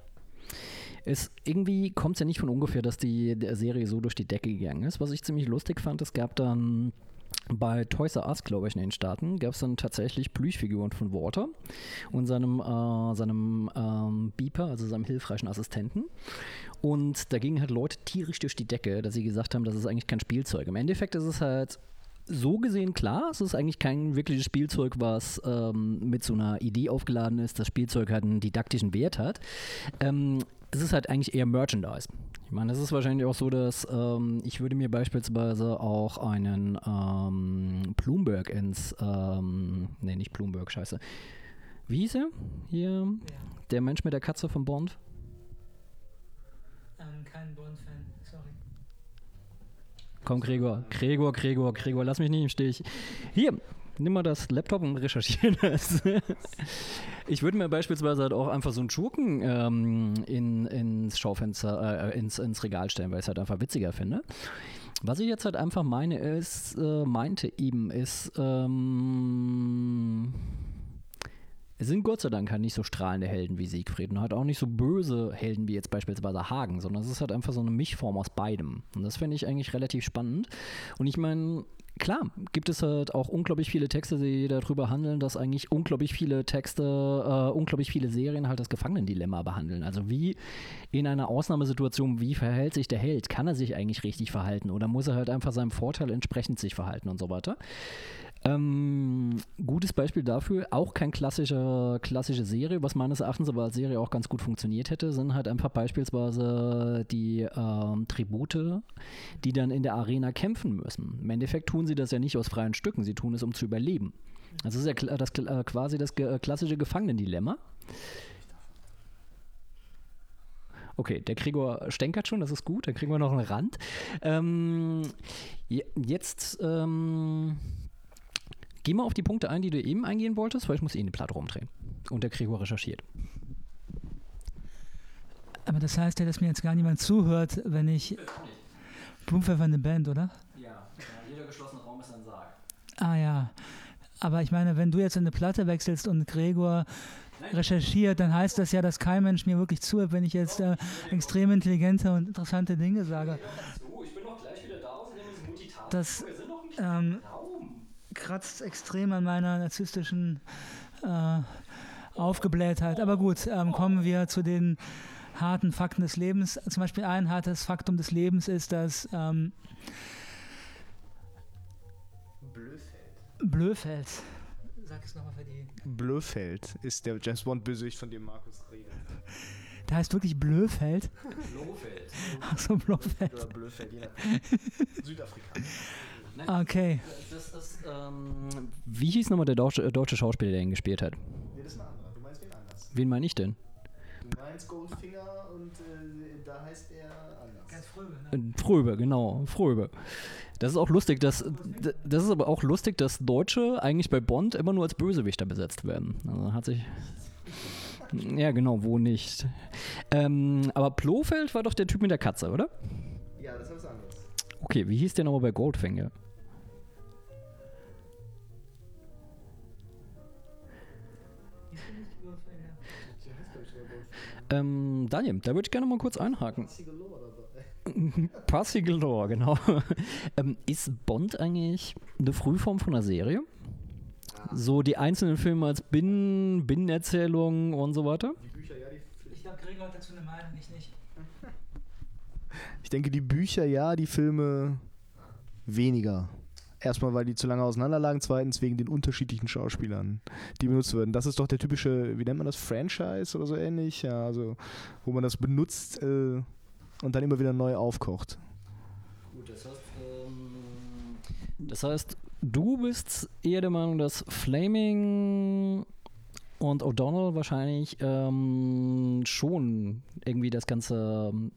Es, irgendwie kommt es ja nicht von ungefähr, dass die Serie so durch die Decke gegangen ist. Was ich ziemlich lustig fand, es gab dann bei Toys R Us, glaube ich, in den Staaten, gab es dann tatsächlich Plüschfiguren von Walter und seinem, äh, seinem ähm, Beeper, also seinem hilfreichen Assistenten. Und da gingen halt Leute tierisch durch die Decke, dass sie gesagt haben, das ist eigentlich kein Spielzeug. Im Endeffekt ist es halt so gesehen klar, es ist eigentlich kein wirkliches Spielzeug, was ähm, mit so einer Idee aufgeladen ist, das Spielzeug halt einen didaktischen Wert hat. Ähm, es ist halt eigentlich eher Merchandise. Ich meine, es ist wahrscheinlich auch so, dass ähm, ich würde mir beispielsweise auch einen ähm, Bloomberg ins, ähm, nee, nicht Bloomberg, scheiße. Wie hieß er? Hier, ja. der Mensch mit der Katze von Bond? Ähm, kein Bond-Fan. Komm, Gregor. Gregor, Gregor, Gregor, lass mich nicht im Stich. Hier, nimm mal das Laptop und recherchiere das. ich würde mir beispielsweise halt auch einfach so einen Schurken ähm, in, ins Schaufenster, äh, ins, ins Regal stellen, weil ich es halt einfach witziger finde. Was ich jetzt halt einfach meine ist, äh, meinte eben ist, ähm, es sind Gott sei Dank halt nicht so strahlende Helden wie Siegfried und halt auch nicht so böse Helden wie jetzt beispielsweise Hagen, sondern es ist halt einfach so eine Mischform aus beidem. Und das finde ich eigentlich relativ spannend. Und ich meine, klar, gibt es halt auch unglaublich viele Texte, die darüber handeln, dass eigentlich unglaublich viele Texte, äh, unglaublich viele Serien halt das Gefangenendilemma behandeln. Also wie in einer Ausnahmesituation, wie verhält sich der Held? Kann er sich eigentlich richtig verhalten oder muss er halt einfach seinem Vorteil entsprechend sich verhalten und so weiter? Ähm, gutes Beispiel dafür, auch kein klassischer, klassische Serie, was meines Erachtens aber als Serie auch ganz gut funktioniert hätte, sind halt einfach beispielsweise die ähm, Tribute, die dann in der Arena kämpfen müssen. Im Endeffekt tun sie das ja nicht aus freien Stücken, sie tun es, um zu überleben. Das ist ja das, äh, quasi das ge klassische Gefangenendilemma. Okay, der Gregor stänkert schon, das ist gut, dann kriegen wir noch einen Rand. Ähm, je- jetzt ähm, geh mal auf die Punkte ein, die du eben eingehen wolltest, weil ich muss eh eine Platte rumdrehen. Und der Gregor recherchiert. Aber das heißt ja, dass mir jetzt gar niemand zuhört, wenn ich. Blumenpfeffer eine Band, oder? Ja, jeder geschlossene Raum ist ein Sarg. Ah ja. Aber ich meine, wenn du jetzt eine Platte wechselst und Gregor recherchiert, dann heißt das ja, dass kein Mensch mir wirklich zuhört, wenn ich jetzt äh, extrem intelligente und interessante Dinge sage. Ich bin noch gleich wieder da, außerdem ist Multitasking. Das Wir sind noch im ähm. Kratzt extrem an meiner narzisstischen äh, Aufgeblähtheit. Aber gut, ähm, kommen wir zu den harten Fakten des Lebens. Zum Beispiel ein hartes Faktum des Lebens ist, dass ähm, Blöfeld. Sag es nochmal für die. Blöfeld ist der James Bond Bösewicht, von dem Markus redet. Der heißt wirklich Blöfeld. Lohfeld. Achso, Blöfeld. Oder Blöfeld, je Südafrika. Okay. Das ist, ähm, wie hieß nochmal der deutsche, äh, deutsche Schauspieler, der ihn gespielt hat? Nee, das ist ein anderer. Du meinst wen anders. Wen meine ich denn? Du meinst Goldfinger und äh, da heißt er anders. Äh, Fröbe, genau, Fröbe. Das ist auch lustig, dass das ist aber auch lustig, dass Deutsche eigentlich bei Bond immer nur als Bösewichter besetzt werden. Also hat sich ja genau, wo nicht. Ähm, aber Plofeld war doch der Typ mit der Katze, oder? Ja, das ist was anderes. Okay, wie hieß der nochmal bei Goldfinger? Ähm, Daniel, da würde ich gerne mal kurz einhaken. Passy Galore, genau. ähm, ist Bond eigentlich eine Frühform von einer Serie? So die einzelnen Filme als Binnen, Binnenerzählungen und so weiter? Die Bücher, ja. Ich glaube, Gregor hat dazu eine Meinung, ich nicht. Ich denke, die Bücher ja, die Filme weniger. Erstmal, weil die zu lange auseinander lagen, zweitens wegen den unterschiedlichen Schauspielern, die benutzt werden. Das ist doch der typische, wie nennt man das, Franchise oder so ähnlich? Ja, also, wo man das benutzt äh, und dann immer wieder neu aufkocht. Gut, das heißt, ähm, das heißt, du bist eher der Meinung, dass Flaming und O'Donnell wahrscheinlich ähm, schon irgendwie das Ganze ähm,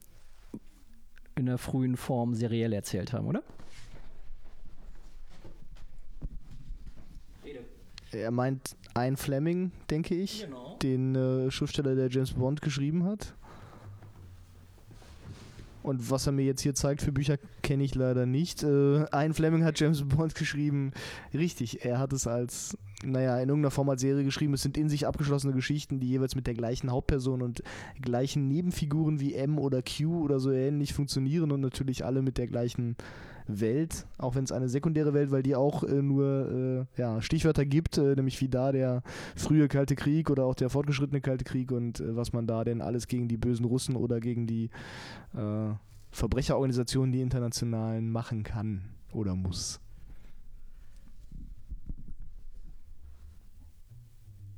in der frühen Form seriell erzählt haben, oder? Er meint ein Fleming, denke ich, Genau. den äh, Schriftsteller, der James Bond geschrieben hat. Und was er mir jetzt hier zeigt für Bücher, kenne ich leider nicht. Äh, ein Fleming hat James Bond geschrieben. Richtig, er hat es als, naja, in irgendeiner Form als Serie geschrieben. Es sind in sich abgeschlossene Geschichten, die jeweils mit der gleichen Hauptperson und gleichen Nebenfiguren wie M oder Q oder so ähnlich funktionieren und natürlich alle mit der gleichen Welt, auch wenn es eine sekundäre Welt, weil die auch äh, nur äh, ja, Stichwörter gibt, äh, nämlich wie da der frühe Kalte Krieg oder auch der fortgeschrittene Kalte Krieg und äh, was man da denn alles gegen die bösen Russen oder gegen die äh, Verbrecherorganisationen, die internationalen, machen kann oder muss.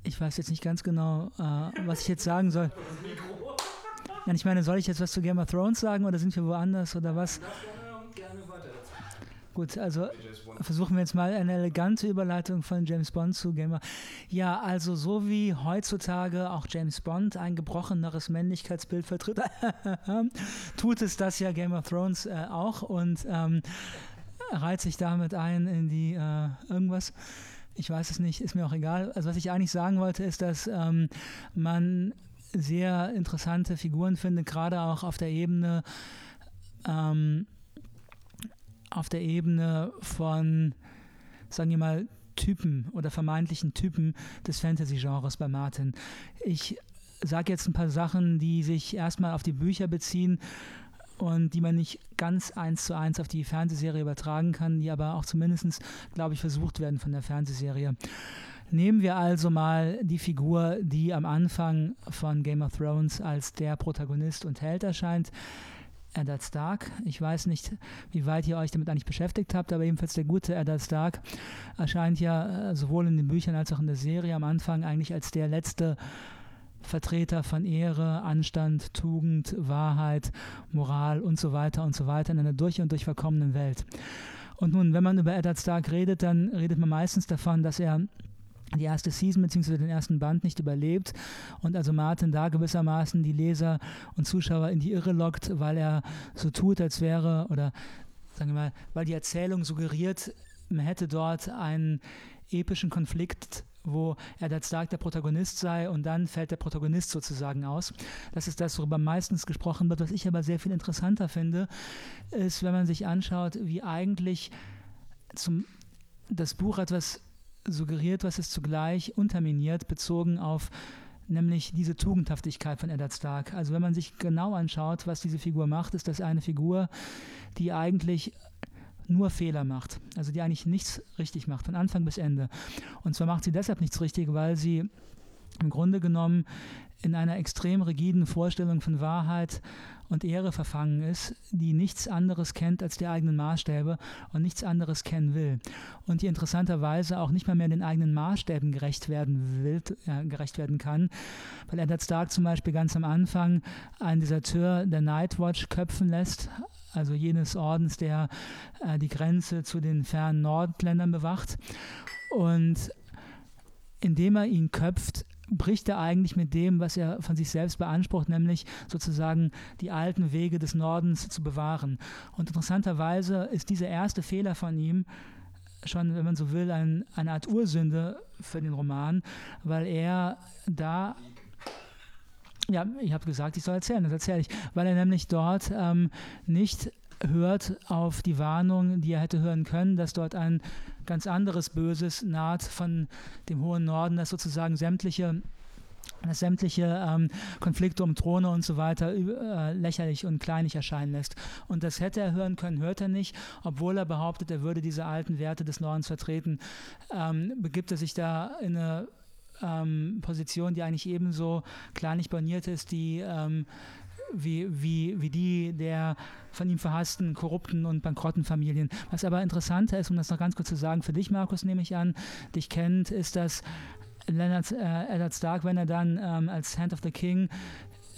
Ich weiß jetzt nicht ganz genau, äh, was ich jetzt sagen soll. Ich meine, soll ich jetzt was zu Game of Thrones sagen oder sind wir woanders oder was? Gut, also versuchen wir jetzt mal eine elegante Überleitung von James Bond zu Game of Ja, also so wie heutzutage auch James Bond ein gebrocheneres Männlichkeitsbild vertritt, tut es das ja Game of Thrones äh, auch und ähm, reiht sich damit ein in die äh, irgendwas. Ich weiß es nicht, ist mir auch egal. Also was ich eigentlich sagen wollte, ist, dass ähm, man sehr interessante Figuren findet, gerade auch auf der Ebene ähm, auf der Ebene von, sagen wir mal, Typen oder vermeintlichen Typen des Fantasy-Genres bei Martin. Ich sage jetzt ein paar Sachen, die sich erstmal auf die Bücher beziehen und die man nicht ganz eins zu eins auf die Fernsehserie übertragen kann, die aber auch zumindest, glaube ich, versucht werden von der Fernsehserie. Nehmen wir also mal die Figur, die am Anfang von Game of Thrones als der Protagonist und Held erscheint. Eddard Stark. Ich weiß nicht, wie weit ihr euch damit eigentlich beschäftigt habt, aber jedenfalls der gute Eddard Stark erscheint ja äh, sowohl in den Büchern als auch in der Serie am Anfang eigentlich als der letzte Vertreter von Ehre, Anstand, Tugend, Wahrheit, Moral und so weiter und so weiter in einer durch und durch verkommenen Welt. Und nun, wenn man über Eddard Stark redet, dann redet man meistens davon, dass er die erste Season bzw. den ersten Band nicht überlebt und also Martin da gewissermaßen die Leser und Zuschauer in die Irre lockt, weil er so tut, als wäre oder sagen wir mal, weil die Erzählung suggeriert, man hätte dort einen epischen Konflikt wo Eddard Stark der Protagonist sei und dann fällt der Protagonist sozusagen aus. Das ist das, worüber meistens gesprochen wird. Was ich aber sehr viel interessanter finde, ist, wenn man sich anschaut, wie eigentlich zum, das Buch etwas suggeriert, was es zugleich unterminiert, bezogen auf nämlich diese Tugendhaftigkeit von Eddard Stark. Also wenn man sich genau anschaut, was diese Figur macht, ist das eine Figur, die eigentlich nur Fehler macht, also die eigentlich nichts richtig macht, von Anfang bis Ende. Und zwar macht sie deshalb nichts richtig, weil sie im Grunde genommen in einer extrem rigiden Vorstellung von Wahrheit und Ehre verfangen ist, die nichts anderes kennt als die eigenen Maßstäbe und nichts anderes kennen will. Und die interessanterweise auch nicht mal mehr den eigenen Maßstäben gerecht werden will, äh, gerecht werden kann, weil Eddard Stark zum Beispiel ganz am Anfang einen Deserteur der Nightwatch köpfen lässt, also jenes Ordens, der äh, die Grenze zu den fernen Nordländern bewacht. Und indem er ihn köpft, bricht er eigentlich mit dem, was er von sich selbst beansprucht, nämlich sozusagen die alten Wege des Nordens zu bewahren. Und interessanterweise ist dieser erste Fehler von ihm schon, wenn man so will, ein, eine Art Ursünde für den Roman, weil er da ja, ich habe gesagt, ich soll erzählen, das erzähle ich, weil er nämlich dort ähm, nicht hört auf die Warnung, die er hätte hören können, dass dort ein ganz anderes Böses naht von dem hohen Norden, das sozusagen sämtliche dass sämtliche ähm, Konflikte um Throne und so weiter äh, lächerlich und kleinlich erscheinen lässt. Und das hätte er hören können, hört er nicht, obwohl er behauptet, er würde diese alten Werte des Nordens vertreten, ähm, begibt er sich da in eine ähm, Position, die eigentlich ebenso kleinlich borniert ist, die ähm, wie, wie, wie die der von ihm verhassten, korrupten und bankrotten Familien. Was aber interessanter ist, um das noch ganz kurz zu sagen, für dich, Markus, nehme ich an, dich kennt, ist, dass Leonard äh, Eddard Stark, wenn er dann ähm, als Hand of the King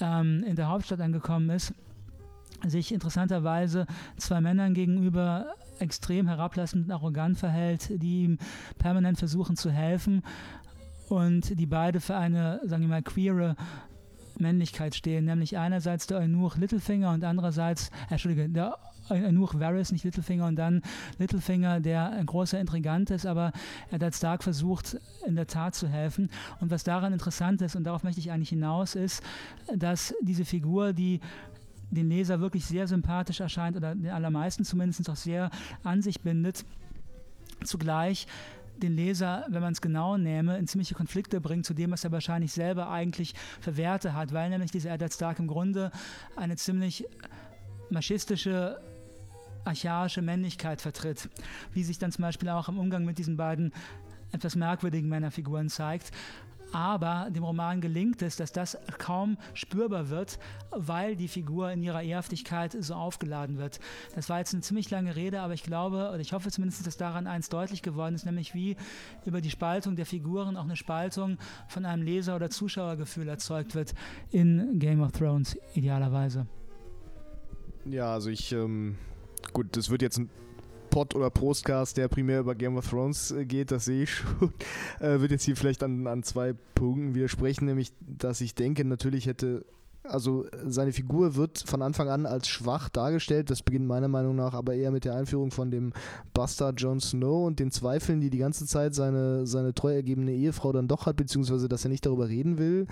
ähm, in der Hauptstadt angekommen ist, sich interessanterweise zwei Männern gegenüber extrem herablassend und arrogant verhält, die ihm permanent versuchen zu helfen und die beide für eine, sagen wir mal, queere Männlichkeit stehen, nämlich einerseits der Eunuch Littlefinger und andererseits, äh, Entschuldige, der Eunuch Varys, nicht Littlefinger, und dann Littlefinger, der ein großer Intrigant ist, aber er hat Stark versucht, in der Tat zu helfen. Und was daran interessant ist, und darauf möchte ich eigentlich hinaus, ist, dass diese Figur, die den Leser wirklich sehr sympathisch erscheint, oder den allermeisten zumindest auch sehr an sich bindet, zugleich den Leser, wenn man es genau nähme, in ziemliche Konflikte bringt zu dem, was er wahrscheinlich selber eigentlich für Werte hat, weil nämlich dieser Eddard Stark im Grunde eine ziemlich maschistische archaische Männlichkeit vertritt, wie sich dann zum Beispiel auch im Umgang mit diesen beiden etwas merkwürdigen Männerfiguren zeigt aber dem Roman gelingt es, dass das kaum spürbar wird, weil die Figur in ihrer Ehrhaftigkeit so aufgeladen wird. Das war jetzt eine ziemlich lange Rede, aber ich glaube, oder ich hoffe zumindest, dass daran eins deutlich geworden ist, nämlich wie über die Spaltung der Figuren auch eine Spaltung von einem Leser- oder Zuschauergefühl erzeugt wird in Game of Thrones, idealerweise. Ja, also ich, ähm, gut, das wird jetzt ein Pod oder Postcast, der primär über Game of Thrones äh, geht, das sehe ich schon, äh, wird jetzt hier vielleicht an, an zwei Punkten widersprechen, nämlich, dass ich denke, natürlich hätte also seine Figur wird von Anfang an als schwach dargestellt. Das beginnt meiner Meinung nach aber eher mit der Einführung von dem Bastard Jon Snow und den Zweifeln, die die ganze Zeit seine, seine treu ergebene Ehefrau dann doch hat, beziehungsweise dass er nicht darüber reden will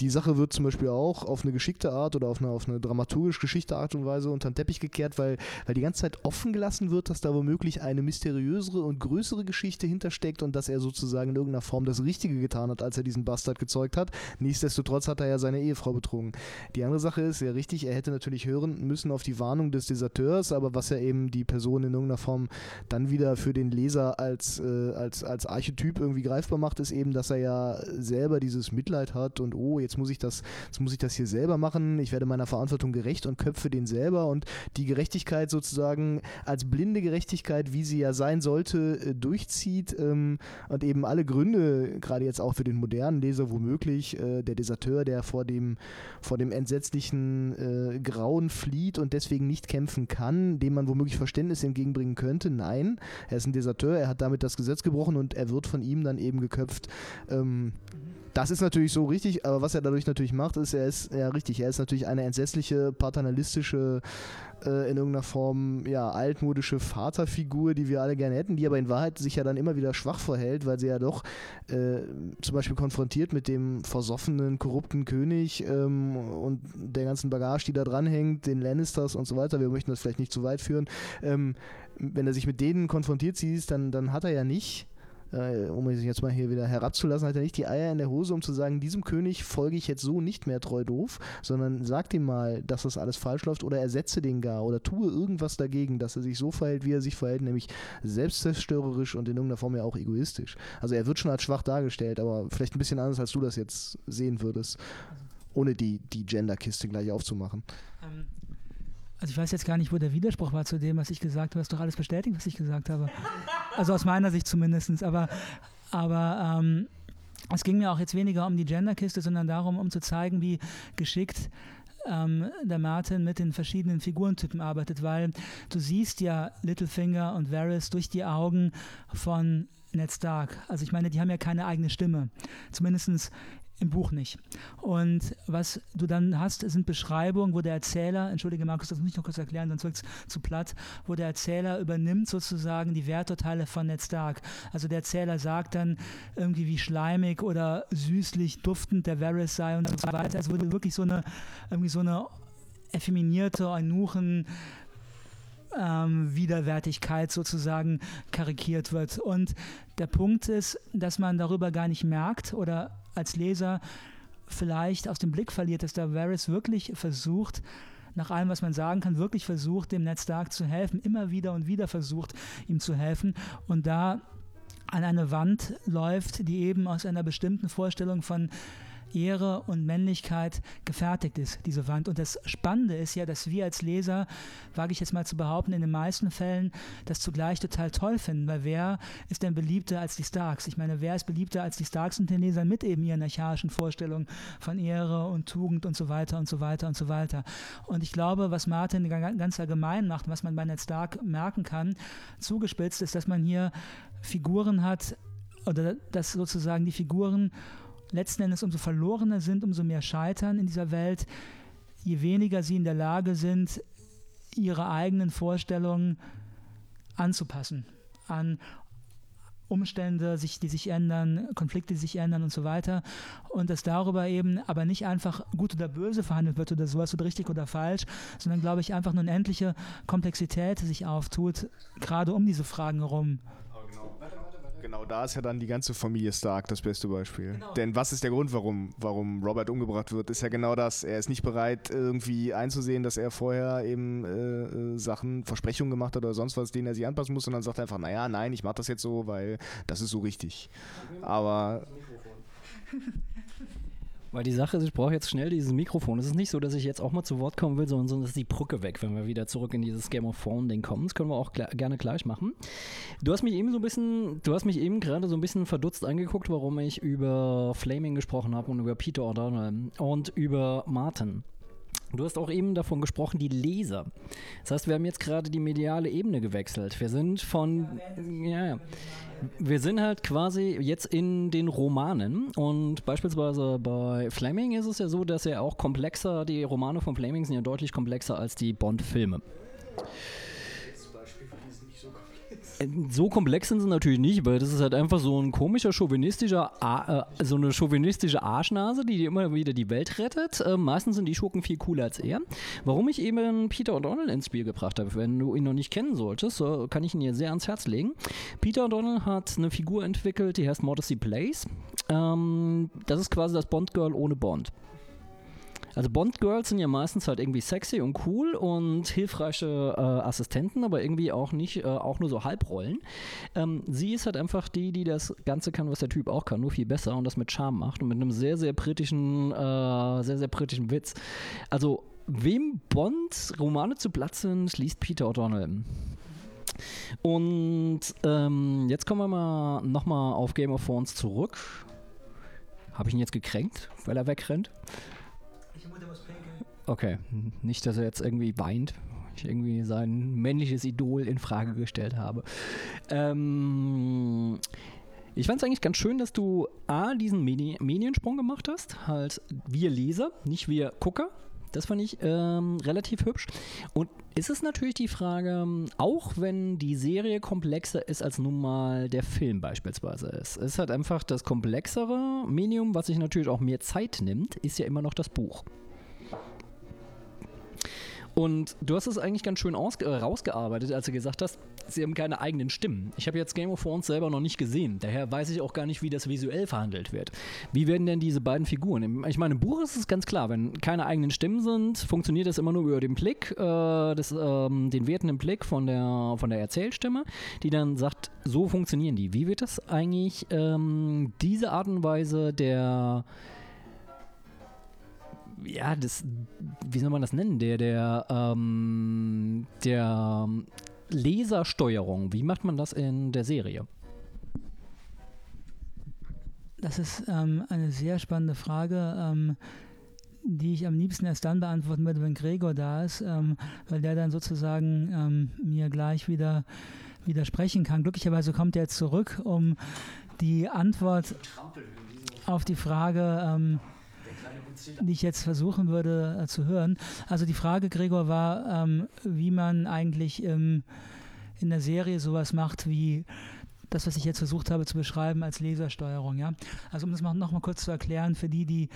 die Sache wird zum Beispiel auch auf eine geschickte Art oder auf eine, auf eine dramaturgisch geschickte Art und Weise unter den Teppich gekehrt, weil, weil die ganze Zeit offen gelassen wird, dass da womöglich eine mysteriösere und größere Geschichte hintersteckt und dass er sozusagen in irgendeiner Form das Richtige getan hat, als er diesen Bastard gezeugt hat. Nichtsdestotrotz hat er ja seine Ehefrau betrogen. Die andere Sache ist ja richtig, er hätte natürlich hören müssen auf die Warnung des Deserteurs, aber was ja eben die Person in irgendeiner Form dann wieder für den Leser als, äh, als, als Archetyp irgendwie greifbar macht, ist eben, dass er ja selber dieses Mitleid hat und oh, jetzt muss ich das, jetzt muss ich das hier selber machen, ich werde meiner Verantwortung gerecht und köpfe den selber und die Gerechtigkeit sozusagen als blinde Gerechtigkeit, wie sie ja sein sollte, äh, durchzieht ähm, und eben alle Gründe, gerade jetzt auch für den modernen Leser womöglich, äh, der Deserteur, der vor dem, vor dem entsetzlichen äh, Grauen flieht und deswegen nicht kämpfen kann, dem man womöglich Verständnis entgegenbringen könnte. Nein, er ist ein Deserteur, er hat damit das Gesetz gebrochen und er wird von ihm dann eben geköpft. Ähm, das ist natürlich so richtig, aber was er dadurch natürlich macht, ist, er ist, ja richtig, er ist natürlich eine entsetzliche, paternalistische, äh, in irgendeiner Form, ja, altmodische Vaterfigur, die wir alle gerne hätten, die aber in Wahrheit sich ja dann immer wieder schwach verhält, weil sie ja doch äh, zum Beispiel konfrontiert mit dem versoffenen, korrupten König ähm, und der ganzen Bagage, die da dranhängt, den Lannisters und so weiter, wir möchten das vielleicht nicht zu weit führen, ähm, wenn er sich mit denen konfrontiert sieht, dann, dann hat er ja nicht äh, um sich jetzt mal hier wieder herabzulassen, hat er nicht die Eier in der Hose, um zu sagen, diesem König folge ich jetzt so nicht mehr treu doof, sondern sagt ihm mal, dass das alles falsch läuft oder ersetze den gar oder tue irgendwas dagegen, dass er sich so verhält, wie er sich verhält, nämlich selbstzerstörerisch und in irgendeiner Form ja auch egoistisch. Also er wird schon als schwach dargestellt, aber vielleicht ein bisschen anders, als du das jetzt sehen würdest, ohne die, die Gender-Kiste gleich aufzumachen. Ähm, also ich weiß jetzt gar nicht, wo der Widerspruch war zu dem, was ich gesagt habe. Du hast doch alles bestätigt, was ich gesagt habe. Also aus meiner Sicht zumindest. Aber, aber ähm, es ging mir auch jetzt weniger um die Genderkiste, sondern darum, um zu zeigen, wie geschickt ähm, der Martin mit den verschiedenen Figurentypen arbeitet, weil du siehst ja Littlefinger und Varys durch die Augen von Ned Stark. Also ich meine, die haben ja keine eigene Stimme. Zumindest im Buch nicht. Und was du dann hast, sind Beschreibungen, wo der Erzähler, entschuldige Markus, das muss ich noch kurz erklären, sonst wird es zu platt, wo der Erzähler übernimmt sozusagen die Werturteile von Ned Stark. Also der Erzähler sagt dann irgendwie, wie schleimig oder süßlich duftend der Varys sei und so weiter. Es wurde wirklich so eine, irgendwie so eine effeminierte Eunuchen ähm, Widerwärtigkeit sozusagen karikiert wird. Und der Punkt ist, dass man darüber gar nicht merkt oder als Leser vielleicht aus dem Blick verliert, dass da Varys wirklich versucht, nach allem, was man sagen kann, wirklich versucht, dem Ned Stark zu helfen, immer wieder und wieder versucht, ihm zu helfen und da an eine Wand läuft, die eben aus einer bestimmten Vorstellung von Ehre und Männlichkeit gefertigt ist, diese Wand. Und das Spannende ist ja, dass wir als Leser, wage ich jetzt mal zu behaupten, in den meisten Fällen das zugleich total toll finden, weil wer ist denn beliebter als die Starks? Ich meine, wer ist beliebter als die Starks und den Lesern mit eben ihren archaischen Vorstellungen von Ehre und Tugend und so weiter und so weiter und so weiter. Und ich glaube, was Martin ganz allgemein macht, was man bei Ned Stark merken kann, zugespitzt ist, dass man hier Figuren hat, oder dass sozusagen die Figuren letzten Endes umso verlorener sind, umso mehr scheitern in dieser Welt, je weniger sie in der Lage sind, ihre eigenen Vorstellungen anzupassen an Umstände, sich, die sich ändern, Konflikte, die sich ändern und so weiter. Und dass darüber eben aber nicht einfach gut oder böse verhandelt wird oder sowas oder richtig oder falsch, sondern glaube ich einfach eine endliche Komplexität sich auftut, gerade um diese Fragen herum. Genau, da ist ja dann die ganze Familie Stark das beste Beispiel. Genau. Denn was ist der Grund, warum, warum Robert umgebracht wird? Ist ja genau das. Er ist nicht bereit, irgendwie einzusehen, dass er vorher eben äh, äh Sachen, Versprechungen gemacht hat oder sonst was, denen er sich anpassen muss, und dann sagt er einfach, naja, nein, ich mach das jetzt so, weil das ist so richtig. Aber. Weil die Sache ist, ich brauche jetzt schnell dieses Mikrofon. Es ist nicht so, dass ich jetzt auch mal zu Wort kommen will, sondern ist die Brücke weg, wenn wir wieder zurück in dieses Game of Thrones-Ding kommen. Das können wir auch gerne gleich machen. Du hast mich eben so ein bisschen, du hast mich eben gerade so ein bisschen verdutzt angeguckt, warum ich über Flaming gesprochen habe und über Peter O'Donnell und über Martin. Du hast auch eben davon gesprochen, die Leser. Das heißt, wir haben jetzt gerade die mediale Ebene gewechselt. Wir sind von, ja, ja. Wir sind halt quasi jetzt in den Romanen und beispielsweise bei Fleming ist es ja so, dass er auch komplexer, die Romane von Fleming sind ja deutlich komplexer als die Bond-Filme. So komplex sind sie natürlich nicht, weil das ist halt einfach so ein komischer chauvinistischer, äh, so eine chauvinistische Arschnase, die immer wieder die Welt rettet. Äh, meistens sind die Schurken viel cooler als er. Warum ich eben Peter O'Donnell ins Spiel gebracht habe, wenn du ihn noch nicht kennen solltest, so kann ich ihn dir sehr ans Herz legen. Peter O'Donnell hat eine Figur entwickelt, die heißt Modesty Place. Ähm, das ist quasi das Bond-Girl ohne Bond. Also Bond-Girls sind ja meistens halt irgendwie sexy und cool und hilfreiche äh, Assistenten, aber irgendwie auch nicht, äh, auch nur so Halbrollen. Ähm, sie ist halt einfach die, die das Ganze kann, was der Typ auch kann, nur viel besser und das mit Charme macht und mit einem sehr, sehr britischen, äh, sehr, sehr britischen Witz. Also, wem Bond Romane zu Platz sind, liest Peter O'Donnell. Und ähm, jetzt kommen wir mal nochmal auf Game of Thrones zurück. Habe ich ihn jetzt gekränkt, weil er wegrennt? Okay, nicht, dass er jetzt irgendwie weint. Ich irgendwie sein männliches Idol in Frage gestellt habe. Ähm, ich fand es eigentlich ganz schön, dass du A, diesen Medi Mediensprung gemacht hast. Halt wir Leser, nicht wir Gucker. Das fand ich ähm, relativ hübsch. Und ist es natürlich die Frage, auch wenn die Serie komplexer ist als nun mal der Film beispielsweise ist, ist halt einfach das komplexere Medium, was sich natürlich auch mehr Zeit nimmt, ist ja immer noch das Buch. Und du hast es eigentlich ganz schön äh, rausgearbeitet, als du gesagt hast, sie haben keine eigenen Stimmen. Ich habe jetzt Game of Thrones selber noch nicht gesehen, daher weiß ich auch gar nicht, wie das visuell verhandelt wird. Wie werden denn diese beiden Figuren? Ich meine, im Buch ist es ganz klar, wenn keine eigenen Stimmen sind, funktioniert das immer nur über den Blick, äh, des, ähm, den wertenden Blick von der, von der Erzählstimme, die dann sagt, so funktionieren die. Wie wird das eigentlich ähm, diese Art und Weise der ja, das, wie soll man das nennen? Der, der, ähm, der Lasersteuerung. Wie macht man das in der Serie? Das ist ähm, eine sehr spannende Frage, ähm, die ich am liebsten erst dann beantworten würde, wenn Gregor da ist, ähm, weil der dann sozusagen ähm, mir gleich wieder widersprechen kann. Glücklicherweise kommt er jetzt zurück, um die Antwort auf die Frage ähm, die ich jetzt versuchen würde äh, zu hören. Also die Frage, Gregor, war, ähm, wie man eigentlich ähm, in der Serie sowas macht wie das, was ich jetzt versucht habe zu beschreiben als Lasersteuerung. Ja? Also um das noch mal kurz zu erklären, für die, die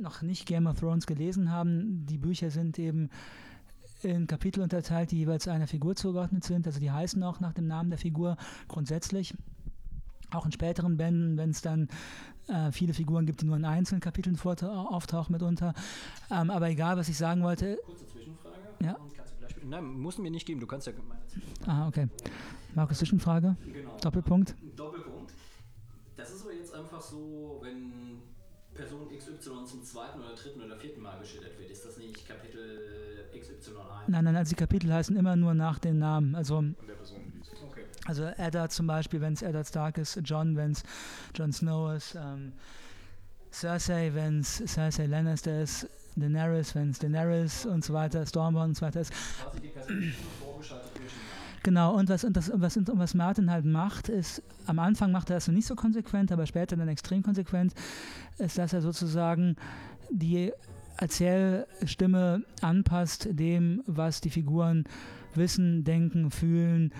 noch nicht Game of Thrones gelesen haben, die Bücher sind eben in Kapitel unterteilt, die jeweils einer Figur zugeordnet sind. Also die heißen auch nach dem Namen der Figur grundsätzlich. Auch in späteren Bänden, wenn es dann äh, viele Figuren gibt, die nur in einzelnen Kapiteln auftauchen mitunter. Ähm, aber egal, was ich sagen wollte. Kurze Zwischenfrage. Ja. Nein, musst du mir nicht geben, du kannst ja meine Ah, okay. Markus, Zwischenfrage? Genau. Doppelpunkt? Doppelpunkt. Das ist aber jetzt einfach so, wenn Person XY zum zweiten oder dritten oder vierten Mal geschildert wird. Ist das nicht Kapitel XY1? Nein, nein, also die Kapitel heißen immer nur nach den Namen. Also, okay. Also Eddard zum Beispiel, wenn es Eddard Stark ist, John, wenn es Jon Snow ist, ähm, Cersei, wenn es Cersei Lannister ist, Daenerys, wenn es Daenerys und so weiter, Stormborn und so weiter ist. Genau, und was, und, das, und, was, und was Martin halt macht, ist, am Anfang macht er das noch nicht so konsequent, aber später dann extrem konsequent, ist, dass er sozusagen die Erzählstimme anpasst dem, was die Figuren wissen, denken, fühlen,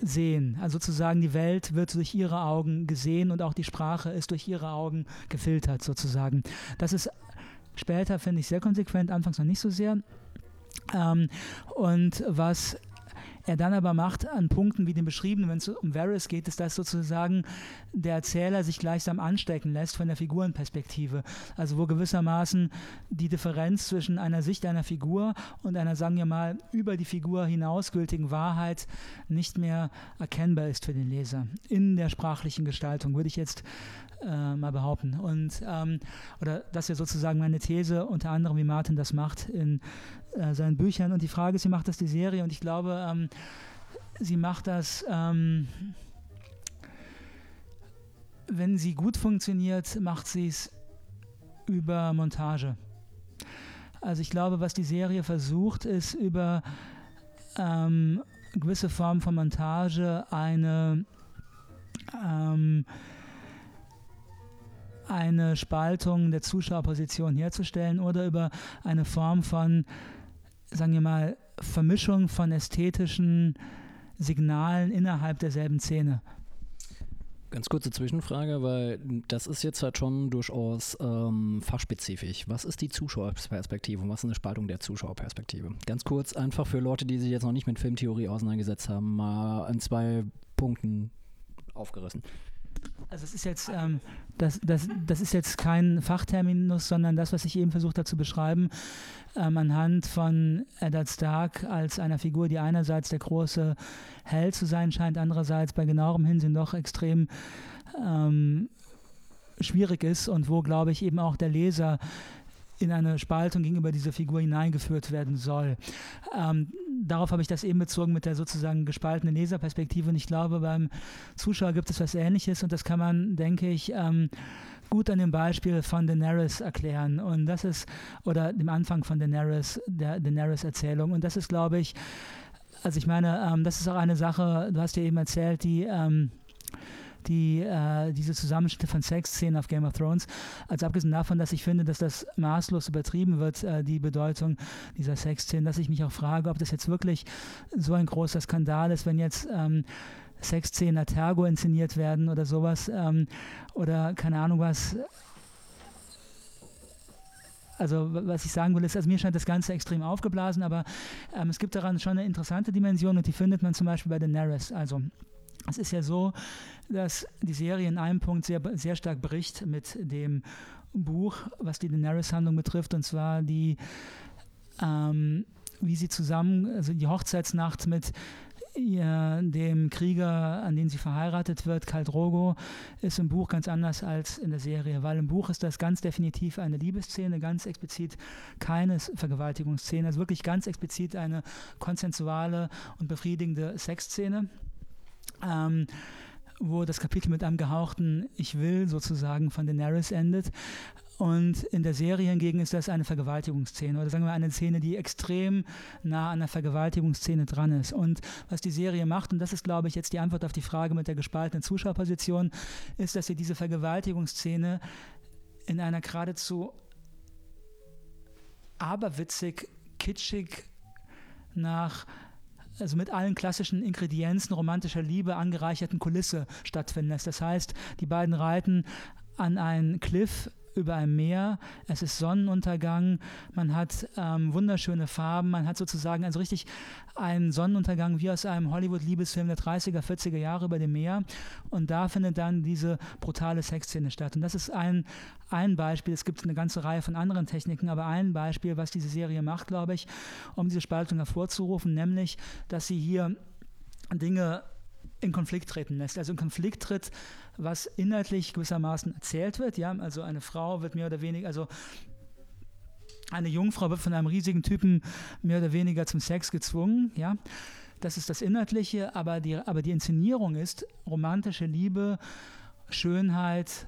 sehen. Also sozusagen die Welt wird durch ihre Augen gesehen und auch die Sprache ist durch ihre Augen gefiltert sozusagen. Das ist später, finde ich, sehr konsequent, anfangs noch nicht so sehr. Ähm, und was er dann aber macht an Punkten wie den beschriebenen, wenn es um Varys geht, ist das sozusagen der Erzähler sich gleichsam anstecken lässt von der Figurenperspektive. Also wo gewissermaßen die Differenz zwischen einer Sicht einer Figur und einer, sagen wir mal, über die Figur hinausgültigen Wahrheit nicht mehr erkennbar ist für den Leser. In der sprachlichen Gestaltung würde ich jetzt äh, mal behaupten. Und ähm, oder das ist ja sozusagen meine These, unter anderem, wie Martin das macht in äh, seinen Büchern. Und die Frage ist, wie macht das die Serie? Und ich glaube, ähm, sie macht das, ähm, wenn sie gut funktioniert, macht sie es über Montage. Also ich glaube, was die Serie versucht, ist über ähm, gewisse Form von Montage eine ähm, eine Spaltung der Zuschauerposition herzustellen oder über eine Form von, sagen wir mal, Vermischung von ästhetischen Signalen innerhalb derselben Szene. Ganz kurze Zwischenfrage, weil das ist jetzt halt schon durchaus ähm, fachspezifisch. Was ist die Zuschauerperspektive und was ist eine Spaltung der Zuschauerperspektive? Ganz kurz, einfach für Leute, die sich jetzt noch nicht mit Filmtheorie auseinandergesetzt haben, mal in zwei Punkten aufgerissen. Also es ist jetzt, ähm, das, das, das ist jetzt kein Fachterminus, sondern das, was ich eben versucht habe zu beschreiben, ähm, anhand von Eddard Stark als einer Figur, die einerseits der große Held zu sein scheint, andererseits bei genauerem Hinsehen doch extrem ähm, schwierig ist und wo, glaube ich, eben auch der Leser in eine Spaltung gegenüber dieser Figur hineingeführt werden soll. Ähm, darauf habe ich das eben bezogen mit der sozusagen gespaltenen Leserperspektive. Und ich glaube, beim Zuschauer gibt es was Ähnliches und das kann man, denke ich, ähm, gut an dem Beispiel von Daenerys erklären. Und das ist, oder dem Anfang von Daenerys, der Daenerys-Erzählung. Und das ist, glaube ich, also ich meine, ähm, das ist auch eine Sache, du hast ja eben erzählt, die ähm, die, äh, diese Zusammenschnitte von Sexszenen auf Game of Thrones. Also abgesehen davon, dass ich finde, dass das maßlos übertrieben wird, äh, die Bedeutung dieser Sexszenen, dass ich mich auch frage, ob das jetzt wirklich so ein großer Skandal ist, wenn jetzt ähm, Sexszenen a Tergo inszeniert werden oder sowas ähm, oder keine Ahnung was also was ich sagen will, ist, also mir scheint das Ganze extrem aufgeblasen, aber ähm, es gibt daran schon eine interessante Dimension und die findet man zum Beispiel bei Daenerys. Also es ist ja so, dass die Serie in einem Punkt sehr, sehr stark bricht mit dem Buch, was die Daenerys-Handlung betrifft, und zwar die, ähm, wie sie zusammen, also die Hochzeitsnacht mit ja, dem Krieger, an den sie verheiratet wird, Khal Drogo, ist im Buch ganz anders als in der Serie, weil im Buch ist das ganz definitiv eine Liebesszene, ganz explizit keine Vergewaltigungsszene, also wirklich ganz explizit eine konsensuale und befriedigende Sexszene ähm, wo das Kapitel mit einem gehauchten Ich will sozusagen von Daenerys endet. Und in der Serie hingegen ist das eine Vergewaltigungsszene oder sagen wir eine Szene, die extrem nah an der Vergewaltigungsszene dran ist. Und was die Serie macht, und das ist, glaube ich, jetzt die Antwort auf die Frage mit der gespaltenen Zuschauerposition, ist, dass sie diese Vergewaltigungsszene in einer geradezu aberwitzig, kitschig nach also mit allen klassischen Ingredienzen romantischer Liebe angereicherten Kulisse stattfinden lässt. Das heißt, die beiden reiten an einen Cliff über einem Meer, es ist Sonnenuntergang, man hat ähm, wunderschöne Farben, man hat sozusagen also richtig einen Sonnenuntergang wie aus einem Hollywood-Liebesfilm der 30er, 40er Jahre über dem Meer. Und da findet dann diese brutale Sexszene statt. Und das ist ein, ein Beispiel, es gibt eine ganze Reihe von anderen Techniken, aber ein Beispiel, was diese Serie macht, glaube ich, um diese Spaltung hervorzurufen, nämlich, dass sie hier Dinge in Konflikt treten lässt. Also in Konflikt tritt, was inhaltlich gewissermaßen erzählt wird. Ja, also eine Frau wird mehr oder weniger, also eine Jungfrau wird von einem riesigen Typen mehr oder weniger zum Sex gezwungen. Ja, das ist das Inhaltliche, aber die, aber die Inszenierung ist romantische Liebe, Schönheit,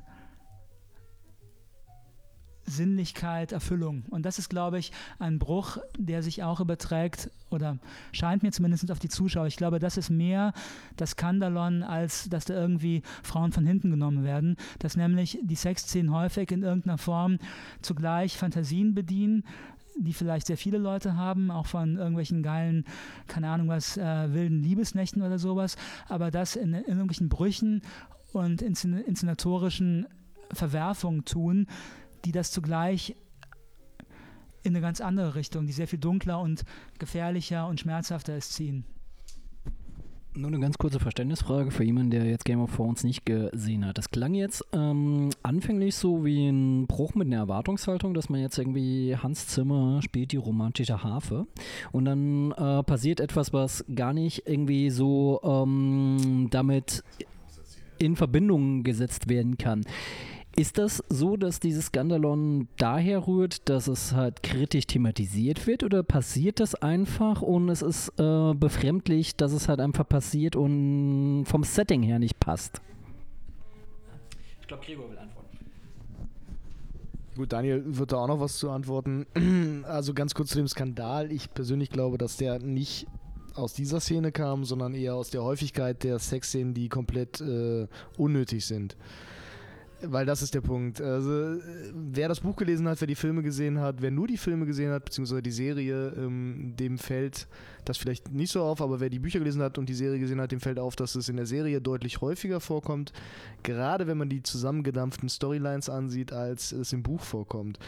Sinnlichkeit, Erfüllung. Und das ist, glaube ich, ein Bruch, der sich auch überträgt oder scheint mir zumindest auf die Zuschauer. Ich glaube, das ist mehr das Skandalon, als dass da irgendwie Frauen von hinten genommen werden. Dass nämlich die Sexszenen häufig in irgendeiner Form zugleich Fantasien bedienen, die vielleicht sehr viele Leute haben, auch von irgendwelchen geilen, keine Ahnung was, äh, wilden Liebesnächten oder sowas, aber das in, in irgendwelchen Brüchen und inszenatorischen Verwerfungen tun, die das zugleich in eine ganz andere Richtung, die sehr viel dunkler und gefährlicher und schmerzhafter ist, ziehen. Nur eine ganz kurze Verständnisfrage für jemanden, der jetzt Game of Thrones nicht gesehen hat. Das klang jetzt ähm, anfänglich so wie ein Bruch mit einer Erwartungshaltung, dass man jetzt irgendwie Hans Zimmer spielt die romantische Harfe und dann äh, passiert etwas, was gar nicht irgendwie so ähm, damit in Verbindung gesetzt werden kann. Ist das so, dass dieses Skandalon daher rührt, dass es halt kritisch thematisiert wird oder passiert das einfach und es ist äh, befremdlich, dass es halt einfach passiert und vom Setting her nicht passt? Ich glaube, Gregor will antworten. Gut, Daniel wird da auch noch was zu antworten. Also ganz kurz zu dem Skandal. Ich persönlich glaube, dass der nicht aus dieser Szene kam, sondern eher aus der Häufigkeit der Sexszenen, die komplett äh, unnötig sind. Weil das ist der Punkt. Also, wer das Buch gelesen hat, wer die Filme gesehen hat, wer nur die Filme gesehen hat, beziehungsweise die Serie, ähm, dem fällt das vielleicht nicht so auf, aber wer die Bücher gelesen hat und die Serie gesehen hat, dem fällt auf, dass es in der Serie deutlich häufiger vorkommt, gerade wenn man die zusammengedampften Storylines ansieht, als es im Buch vorkommt.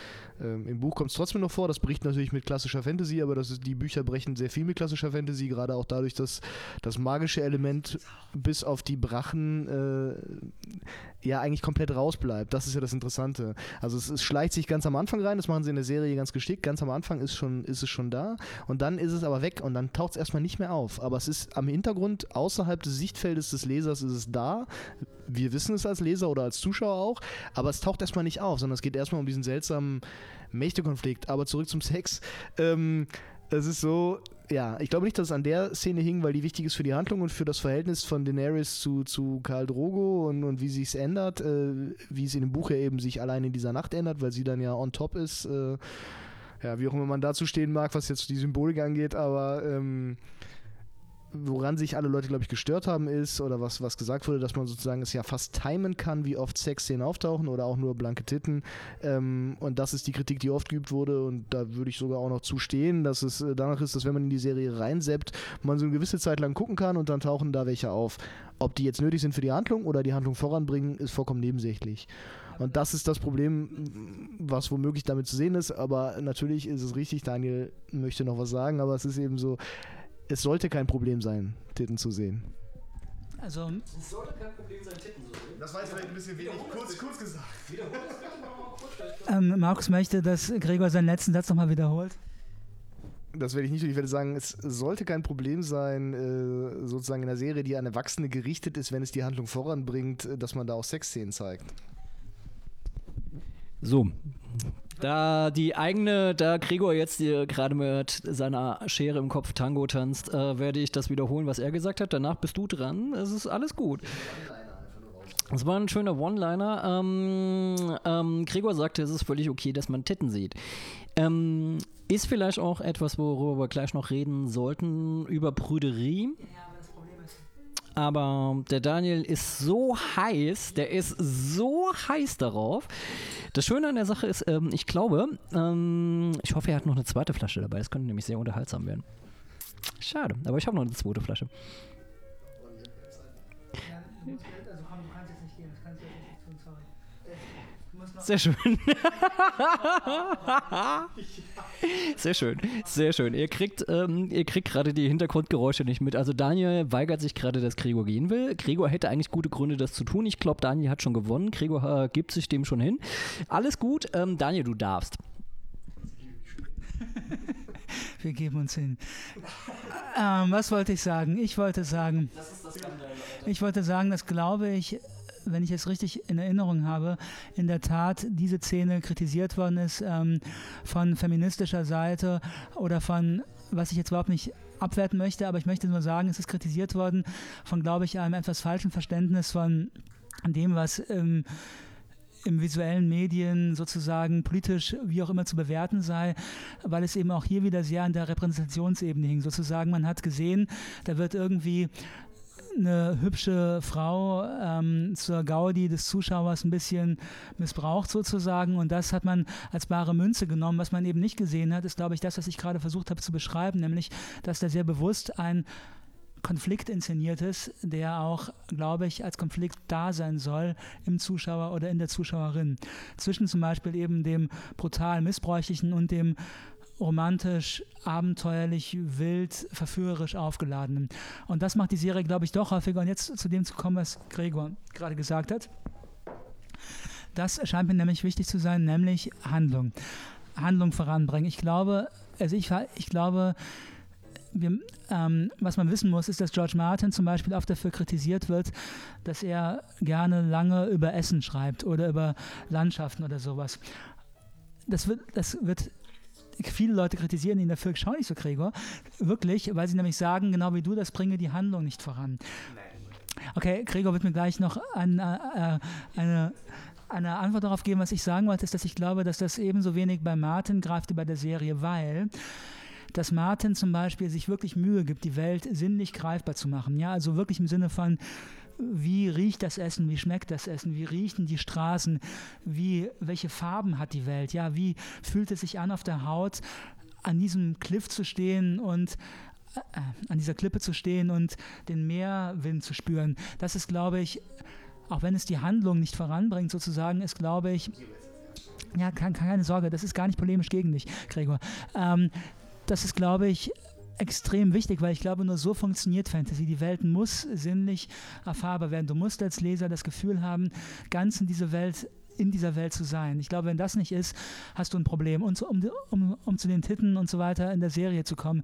Ähm, Im Buch kommt es trotzdem noch vor, das bricht natürlich mit klassischer Fantasy, aber das ist, die Bücher brechen sehr viel mit klassischer Fantasy, gerade auch dadurch, dass das magische Element bis auf die Brachen äh, ja eigentlich komplett rausbleibt. Das ist ja das Interessante. Also es, es, schleicht sich ganz am Anfang rein, das machen sie in der Serie ganz geschickt. Ganz am Anfang ist, schon, ist es schon da und dann ist es aber weg und dann taucht es erstmal nicht mehr auf. Aber es ist am Hintergrund, außerhalb des Sichtfeldes des Lesers ist es da. Wir wissen es als Leser oder als Zuschauer auch, aber es taucht erstmal nicht auf, sondern es geht erstmal um diesen seltsamen Mächtekonflikt. Aber zurück zum Sex. Ähm, es ist so, ja, ich glaube nicht, dass es an der Szene hing, weil die wichtig ist für die Handlung und für das Verhältnis von Daenerys zu, zu Karl Drogo und, und wie sie es ändert, äh, wie es in dem Buch ja eben sich allein in dieser Nacht ändert, weil sie dann ja on top ist. Äh, ja, wie auch immer man dazu stehen mag, was jetzt die Symbolik angeht, aber ähm, woran sich alle Leute, glaube ich, gestört haben, ist, oder was, was gesagt wurde, dass man sozusagen es ja fast timen kann, wie oft Sexszenen auftauchen oder auch nur blanke Titten. Ähm, und das ist die Kritik, die oft geübt wurde. Und da würde ich sogar auch noch zustehen, dass es äh, danach ist, dass wenn man in die Serie reinseppt, man so eine gewisse Zeit lang gucken kann und dann tauchen da welche auf. Ob die jetzt nötig sind für die Handlung oder die Handlung voranbringen, ist vollkommen nebensächlich. Und das ist das Problem, was womöglich damit zu sehen ist. Aber natürlich ist es richtig, Daniel möchte noch was sagen, aber es ist eben so, es sollte kein Problem sein, Titten zu sehen. Also, es sollte kein Problem sein, Titten zu sehen. Das war jetzt vielleicht ein bisschen wenig kurz, kurz gesagt. Ähm, Markus möchte, dass Gregor seinen letzten Satz nochmal wiederholt. Das werde ich nicht. Ich werde sagen, es sollte kein Problem sein, äh, sozusagen in einer Serie, die an Erwachsene gerichtet ist, wenn es die Handlung voranbringt, äh, dass man da auch Sexszenen zeigt. So, da die eigene, da Gregor jetzt gerade mit seiner Schere im Kopf Tango tanzt, äh, werde ich das wiederholen, was er gesagt hat. Danach bist du dran. Es ist alles gut. Das war ein schöner One-Liner. Ähm, ähm, Gregor sagte, es ist völlig okay, dass man Titten sieht. Ähm, ist vielleicht auch etwas, worüber wir gleich noch reden sollten, über Prüderie. Ja aber der Daniel ist so heiß, der ist so heiß darauf. Das Schöne an der Sache ist, ähm, ich glaube, ähm, ich hoffe, er hat noch eine zweite Flasche dabei. Das könnte nämlich sehr unterhaltsam werden. Schade, aber ich habe noch eine zweite Flasche. Sehr schön. Sehr schön, sehr schön. Ihr kriegt, ähm, ihr kriegt gerade die Hintergrundgeräusche nicht mit. Also Daniel weigert sich gerade, dass Gregor gehen will. Gregor hätte eigentlich gute Gründe, das zu tun. Ich glaube, Daniel hat schon gewonnen. Gregor äh, gibt sich dem schon hin. Alles gut. Ähm, Daniel, du darfst. Wir geben uns hin. Ähm, was wollte ich sagen? Ich wollte sagen, ich wollte sagen, das glaube ich, wenn ich es richtig in Erinnerung habe, in der Tat diese Szene kritisiert worden ist ähm, von feministischer Seite oder von, was ich jetzt überhaupt nicht abwerten möchte, aber ich möchte nur sagen, es ist kritisiert worden von, glaube ich, einem etwas falschen Verständnis von dem, was ähm, im visuellen Medien sozusagen politisch wie auch immer zu bewerten sei, weil es eben auch hier wieder sehr an der Repräsentationsebene hing. Sozusagen, man hat gesehen, da wird irgendwie eine hübsche Frau ähm, zur Gaudi des Zuschauers ein bisschen missbraucht sozusagen und das hat man als bare Münze genommen. Was man eben nicht gesehen hat, ist, glaube ich, das, was ich gerade versucht habe zu beschreiben, nämlich, dass da sehr bewusst ein Konflikt inszeniert ist, der auch, glaube ich, als Konflikt da sein soll im Zuschauer oder in der Zuschauerin. Zwischen zum Beispiel eben dem brutal missbräuchlichen und dem romantisch, abenteuerlich, wild, verführerisch aufgeladen. Und das macht die Serie, glaube ich, doch häufiger. Und jetzt zu dem zu kommen, was Gregor gerade gesagt hat. Das scheint mir nämlich wichtig zu sein, nämlich Handlung. Handlung voranbringen. Ich glaube, also ich, ich glaube, wir, ähm, was man wissen muss, ist, dass George Martin zum Beispiel oft dafür kritisiert wird, dass er gerne lange über Essen schreibt oder über Landschaften oder sowas. Das wird, das wird viele Leute kritisieren ihn dafür, schau nicht so, Gregor. Wirklich, weil sie nämlich sagen, genau wie du, das bringe die Handlung nicht voran. Okay, Gregor wird mir gleich noch eine, äh, eine, eine Antwort darauf geben. Was ich sagen wollte, ist, dass ich glaube, dass das ebenso wenig bei Martin greift wie bei der Serie, weil dass Martin zum Beispiel sich wirklich Mühe gibt, die Welt sinnlich greifbar zu machen. Ja, also wirklich im Sinne von, wie riecht das Essen, wie schmeckt das Essen, wie riechen die Straßen, wie, welche Farben hat die Welt, ja, wie fühlt es sich an auf der Haut, an diesem Cliff zu stehen und äh, an dieser Klippe zu stehen und den Meerwind zu spüren. Das ist, glaube ich, auch wenn es die Handlung nicht voranbringt, sozusagen, ist, glaube ich, ja, keine Sorge, das ist gar nicht polemisch gegen dich, Gregor. Ähm, das ist, glaube ich, extrem wichtig, weil ich glaube, nur so funktioniert Fantasy. Die Welt muss sinnlich erfahrbar werden. Du musst als Leser das Gefühl haben, ganz in diese Welt in dieser Welt zu sein. Ich glaube, wenn das nicht ist, hast du ein Problem. Und um, um, um zu den Titten und so weiter in der Serie zu kommen.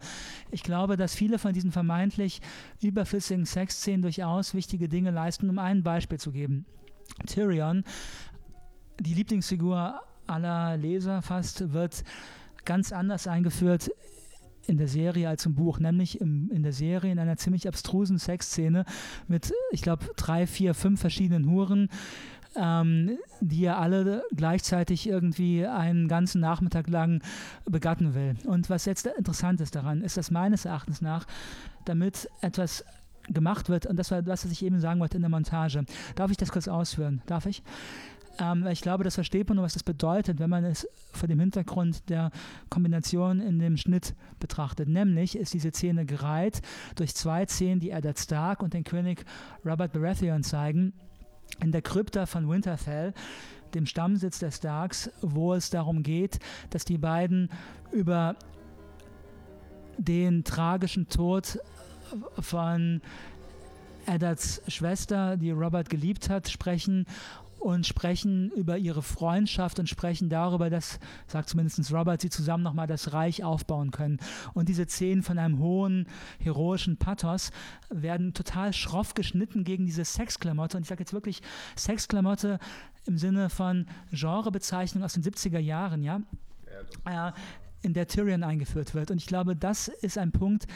Ich glaube, dass viele von diesen vermeintlich überflüssigen Sexszenen durchaus wichtige Dinge leisten, um ein Beispiel zu geben. Tyrion, die Lieblingsfigur aller Leser fast, wird ganz anders eingeführt in der Serie als im Buch, nämlich im, in der Serie in einer ziemlich abstrusen Sexszene mit, ich glaube, drei, vier, fünf verschiedenen Huren, ähm, die er alle gleichzeitig irgendwie einen ganzen Nachmittag lang begatten will. Und was jetzt interessant ist daran, ist, dass meines Erachtens nach, damit etwas gemacht wird, und das war das, was ich eben sagen wollte in der Montage. Darf ich das kurz ausführen? Darf ich? Ähm, ich glaube, das versteht man nur, was das bedeutet, wenn man es vor dem Hintergrund der Kombination in dem Schnitt betrachtet. Nämlich ist diese Szene gereiht durch zwei Szenen, die Eddard Stark und den König Robert Baratheon zeigen, in der Krypta von Winterfell, dem Stammsitz der Starks, wo es darum geht, dass die beiden über den tragischen Tod von Eddards Schwester, die Robert geliebt hat, sprechen und sprechen über ihre Freundschaft und sprechen darüber, dass, sagt zumindest Robert, sie zusammen nochmal das Reich aufbauen können. Und diese Szenen von einem hohen, heroischen Pathos werden total schroff geschnitten gegen diese Sexklamotte. Und ich sage jetzt wirklich Sexklamotte im Sinne von Genrebezeichnung aus den 70er Jahren, ja, ja in der Tyrion eingeführt wird. Und ich glaube, das ist ein Punkt,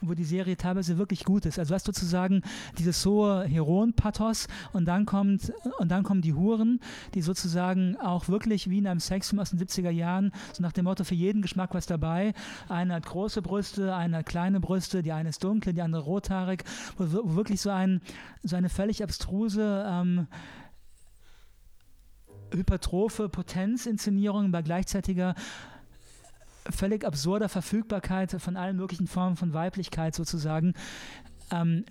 wo die Serie teilweise wirklich gut ist. Also du hast sozusagen dieses hohe Heroen-Pathos und dann kommt und dann kommen die Huren, die sozusagen auch wirklich wie in einem Sexfilm aus den 70er Jahren, so nach dem Motto für jeden Geschmack was dabei. Eine hat große Brüste, eine hat kleine Brüste, die eine ist dunkel, die andere rothaarig, wo, wo wirklich so, ein, so eine völlig abstruse ähm, hypertrophe Potenzinszenierung bei gleichzeitiger völlig absurder Verfügbarkeit von allen möglichen Formen von Weiblichkeit sozusagen ähm,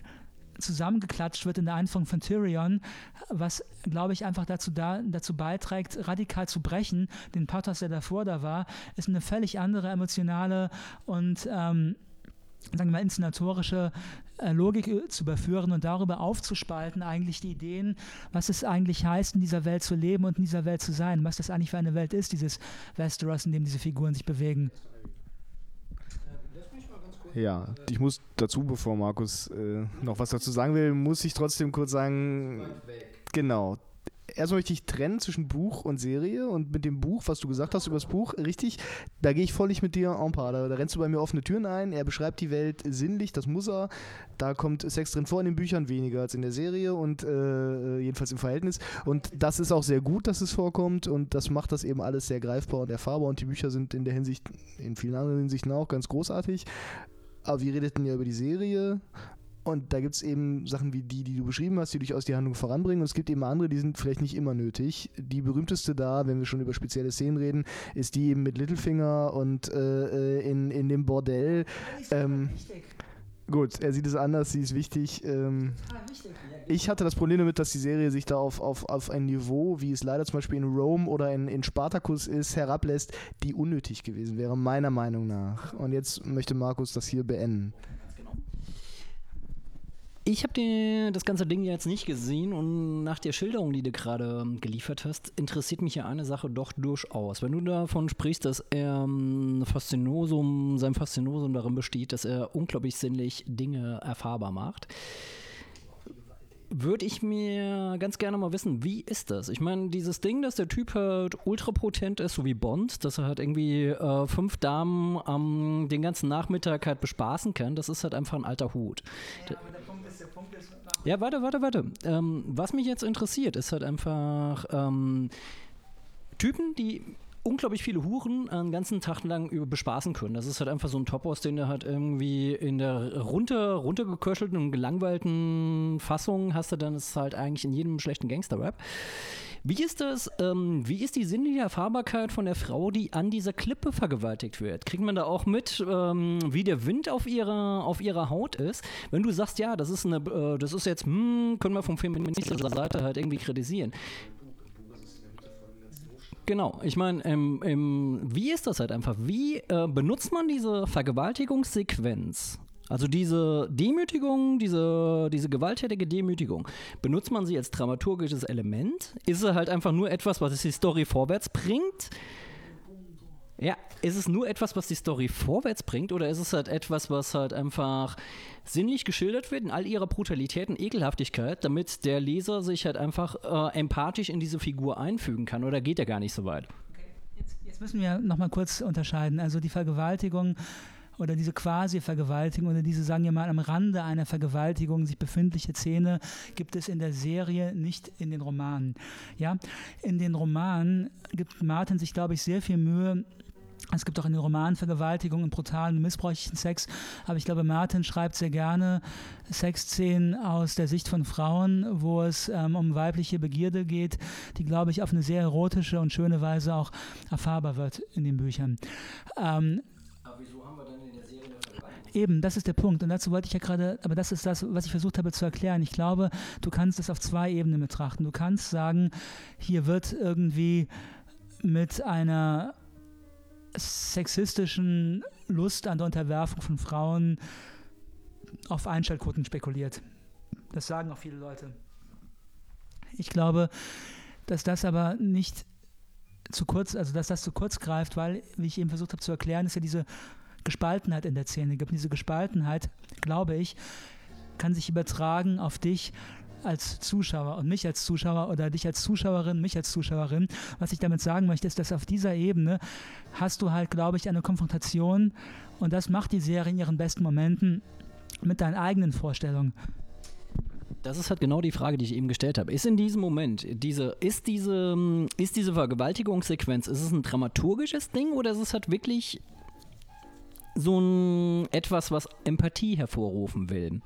zusammengeklatscht wird in der Einführung von Tyrion, was, glaube ich, einfach dazu, da, dazu beiträgt, radikal zu brechen. Den Pathos, der davor da war, ist eine völlig andere emotionale und ähm, sagen wir mal, inszenatorische äh, Logik äh, zu überführen und darüber aufzuspalten, eigentlich die Ideen, was es eigentlich heißt, in dieser Welt zu leben und in dieser Welt zu sein, was das eigentlich für eine Welt ist, dieses Westeros, in dem diese Figuren sich bewegen. Ja, ich muss dazu, bevor Markus äh, noch was dazu sagen will, muss ich trotzdem kurz sagen, genau, erstmal möchte ich trennen zwischen Buch und Serie und mit dem Buch, was du gesagt hast über das Buch, richtig, da gehe ich völlig mit dir en par. Da, da, rennst du bei mir offene Türen ein. Er beschreibt die Welt sinnlich, das muss er. Da kommt Sex drin vor in den Büchern, weniger als in der Serie und äh, jedenfalls im Verhältnis. Und das ist auch sehr gut, dass es vorkommt und das macht das eben alles sehr greifbar und erfahrbar und die Bücher sind in der Hinsicht, in vielen anderen Hinsichten auch ganz großartig. Aber wir redeten ja über die Serie und da gibt es eben Sachen wie die, die du beschrieben hast, die durchaus die Handlung voranbringen. Und es gibt eben andere, die sind vielleicht nicht immer nötig. Die berühmteste da, wenn wir schon über spezielle Szenen reden, ist die eben mit Littlefinger und äh, äh in, in dem Bordell. Ähm, gut, er sieht es anders, sie ist wichtig. Ähm, ich hatte das Problem damit, dass die Serie sich da auf, auf, auf ein Niveau, wie es leider zum Beispiel in Rome oder in, in Spartacus ist, herablässt, die unnötig gewesen wäre, meiner Meinung nach. Und jetzt möchte Markus das hier beenden. Ich habe das ganze Ding jetzt nicht gesehen und nach der Schilderung, die du gerade ähm, geliefert hast, interessiert mich ja eine Sache doch durchaus. Wenn du davon sprichst, dass er ähm, Faszinosum, sein Faszinosum darin besteht, dass er unglaublich sinnlich Dinge erfahrbar macht, würde ich mir ganz gerne mal wissen, wie ist das? Ich meine, dieses Ding, dass der Typ halt ultrapotent ist, so wie Bond, dass er halt irgendwie äh, fünf Damen ähm, den ganzen Nachmittag halt bespaßen kann, das ist halt einfach ein alter Hut. Ja, aber der Punkt ist, der Punkt ist ja, warte, warte, warte. Ähm, was mich jetzt interessiert, ist halt einfach ähm, Typen, die unglaublich viele Huren einen ganzen Tag lang über bespaßen können. Das ist halt einfach so ein Topos, den du halt irgendwie in der runter, runtergeköchelten und gelangweilten Fassung hast du dann ist halt eigentlich in jedem schlechten Gangster-Rap. Wie ist das, ähm, wie ist die sinnliche Erfahrbarkeit von der Frau, die an dieser Klippe vergewaltigt wird? Kriegt man da auch mit, ähm, wie der Wind auf ihrer, auf ihrer Haut ist? Wenn du sagst, ja, das ist eine, äh, das ist jetzt, hm, können wir vom feministischen Seite halt irgendwie kritisieren. Genau, ich meine, ähm, ähm, wie ist das halt einfach? Wie äh, benutzt man diese Vergewaltigungssequenz? Also diese Demütigung, diese, diese gewalttätige Demütigung, benutzt man sie als dramaturgisches Element? Ist es halt einfach nur etwas, was die Story vorwärts bringt? Ja, ist es nur etwas, was die Story vorwärts bringt, oder ist es halt etwas, was halt einfach sinnlich geschildert wird in all ihrer Brutalität und Ekelhaftigkeit, damit der Leser sich halt einfach äh, empathisch in diese Figur einfügen kann, oder geht er gar nicht so weit? Jetzt, jetzt müssen wir nochmal kurz unterscheiden. Also die Vergewaltigung oder diese quasi Vergewaltigung oder diese, sagen wir mal, am Rande einer Vergewaltigung sich befindliche Szene gibt es in der Serie, nicht in den Romanen. Ja, in den Romanen gibt Martin sich, glaube ich, sehr viel Mühe, es gibt auch in den Romanen Vergewaltigung und brutalen, missbräuchlichen Sex. Aber ich glaube, Martin schreibt sehr gerne Sexszenen aus der Sicht von Frauen, wo es ähm, um weibliche Begierde geht, die, glaube ich, auf eine sehr erotische und schöne Weise auch erfahrbar wird in den Büchern. Ähm, aber wieso haben wir dann in der Serie eine Vergewaltigung? Eben, das ist der Punkt. Und dazu wollte ich ja gerade, aber das ist das, was ich versucht habe zu erklären. Ich glaube, du kannst es auf zwei Ebenen betrachten. Du kannst sagen, hier wird irgendwie mit einer sexistischen Lust an der Unterwerfung von Frauen auf Einschaltquoten spekuliert. Das sagen auch viele Leute. Ich glaube, dass das aber nicht zu kurz, also dass das zu kurz greift, weil, wie ich eben versucht habe zu erklären, ist ja diese Gespaltenheit in der Szene gibt. Und diese Gespaltenheit, glaube ich, kann sich übertragen auf dich als Zuschauer und mich als Zuschauer oder dich als Zuschauerin, mich als Zuschauerin. Was ich damit sagen möchte, ist, dass auf dieser Ebene hast du halt, glaube ich, eine Konfrontation und das macht die Serie in ihren besten Momenten mit deinen eigenen Vorstellungen. Das ist halt genau die Frage, die ich eben gestellt habe. Ist in diesem Moment diese, ist diese, ist diese Vergewaltigungssequenz, ist es ein dramaturgisches Ding oder ist es halt wirklich so ein etwas, was Empathie hervorrufen will?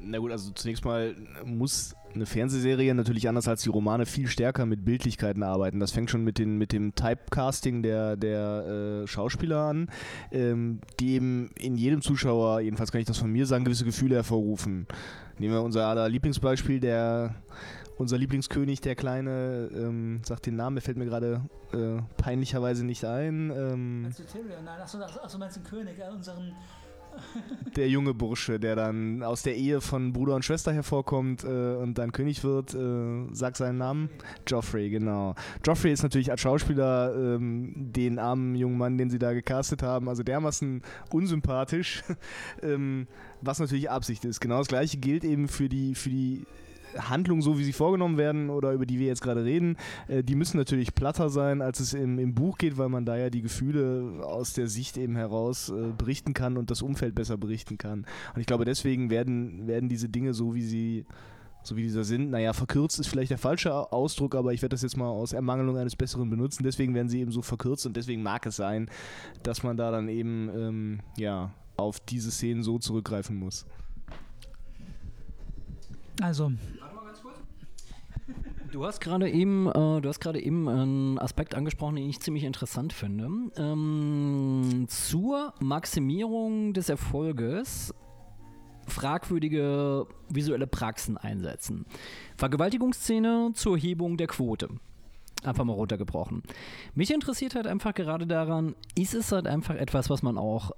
Na gut, also zunächst mal muss eine Fernsehserie natürlich anders als die Romane viel stärker mit Bildlichkeiten arbeiten. Das fängt schon mit, den, mit dem Typecasting der, der äh, Schauspieler an, ähm, die eben in jedem Zuschauer, jedenfalls kann ich das von mir sagen, gewisse Gefühle hervorrufen. Nehmen wir unser aller Lieblingsbeispiel, der unser Lieblingskönig, der Kleine, ähm, sagt den Namen, der fällt mir gerade äh, peinlicherweise nicht ein. Ähm, meinst du Tyrion? Nein, achso, achso, meinst du den König, äh, unseren der junge Bursche, der dann aus der Ehe von Bruder und Schwester hervorkommt äh, und dann König wird, äh, sag seinen Namen. Joffrey, genau. Joffrey ist natürlich als Schauspieler ähm, den armen jungen Mann, den sie da gecastet haben, also dermaßen unsympathisch, ähm, was natürlich Absicht ist. Genau das gleiche gilt eben für die, für die Handlungen, so wie sie vorgenommen werden oder über die wir jetzt gerade reden, äh, die müssen natürlich platter sein, als es im, im, Buch geht, weil man da ja die Gefühle aus der Sicht eben heraus äh, berichten kann und das Umfeld besser berichten kann. Und ich glaube, deswegen werden, werden diese Dinge so, wie sie so wie dieser sind, naja, verkürzt ist vielleicht der falsche Ausdruck, aber ich werde das jetzt mal aus Ermangelung eines Besseren benutzen. Deswegen werden sie eben so verkürzt und deswegen mag es sein, dass man da dann eben, ähm, ja, auf diese Szenen so zurückgreifen muss. Also, Du hast gerade eben, äh, du hast gerade eben einen Aspekt angesprochen, den ich ziemlich interessant finde. Ähm, zur Maximierung des Erfolges fragwürdige visuelle Praxen einsetzen. Vergewaltigungsszene zur Hebung der Quote. Einfach mal runtergebrochen. Mich interessiert halt einfach gerade daran, ist es halt einfach etwas, was man auch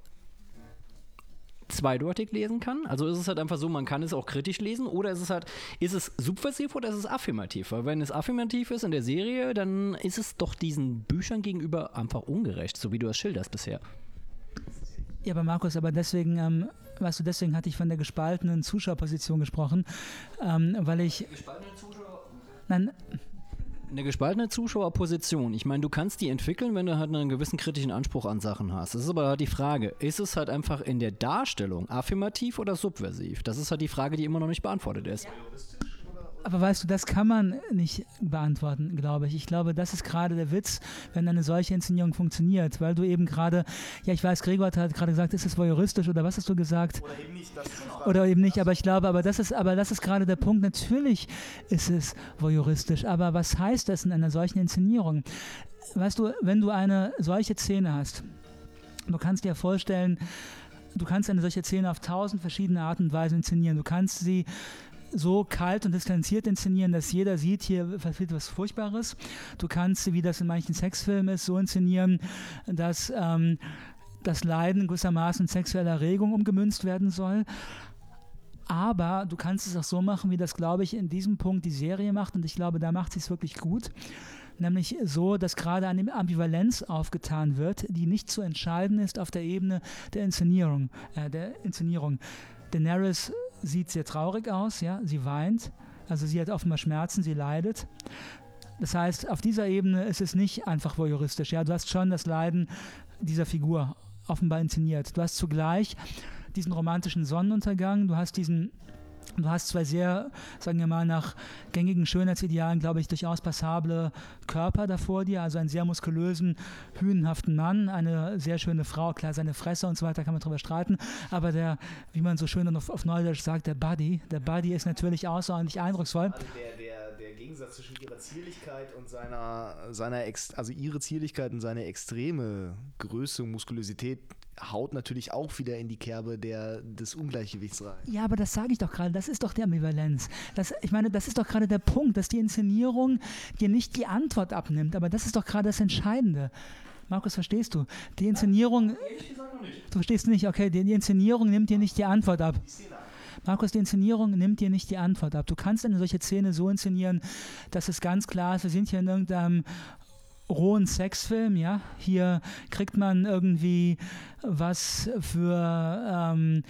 zweideutig lesen kann. Also ist es halt einfach so, man kann es auch kritisch lesen oder ist es halt, ist es subversiv oder ist es affirmativ? Weil wenn es affirmativ ist in der Serie, dann ist es doch diesen Büchern gegenüber einfach ungerecht, so wie du es schilderst bisher. Ja, aber Markus, aber deswegen, ähm, weißt du, deswegen hatte ich von der gespaltenen Zuschauerposition gesprochen, ähm, weil ich. Gespaltene Zuschauer? Nein, eine gespaltene Zuschauerposition. Ich meine, du kannst die entwickeln, wenn du halt einen gewissen kritischen Anspruch an Sachen hast. Das ist aber halt die Frage, ist es halt einfach in der Darstellung affirmativ oder subversiv? Das ist halt die Frage, die immer noch nicht beantwortet ist. Aber weißt du, das kann man nicht beantworten, glaube ich. Ich glaube, das ist gerade der Witz, wenn eine solche Inszenierung funktioniert, weil du eben gerade, ja, ich weiß, Gregor hat gerade gesagt, ist es voyeuristisch oder was hast du gesagt? Oder eben nicht. Oder eben nicht, aber ich glaube, aber das ist, aber das ist gerade der Punkt. Natürlich ist es voyeuristisch, aber was heißt das in einer solchen Inszenierung? Weißt du, wenn du eine solche Szene hast, du kannst dir vorstellen, du kannst eine solche Szene auf tausend verschiedene Arten und Weisen inszenieren. Du kannst sie so kalt und distanziert inszenieren, dass jeder sieht, hier passiert was Furchtbares. Du kannst, wie das in manchen Sexfilmen ist, so inszenieren, dass ähm, das Leiden gewissermaßen in sexuelle Erregung umgemünzt werden soll. Aber du kannst es auch so machen, wie das, glaube ich, in diesem Punkt die Serie macht. Und ich glaube, da macht sie es wirklich gut. Nämlich so, dass gerade eine Ambivalenz aufgetan wird, die nicht zu entscheiden ist auf der Ebene der Inszenierung. Äh, der Inszenierung. Daenerys sieht sehr traurig aus, ja, sie weint, also sie hat offenbar Schmerzen, sie leidet. Das heißt, auf dieser Ebene ist es nicht einfach voyeuristisch. Ja, du hast schon das Leiden dieser Figur offenbar inszeniert. Du hast zugleich diesen romantischen Sonnenuntergang, du hast diesen Du hast zwei sehr, sagen wir mal, nach gängigen Schönheitsidealen, glaube ich, durchaus passable Körper da vor dir. Also einen sehr muskulösen, hünenhaften Mann, eine sehr schöne Frau. Klar, seine Fresse und so weiter kann man drüber streiten. Aber der, wie man so schön auf, auf Neudeutsch sagt, der Buddy, der Buddy ist natürlich außerordentlich eindrucksvoll. Also der, der, der Gegensatz zwischen ihrer Zierlichkeit und seiner, seiner Ex also ihre Zierlichkeit und seine extreme Größe Muskulosität haut natürlich auch wieder in die Kerbe der, des Ungleichgewichts rein. Ja, aber das sage ich doch gerade, das ist doch die Ambivalenz. Das, ich meine, das ist doch gerade der Punkt, dass die Inszenierung dir nicht die Antwort abnimmt, aber das ist doch gerade das Entscheidende. Markus, verstehst du? Die Inszenierung. Du verstehst nicht, okay, die, die Inszenierung nimmt dir nicht die Antwort ab. Markus, die Inszenierung nimmt dir nicht die Antwort ab. Du kannst eine solche Szene so inszenieren, dass es ganz klar ist, wir sind hier in irgendeinem rohen Sexfilm, ja. Hier kriegt man irgendwie was für ähm,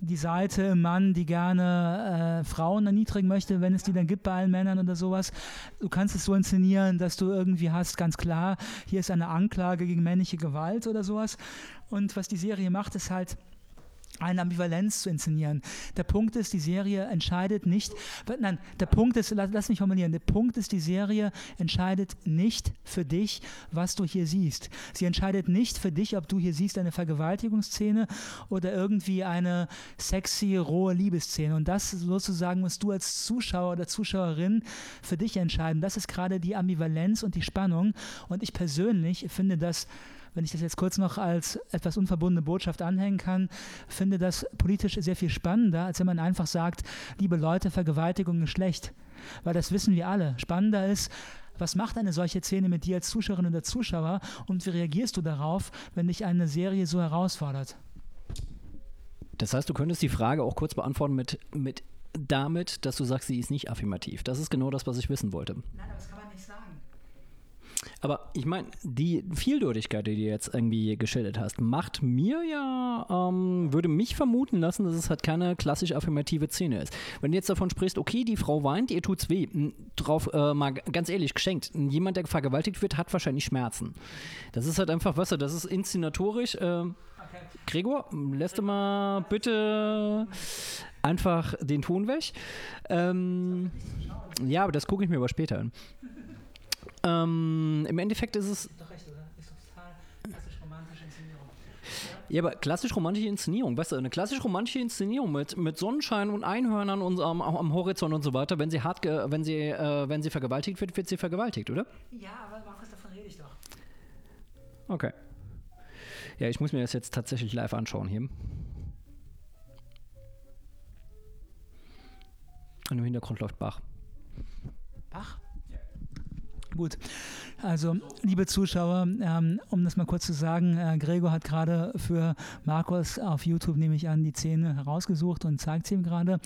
die Seite im Mann, die gerne äh, Frauen erniedrigen möchte, wenn es die dann gibt bei allen Männern oder sowas. Du kannst es so inszenieren, dass du irgendwie hast, ganz klar, hier ist eine Anklage gegen männliche Gewalt oder sowas. Und was die Serie macht, ist halt, eine Ambivalenz zu inszenieren. Der Punkt ist, die Serie entscheidet nicht, nein, der Punkt ist, lass, lass mich formulieren, der Punkt ist, die Serie entscheidet nicht für dich, was du hier siehst. Sie entscheidet nicht für dich, ob du hier siehst eine Vergewaltigungsszene oder irgendwie eine sexy, rohe Liebesszene. Und das sozusagen musst du als Zuschauer oder Zuschauerin für dich entscheiden. Das ist gerade die Ambivalenz und die Spannung. Und ich persönlich finde das wenn ich das jetzt kurz noch als etwas unverbundene Botschaft anhängen kann, finde das politisch sehr viel spannender, als wenn man einfach sagt, liebe Leute, Vergewaltigung ist schlecht. Weil das wissen wir alle. Spannender ist, was macht eine solche Szene mit dir als Zuschauerin oder Zuschauer und wie reagierst du darauf, wenn dich eine Serie so herausfordert? Das heißt, du könntest die Frage auch kurz beantworten mit, mit damit, dass du sagst, sie ist nicht affirmativ. Das ist genau das, was ich wissen wollte. Nein, aber das kann man nicht sagen. Aber ich meine, die Vieldeutigkeit, die du jetzt irgendwie geschildert hast, macht mir ja, ähm, würde mich vermuten lassen, dass es halt keine klassisch affirmative Szene ist. Wenn du jetzt davon sprichst, okay, die Frau weint, ihr tut's weh, drauf äh, mal ganz ehrlich geschenkt, jemand, der vergewaltigt wird, hat wahrscheinlich Schmerzen. Das ist halt einfach, weißt du, das ist inszenatorisch. Äh, Gregor, lässt du mal bitte einfach den Ton weg. Ähm, ja, aber das gucke ich mir aber später an. Ähm, Im Endeffekt ist es. Doch recht, oder? Ist total klassisch romantische Inszenierung. Ja, aber klassisch romantische Inszenierung, weißt du, eine klassisch romantische Inszenierung mit, mit Sonnenschein und Einhörnern und am, am Horizont und so weiter, wenn sie hart, wenn sie, äh, wenn sie vergewaltigt wird, wird sie vergewaltigt, oder? Ja, aber Markus, davon rede ich doch. Okay. Ja, ich muss mir das jetzt tatsächlich live anschauen hier. Und im Hintergrund läuft Bach. Bach? Gut, also liebe Zuschauer, ähm, um das mal kurz zu sagen, äh, Gregor hat gerade für Markus auf YouTube, nehme ich an, die Szene herausgesucht und zeigt sie ihm gerade.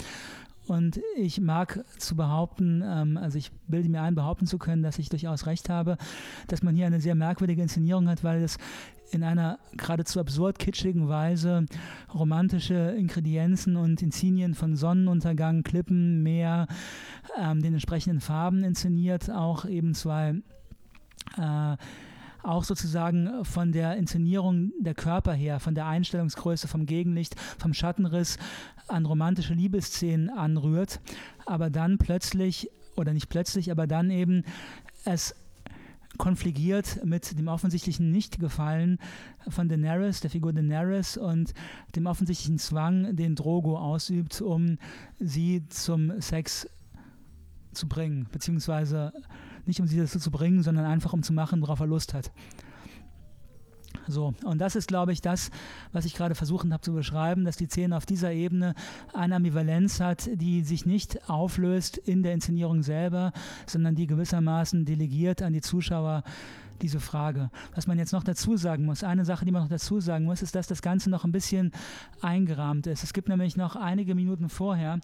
Und ich mag zu behaupten, ähm, also ich bilde mir ein, behaupten zu können, dass ich durchaus recht habe, dass man hier eine sehr merkwürdige Inszenierung hat, weil es in einer geradezu absurd kitschigen Weise romantische Ingredienzen und Insignien von Sonnenuntergang, Klippen, Meer, ähm, den entsprechenden Farben inszeniert, auch eben zwei äh, auch sozusagen von der Inszenierung der Körper her, von der Einstellungsgröße, vom Gegenlicht, vom Schattenriss an romantische Liebesszenen anrührt, aber dann plötzlich, oder nicht plötzlich, aber dann eben es konfligiert mit dem offensichtlichen Nichtgefallen von Daenerys, der Figur Daenerys und dem offensichtlichen Zwang, den Drogo ausübt, um sie zum Sex zu bringen, beziehungsweise nicht um sie dazu zu bringen, sondern einfach um zu machen, worauf er Lust hat. So, und das ist, glaube ich, das, was ich gerade versucht habe zu beschreiben, dass die Szene auf dieser Ebene eine Ambivalenz hat, die sich nicht auflöst in der Inszenierung selber, sondern die gewissermaßen delegiert an die Zuschauer diese Frage. Was man jetzt noch dazu sagen muss, eine Sache, die man noch dazu sagen muss, ist, dass das Ganze noch ein bisschen eingerahmt ist. Es gibt nämlich noch einige Minuten vorher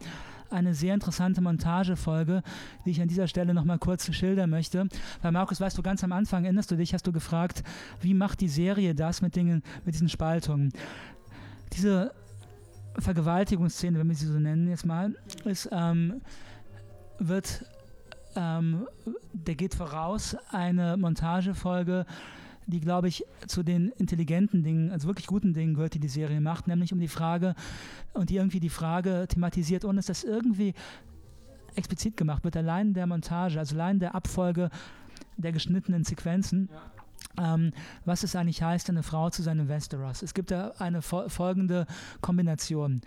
eine sehr interessante Montagefolge, die ich an dieser Stelle noch mal kurz schildern möchte. Weil Markus, weißt du, ganz am Anfang erinnerst du dich, hast du gefragt, wie macht die Serie das mit, Dingen, mit diesen Spaltungen? Diese Vergewaltigungsszene, wenn wir sie so nennen jetzt mal, ist, ähm, wird, ähm, der geht voraus eine Montagefolge, die, glaube ich, zu den intelligenten Dingen, also wirklich guten Dingen gehört, die die Serie macht, nämlich um die Frage, und die irgendwie die Frage thematisiert, ohne dass das irgendwie explizit gemacht wird, allein der Montage, also allein der Abfolge der geschnittenen Sequenzen. Ja. Ähm, was es eigentlich heißt, eine Frau zu sein in Westeros. Es gibt da eine fol folgende Kombination.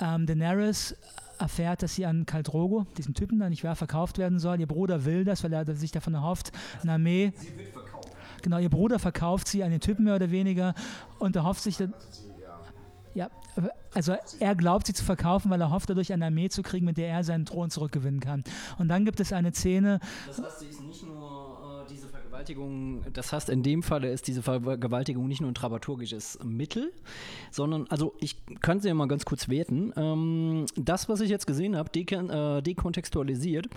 Ähm, Daenerys erfährt, dass sie an Kaldrogo, diesen Typen da nicht mehr verkauft werden soll. Ihr Bruder will das, weil er sich davon erhofft, eine Armee. Sie wird Genau, ihr Bruder verkauft sie an den Typen mehr oder weniger und er hofft sich, ja, also er glaubt sie zu verkaufen, weil er hofft, dadurch eine Armee zu kriegen, mit der er seinen Thron zurückgewinnen kann. Und dann gibt es eine Szene. Das heißt, sie ist nicht nur Vergewaltigung, das heißt, in dem Falle ist diese Vergewaltigung nicht nur ein dramaturgisches Mittel, sondern, also ich kann sie ja mal ganz kurz werten. Ähm, das, was ich jetzt gesehen habe, dekon äh, dekontextualisiert,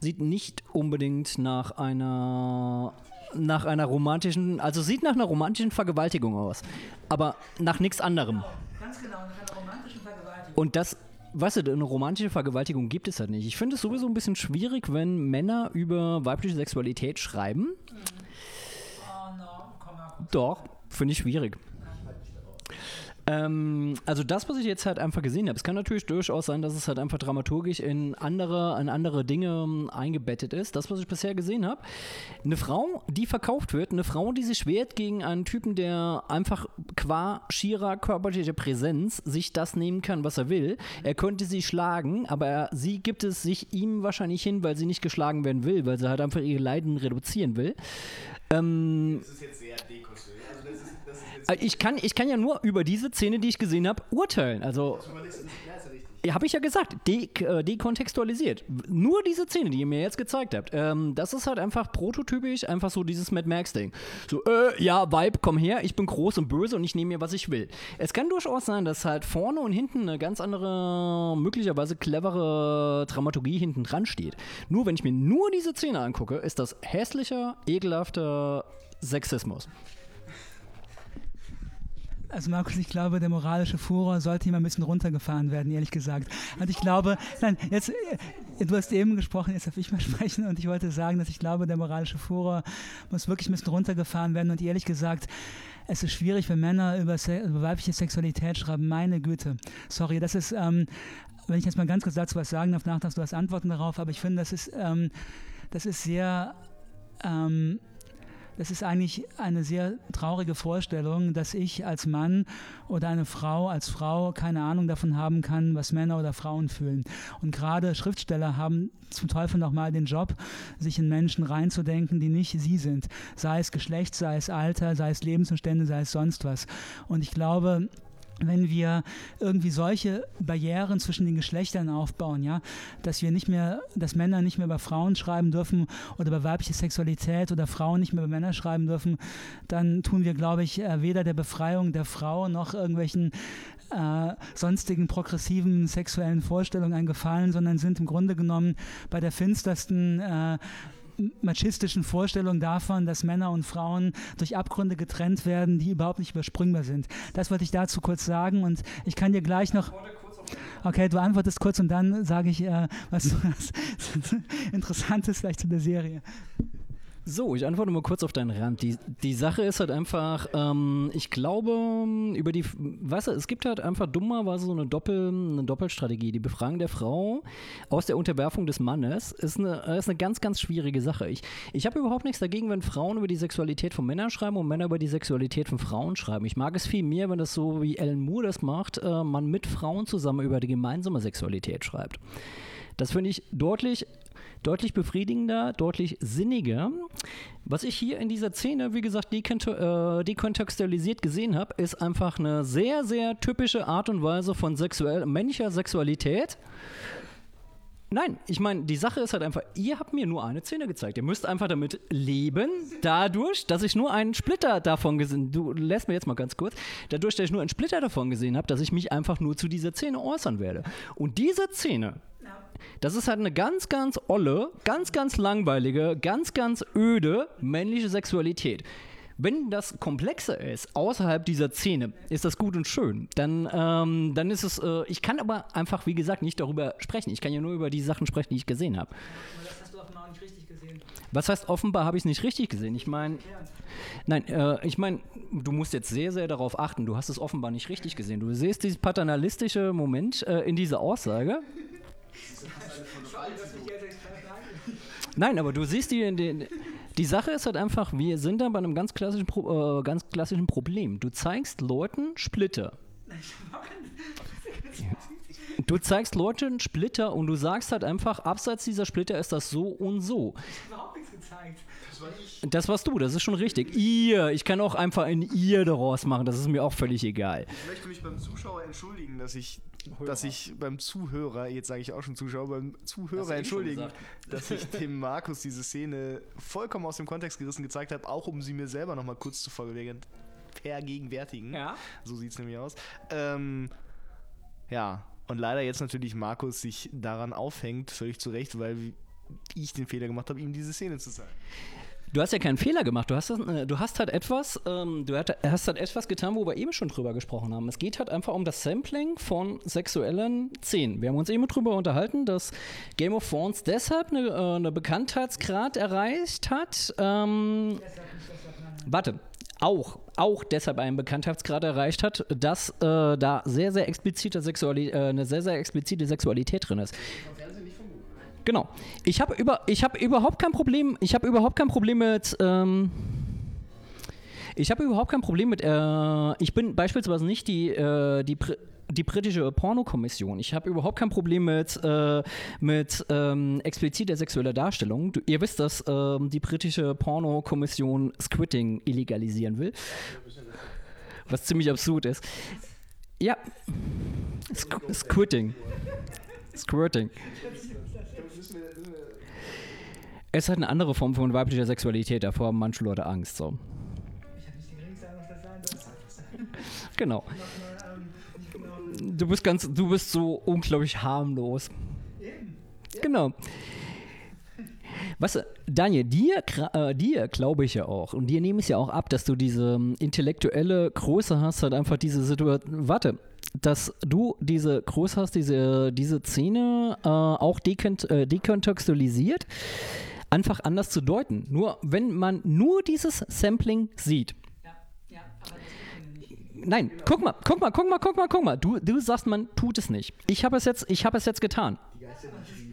sieht nicht unbedingt nach einer nach einer romantischen, also sieht nach einer romantischen Vergewaltigung aus, aber nach nichts anderem. Ganz genau, nach einer romantischen Vergewaltigung. Und das, weißt du, eine romantische Vergewaltigung gibt es halt nicht. Ich finde es sowieso ein bisschen schwierig, wenn Männer über weibliche Sexualität schreiben. Mhm. Oh, no. Doch, finde ich schwierig. Ähm, also das, was ich jetzt halt einfach gesehen habe, es kann natürlich durchaus sein, dass es halt einfach dramaturgisch in andere, in andere Dinge ähm, eingebettet ist. Das, was ich bisher gesehen habe, eine Frau, die verkauft wird, eine Frau, die sich wehrt gegen einen Typen, der einfach qua schierer körperlicher Präsenz sich das nehmen kann, was er will. Er könnte sie schlagen, aber er, sie gibt es sich ihm wahrscheinlich hin, weil sie nicht geschlagen werden will, weil sie halt einfach ihre Leiden reduzieren will. Ähm, das ist jetzt sehr ich kann, ich kann ja nur über diese Szene, die ich gesehen habe, urteilen. Also. Ja, habe ich ja gesagt, de äh, dekontextualisiert. Nur diese Szene, die ihr mir jetzt gezeigt habt, ähm, das ist halt einfach prototypisch, einfach so dieses Mad Max-Ding. So, äh, ja, Vibe, komm her, ich bin groß und böse und ich nehme mir, was ich will. Es kann durchaus sein, dass halt vorne und hinten eine ganz andere, möglicherweise clevere Dramaturgie hinten dran steht. Nur wenn ich mir nur diese Szene angucke, ist das hässlicher, ekelhafter Sexismus. Also Markus, ich glaube, der moralische Furor sollte immer ein bisschen runtergefahren werden, ehrlich gesagt. Und ich glaube, nein, jetzt, äh, du hast eben gesprochen, jetzt darf ich mal sprechen und ich wollte sagen, dass ich glaube, der moralische Furor muss wirklich ein bisschen runtergefahren werden und ehrlich gesagt, es ist schwierig, wenn Männer über, über weibliche Sexualität schreiben. Meine Güte. Sorry, das ist, ähm, wenn ich jetzt mal ganz kurz dazu was sagen darf, nachher du hast Antworten darauf, aber ich finde, das ist, ähm, das ist sehr, ähm, das ist eigentlich eine sehr traurige Vorstellung, dass ich als Mann oder eine Frau als Frau keine Ahnung davon haben kann, was Männer oder Frauen fühlen. Und gerade Schriftsteller haben zum Teufel nochmal den Job, sich in Menschen reinzudenken, die nicht sie sind. Sei es Geschlecht, sei es Alter, sei es Lebensumstände, sei es sonst was. Und ich glaube, wenn wir irgendwie solche Barrieren zwischen den Geschlechtern aufbauen, ja, dass wir nicht mehr, dass Männer nicht mehr über Frauen schreiben dürfen oder über weibliche Sexualität oder Frauen nicht mehr über Männer schreiben dürfen, dann tun wir, glaube ich, äh, weder der Befreiung der Frau noch irgendwelchen äh, sonstigen progressiven sexuellen Vorstellungen einen Gefallen, sondern sind im Grunde genommen bei der finstersten äh, machistischen Vorstellung davon, dass Männer und Frauen durch Abgründe getrennt werden, die überhaupt nicht übersprungbar sind. Das wollte ich dazu kurz sagen und ich kann dir gleich noch. Okay, du antwortest kurz und dann sage ich, äh, was, was Interessantes vielleicht zu der Serie. So, ich antworte mal kurz auf deinen Rand. Die, die Sache ist halt einfach, ähm, ich glaube, über die, weißt du, es gibt halt einfach dummerweise so eine, Doppel, eine Doppelstrategie. Die Befragung der Frau aus der Unterwerfung des Mannes ist eine, ist eine ganz, ganz schwierige Sache. Ich, ich habe überhaupt nichts dagegen, wenn Frauen über die Sexualität von Männern schreiben und Männer über die Sexualität von Frauen schreiben. Ich mag es viel mehr, wenn das so wie Alan Moore das macht, äh, man mit Frauen zusammen über die gemeinsame Sexualität schreibt. Das finde ich deutlich deutlich befriedigender, deutlich sinniger. Was ich hier in dieser Szene, wie gesagt, äh, dekontextualisiert gesehen habe, ist einfach eine sehr, sehr typische Art und Weise von sexuell, männlicher Sexualität. Nein, ich meine, die Sache ist halt einfach, ihr habt mir nur eine Szene gezeigt. Ihr müsst einfach damit leben, dadurch, dass ich nur einen Splitter davon gesehen Du lässt mir jetzt mal ganz kurz. Dadurch, dass ich nur einen Splitter davon gesehen habe, dass ich mich einfach nur zu dieser Szene äußern werde. Und diese Szene das ist halt eine ganz, ganz olle, ganz, ganz langweilige, ganz, ganz öde männliche Sexualität. Wenn das komplexer ist, außerhalb dieser Szene, ist das gut und schön. Dann, ähm, dann ist es, äh, ich kann aber einfach, wie gesagt, nicht darüber sprechen. Ich kann ja nur über die Sachen sprechen, die ich gesehen habe. Das hast du offenbar nicht richtig gesehen. Was heißt, offenbar habe ich es nicht richtig gesehen? Ich meine, nein, äh, ich meine, du musst jetzt sehr, sehr darauf achten. Du hast es offenbar nicht richtig gesehen. Du siehst dieses paternalistische Moment äh, in dieser Aussage. Nein, aber du siehst die, die, die Sache ist halt einfach, wir sind da bei einem ganz klassischen, Pro, äh, ganz klassischen Problem. Du zeigst Leuten Splitter. Du zeigst Leuten Splitter und du sagst halt einfach, abseits dieser Splitter ist das so und so. Das warst du, das ist schon richtig. Ihr, ich kann auch einfach ein ihr daraus machen, das ist mir auch völlig egal. Ich möchte mich beim Zuschauer entschuldigen, dass ich, dass ich beim Zuhörer, jetzt sage ich auch schon Zuschauer, beim Zuhörer entschuldigen, dass ich dem Markus diese Szene vollkommen aus dem Kontext gerissen gezeigt habe, auch um sie mir selber nochmal kurz zu vergegenwärtigen. Ja. So sieht es nämlich aus. Ähm, ja, und leider jetzt natürlich Markus sich daran aufhängt, völlig zu Recht, weil ich den Fehler gemacht habe, ihm diese Szene zu zeigen. Du hast ja keinen Fehler gemacht. Du hast, äh, du hast halt etwas, ähm, du hat, hast halt etwas getan, wo wir eben schon drüber gesprochen haben. Es geht halt einfach um das Sampling von sexuellen Szenen. Wir haben uns eben drüber unterhalten, dass Game of Thrones deshalb eine, äh, eine Bekanntheitsgrad erreicht hat. Ähm, warte, auch, auch deshalb einen Bekanntheitsgrad erreicht hat, dass äh, da sehr, sehr explizite Sexuali äh, eine sehr, sehr explizite Sexualität drin ist. Genau. Ich habe über, ich überhaupt kein Problem. Ich habe überhaupt kein Problem mit. Ähm, ich habe überhaupt kein Problem mit. Äh, ich bin beispielsweise nicht die äh, die die britische Pornokommission. Ich habe überhaupt kein Problem mit, äh, mit ähm, expliziter sexueller Darstellung. Du, ihr wisst, dass ähm, die britische Pornokommission Squitting illegalisieren will. Was ziemlich absurd ist. Ja. Squ Squitting. Squirting. Es hat eine andere Form von weiblicher Sexualität, davor haben manche Leute Angst. So. Ich habe nicht die geringste Ahnung, was das sein soll. Genau. Du bist ganz, du bist so unglaublich harmlos. Genau. Weißt du, Daniel, dir, äh, dir glaube ich ja auch, und dir nehme ich ja auch ab, dass du diese ähm, intellektuelle Größe hast, halt einfach diese Situation. Warte, dass du diese Größe hast, diese, diese Szene äh, auch dekont äh, dekontextualisiert, einfach anders zu deuten. Nur wenn man nur dieses Sampling sieht, Ja, ja, aber. Nein, guck mal, guck mal, guck mal, guck mal, guck mal. Du, du sagst, man tut es nicht. Ich habe es jetzt, ich habe es jetzt getan. Das ist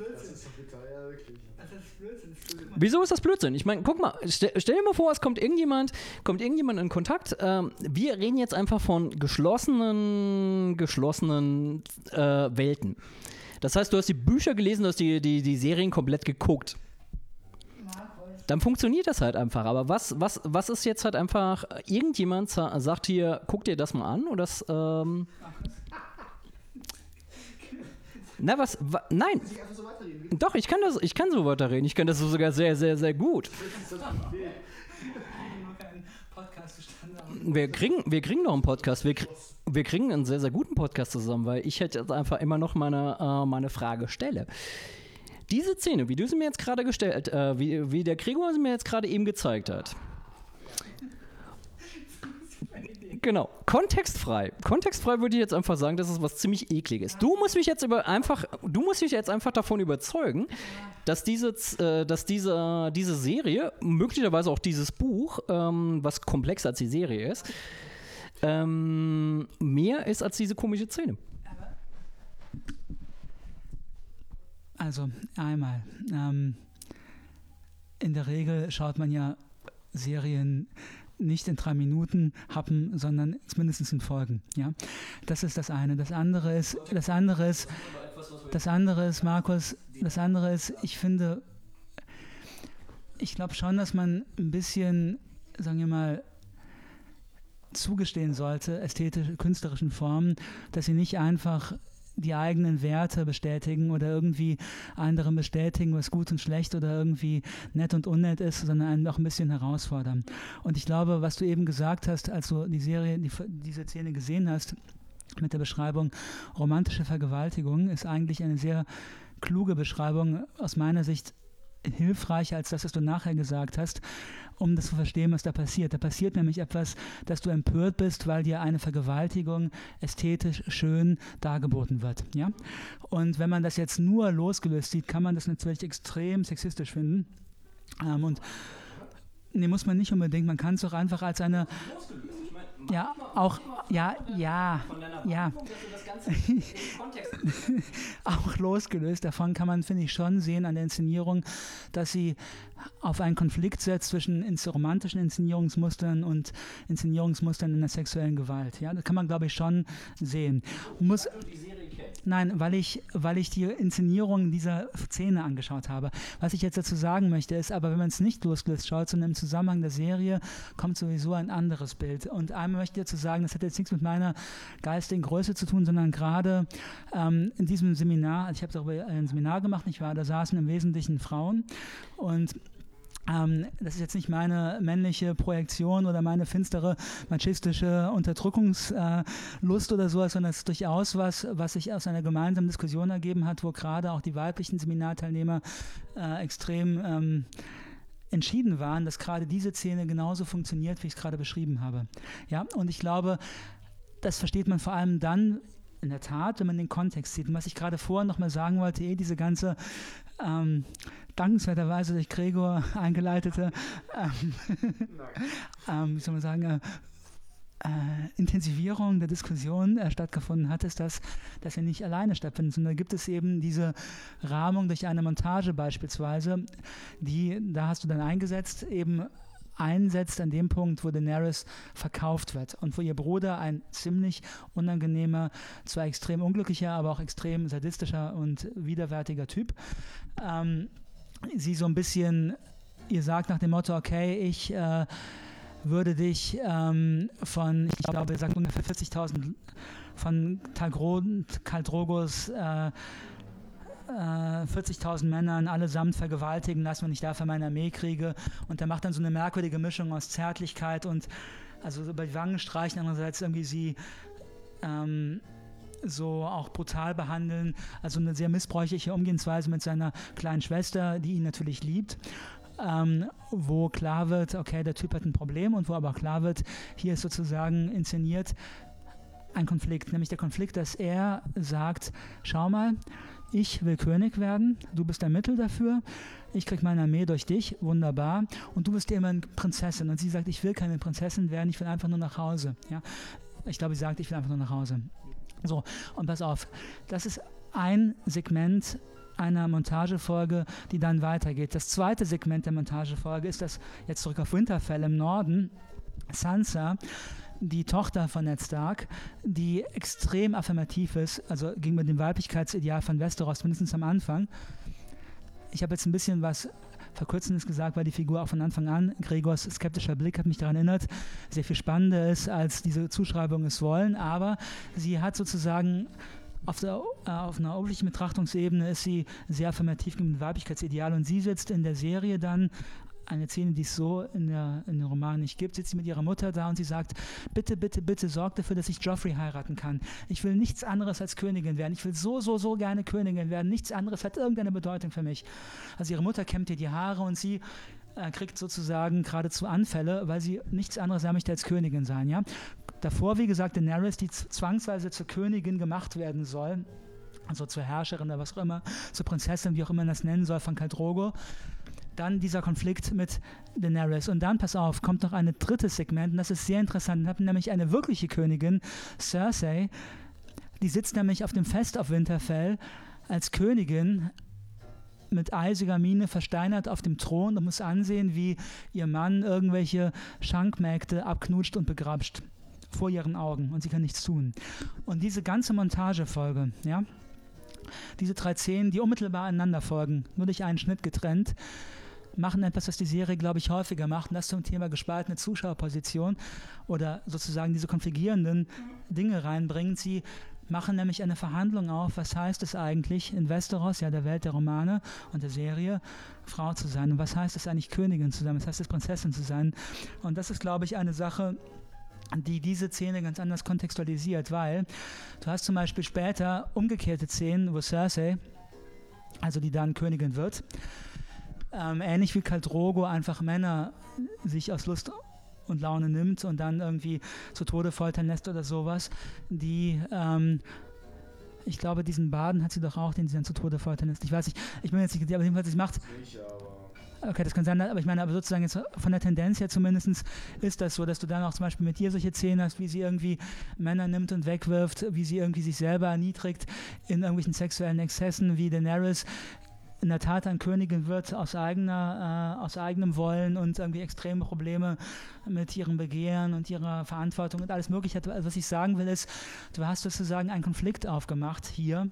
Blödsinn. Wieso ist das Blödsinn? Ich meine, guck mal, stell, stell dir mal vor, es kommt irgendjemand, kommt irgendjemand in Kontakt. Ähm, wir reden jetzt einfach von geschlossenen, geschlossenen äh, Welten. Das heißt, du hast die Bücher gelesen, du hast die, die, die Serien komplett geguckt. Dann funktioniert das halt einfach. Aber was, was, was ist jetzt halt einfach, irgendjemand sa- sagt hier, guck dir das mal an und das, ähm, Na, was, wa, nein. Doch, ich kann das, ich kann so weiterreden. Ich kann das so sogar sehr, sehr, sehr gut. Wir kriegen, wir kriegen noch einen Podcast. Wir, wir kriegen einen sehr, sehr guten Podcast zusammen, weil ich halt jetzt einfach immer noch meine, äh, meine Frage stelle. Diese Szene, wie du sie mir jetzt gerade gestellt, äh, wie, wie der Gregor sie mir jetzt gerade eben gezeigt hat. Genau, kontextfrei. Kontextfrei würde ich jetzt einfach sagen, das ist was ziemlich ekliges. Du musst mich jetzt über einfach, du musst mich jetzt einfach davon überzeugen, dass diese, äh, dass diese, diese Serie, möglicherweise auch dieses Buch, ähm, was komplexer als die Serie ist, ähm, mehr ist als diese komische Szene. Also einmal, ähm, in der Regel schaut man ja Serien nicht in drei Minuten happen, sondern mindestens in Folgen. Ja, das ist das eine. Das andere ist, das andere ist, das andere ist, Markus, das andere ist, ich finde, ich glaube schon, dass man ein bisschen, sagen wir mal, zugestehen sollte, ästhetische, künstlerischen Formen, dass sie nicht einfach die eigenen Werte bestätigen oder irgendwie anderen bestätigen, was gut und schlecht oder irgendwie nett und unnett ist, sondern einen auch ein bisschen herausfordern. Und ich glaube, was du eben gesagt hast, als du die Serie, die, diese Szene gesehen hast, mit der Beschreibung romantische Vergewaltigung, ist eigentlich eine sehr kluge Beschreibung aus meiner Sicht hilfreicher als das, was du nachher gesagt hast, um das zu verstehen, was da passiert. Da passiert nämlich etwas, dass du empört bist, weil dir eine Vergewaltigung ästhetisch schön dargeboten wird. Ja? Und wenn man das jetzt nur losgelöst sieht, kann man das natürlich extrem sexistisch finden. Ähm, und nee, muss man nicht unbedingt. Man kann es auch einfach als eine ja, auch, ja, ja, ja. auch losgelöst davon kann man, finde ich, schon sehen an der Inszenierung, dass sie auf einen Konflikt setzt zwischen romantischen Inszenierungsmustern und Inszenierungsmustern in der sexuellen Gewalt. Ja, das kann man, glaube ich, schon sehen. Muss, Nein, weil ich, weil ich die Inszenierung dieser Szene angeschaut habe. Was ich jetzt dazu sagen möchte, ist aber, wenn man es nicht losgelöst schaut, sondern im Zusammenhang der Serie, kommt sowieso ein anderes Bild. Und einmal möchte ich dazu sagen, das hat jetzt nichts mit meiner geistigen Größe zu tun, sondern gerade ähm, in diesem Seminar, also ich habe darüber ein Seminar gemacht, ich war, da saßen im Wesentlichen Frauen und ähm, das ist jetzt nicht meine männliche Projektion oder meine finstere machistische Unterdrückungslust äh, oder sowas, sondern es ist durchaus was, was sich aus einer gemeinsamen Diskussion ergeben hat, wo gerade auch die weiblichen Seminarteilnehmer äh, extrem ähm, entschieden waren, dass gerade diese Szene genauso funktioniert, wie ich es gerade beschrieben habe. Ja, und ich glaube, das versteht man vor allem dann, in der Tat, wenn man den Kontext sieht. Und was ich gerade vorher nochmal sagen wollte, eh diese ganze ähm, dankenswerterweise durch Gregor eingeleitete, ähm, ähm, wie soll man sagen, äh, äh, Intensivierung der Diskussion äh, stattgefunden hat, ist das, dass er nicht alleine stattfindet, sondern da gibt es eben diese Rahmung durch eine Montage beispielsweise, die, da hast du dann eingesetzt, eben einsetzt an dem Punkt, wo Daenerys verkauft wird und wo ihr Bruder ein ziemlich unangenehmer, zwar extrem unglücklicher, aber auch extrem sadistischer und widerwärtiger Typ, ähm, sie so ein bisschen, ihr sagt nach dem Motto, okay, ich äh, würde dich ähm, von, ich glaube, ihr sagt ungefähr 40.000 von Karl Drogos äh, 40.000 äh, Männern allesamt vergewaltigen lassen, wenn ich dafür meine Armee kriege. Und er macht dann so eine merkwürdige Mischung aus Zärtlichkeit und also über die Wangen streichen, andererseits irgendwie sie ähm, so auch brutal behandeln. Also eine sehr missbräuchliche Umgehensweise mit seiner kleinen Schwester, die ihn natürlich liebt. Ähm, wo klar wird, okay, der Typ hat ein Problem und wo aber klar wird, hier ist sozusagen inszeniert ein Konflikt, nämlich der Konflikt, dass er sagt, schau mal, ich will König werden, du bist der Mittel dafür, ich kriege meine Armee durch dich, wunderbar, und du bist immer eine Prinzessin. Und sie sagt, ich will keine Prinzessin werden, ich will einfach nur nach Hause. Ja? Ich glaube, sie sagt, ich will einfach nur nach Hause. So, und pass auf, das ist ein Segment einer Montagefolge, die dann weitergeht. Das zweite Segment der Montagefolge ist das, jetzt zurück auf Winterfell im Norden, Sansa die Tochter von Ned Stark, die extrem affirmativ ist, also gegenüber dem Weiblichkeitsideal von Westeros, mindestens am Anfang. Ich habe jetzt ein bisschen was Verkürzendes gesagt, weil die Figur auch von Anfang an, Gregors skeptischer Blick hat mich daran erinnert, sehr viel spannender ist, als diese Zuschreibungen es wollen, aber sie hat sozusagen auf, der, äh, auf einer oberflächlichen Betrachtungsebene ist sie sehr affirmativ mit Weiblichkeitsideal und sie sitzt in der Serie dann eine Szene, die es so in, der, in dem Roman nicht gibt, sitzt sie mit ihrer Mutter da und sie sagt, bitte, bitte, bitte sorg dafür, dass ich Joffrey heiraten kann. Ich will nichts anderes als Königin werden. Ich will so, so, so gerne Königin werden. Nichts anderes hat irgendeine Bedeutung für mich. Also ihre Mutter kämmt ihr die Haare und sie äh, kriegt sozusagen geradezu Anfälle, weil sie nichts anderes sagen möchte als Königin sein. Ja? Davor, wie gesagt, Daenerys, die zwangsweise zur Königin gemacht werden soll, also zur Herrscherin oder was auch immer, zur Prinzessin, wie auch immer man das nennen soll, von Khal Dann dieser Konflikt mit Daenerys. Und dann, pass auf, kommt noch ein drittes Segment, und das ist sehr interessant. Wir haben nämlich eine wirkliche Königin, Cersei, die sitzt nämlich auf dem Fest auf Winterfell als Königin mit eisiger Miene versteinert auf dem Thron und muss ansehen, wie ihr Mann irgendwelche Schankmägde abknutscht und begrapscht vor ihren Augen und sie kann nichts tun. Und diese ganze Montagefolge, ja, diese drei Szenen, die unmittelbar aneinander folgen, nur durch einen Schnitt getrennt, machen etwas, was die Serie, glaube ich, häufiger macht, und das zum Thema gespaltene Zuschauerposition oder sozusagen diese konfligierenden Dinge reinbringen. Sie machen nämlich eine Verhandlung auf, was heißt es eigentlich in Westeros, ja der Welt der Romane und der Serie, Frau zu sein und was heißt es eigentlich Königin zu sein, was heißt es Prinzessin zu sein. Und das ist, glaube ich, eine Sache, die diese Szene ganz anders kontextualisiert, weil du hast zum Beispiel später umgekehrte Szenen, wo Cersei, also die dann Königin wird, ähm, ähnlich wie Kaldrogo einfach Männer sich aus Lust und Laune nimmt und dann irgendwie zu Tode foltern lässt oder sowas, die ähm, ich glaube, diesen Baden hat sie doch auch, den sie dann zu Tode foltern lässt. Ich weiß nicht, ich bin jetzt nicht, aber jedenfalls, sie macht. Okay, das kann sein, aber ich meine, aber sozusagen jetzt von der Tendenz her zumindest ist das so, dass du dann auch zum Beispiel mit ihr solche Szenen hast, wie sie irgendwie Männer nimmt und wegwirft, wie sie irgendwie sich selber erniedrigt in irgendwelchen sexuellen Exzessen, wie Daenerys in der Tat dann Königin wird aus eigener, äh, aus eigenem Wollen und irgendwie extreme Probleme mit ihrem Begehren und ihrer Verantwortung und alles Mögliche. Also was ich sagen will, ist, du hast sozusagen einen Konflikt aufgemacht hier,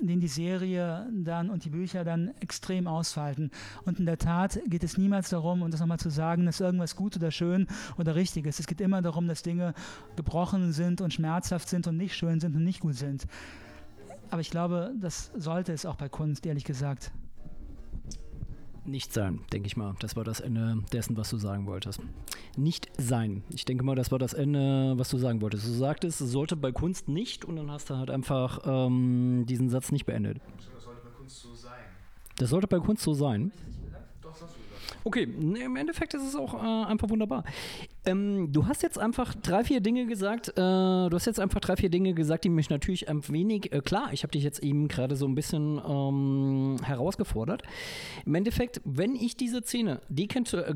den die Serie dann und die Bücher dann extrem ausfalten. Und in der Tat geht es niemals darum, um das nochmal zu sagen, dass irgendwas gut oder schön oder richtig ist. Es geht immer darum, dass Dinge gebrochen sind und schmerzhaft sind und nicht schön sind und nicht gut sind. Aber ich glaube, das sollte es auch bei Kunst, ehrlich gesagt. Nicht sein, denke ich mal. Das war das Ende dessen, was du sagen wolltest. Nicht sein. Ich denke mal, das war das Ende, was du sagen wolltest. Du sagtest, es sollte bei Kunst nicht und dann hast du halt einfach ähm, diesen Satz nicht beendet. Das sollte bei Kunst so sein. Das sollte bei Kunst so sein. Okay, im Endeffekt ist es auch äh, einfach wunderbar. Ähm, du hast jetzt einfach drei, vier Dinge gesagt. Äh, du hast jetzt einfach drei, vier Dinge gesagt, die mich natürlich ein wenig, äh, klar, ich habe dich jetzt eben gerade so ein bisschen ähm, herausgefordert. Im Endeffekt, wenn ich diese Szene äh,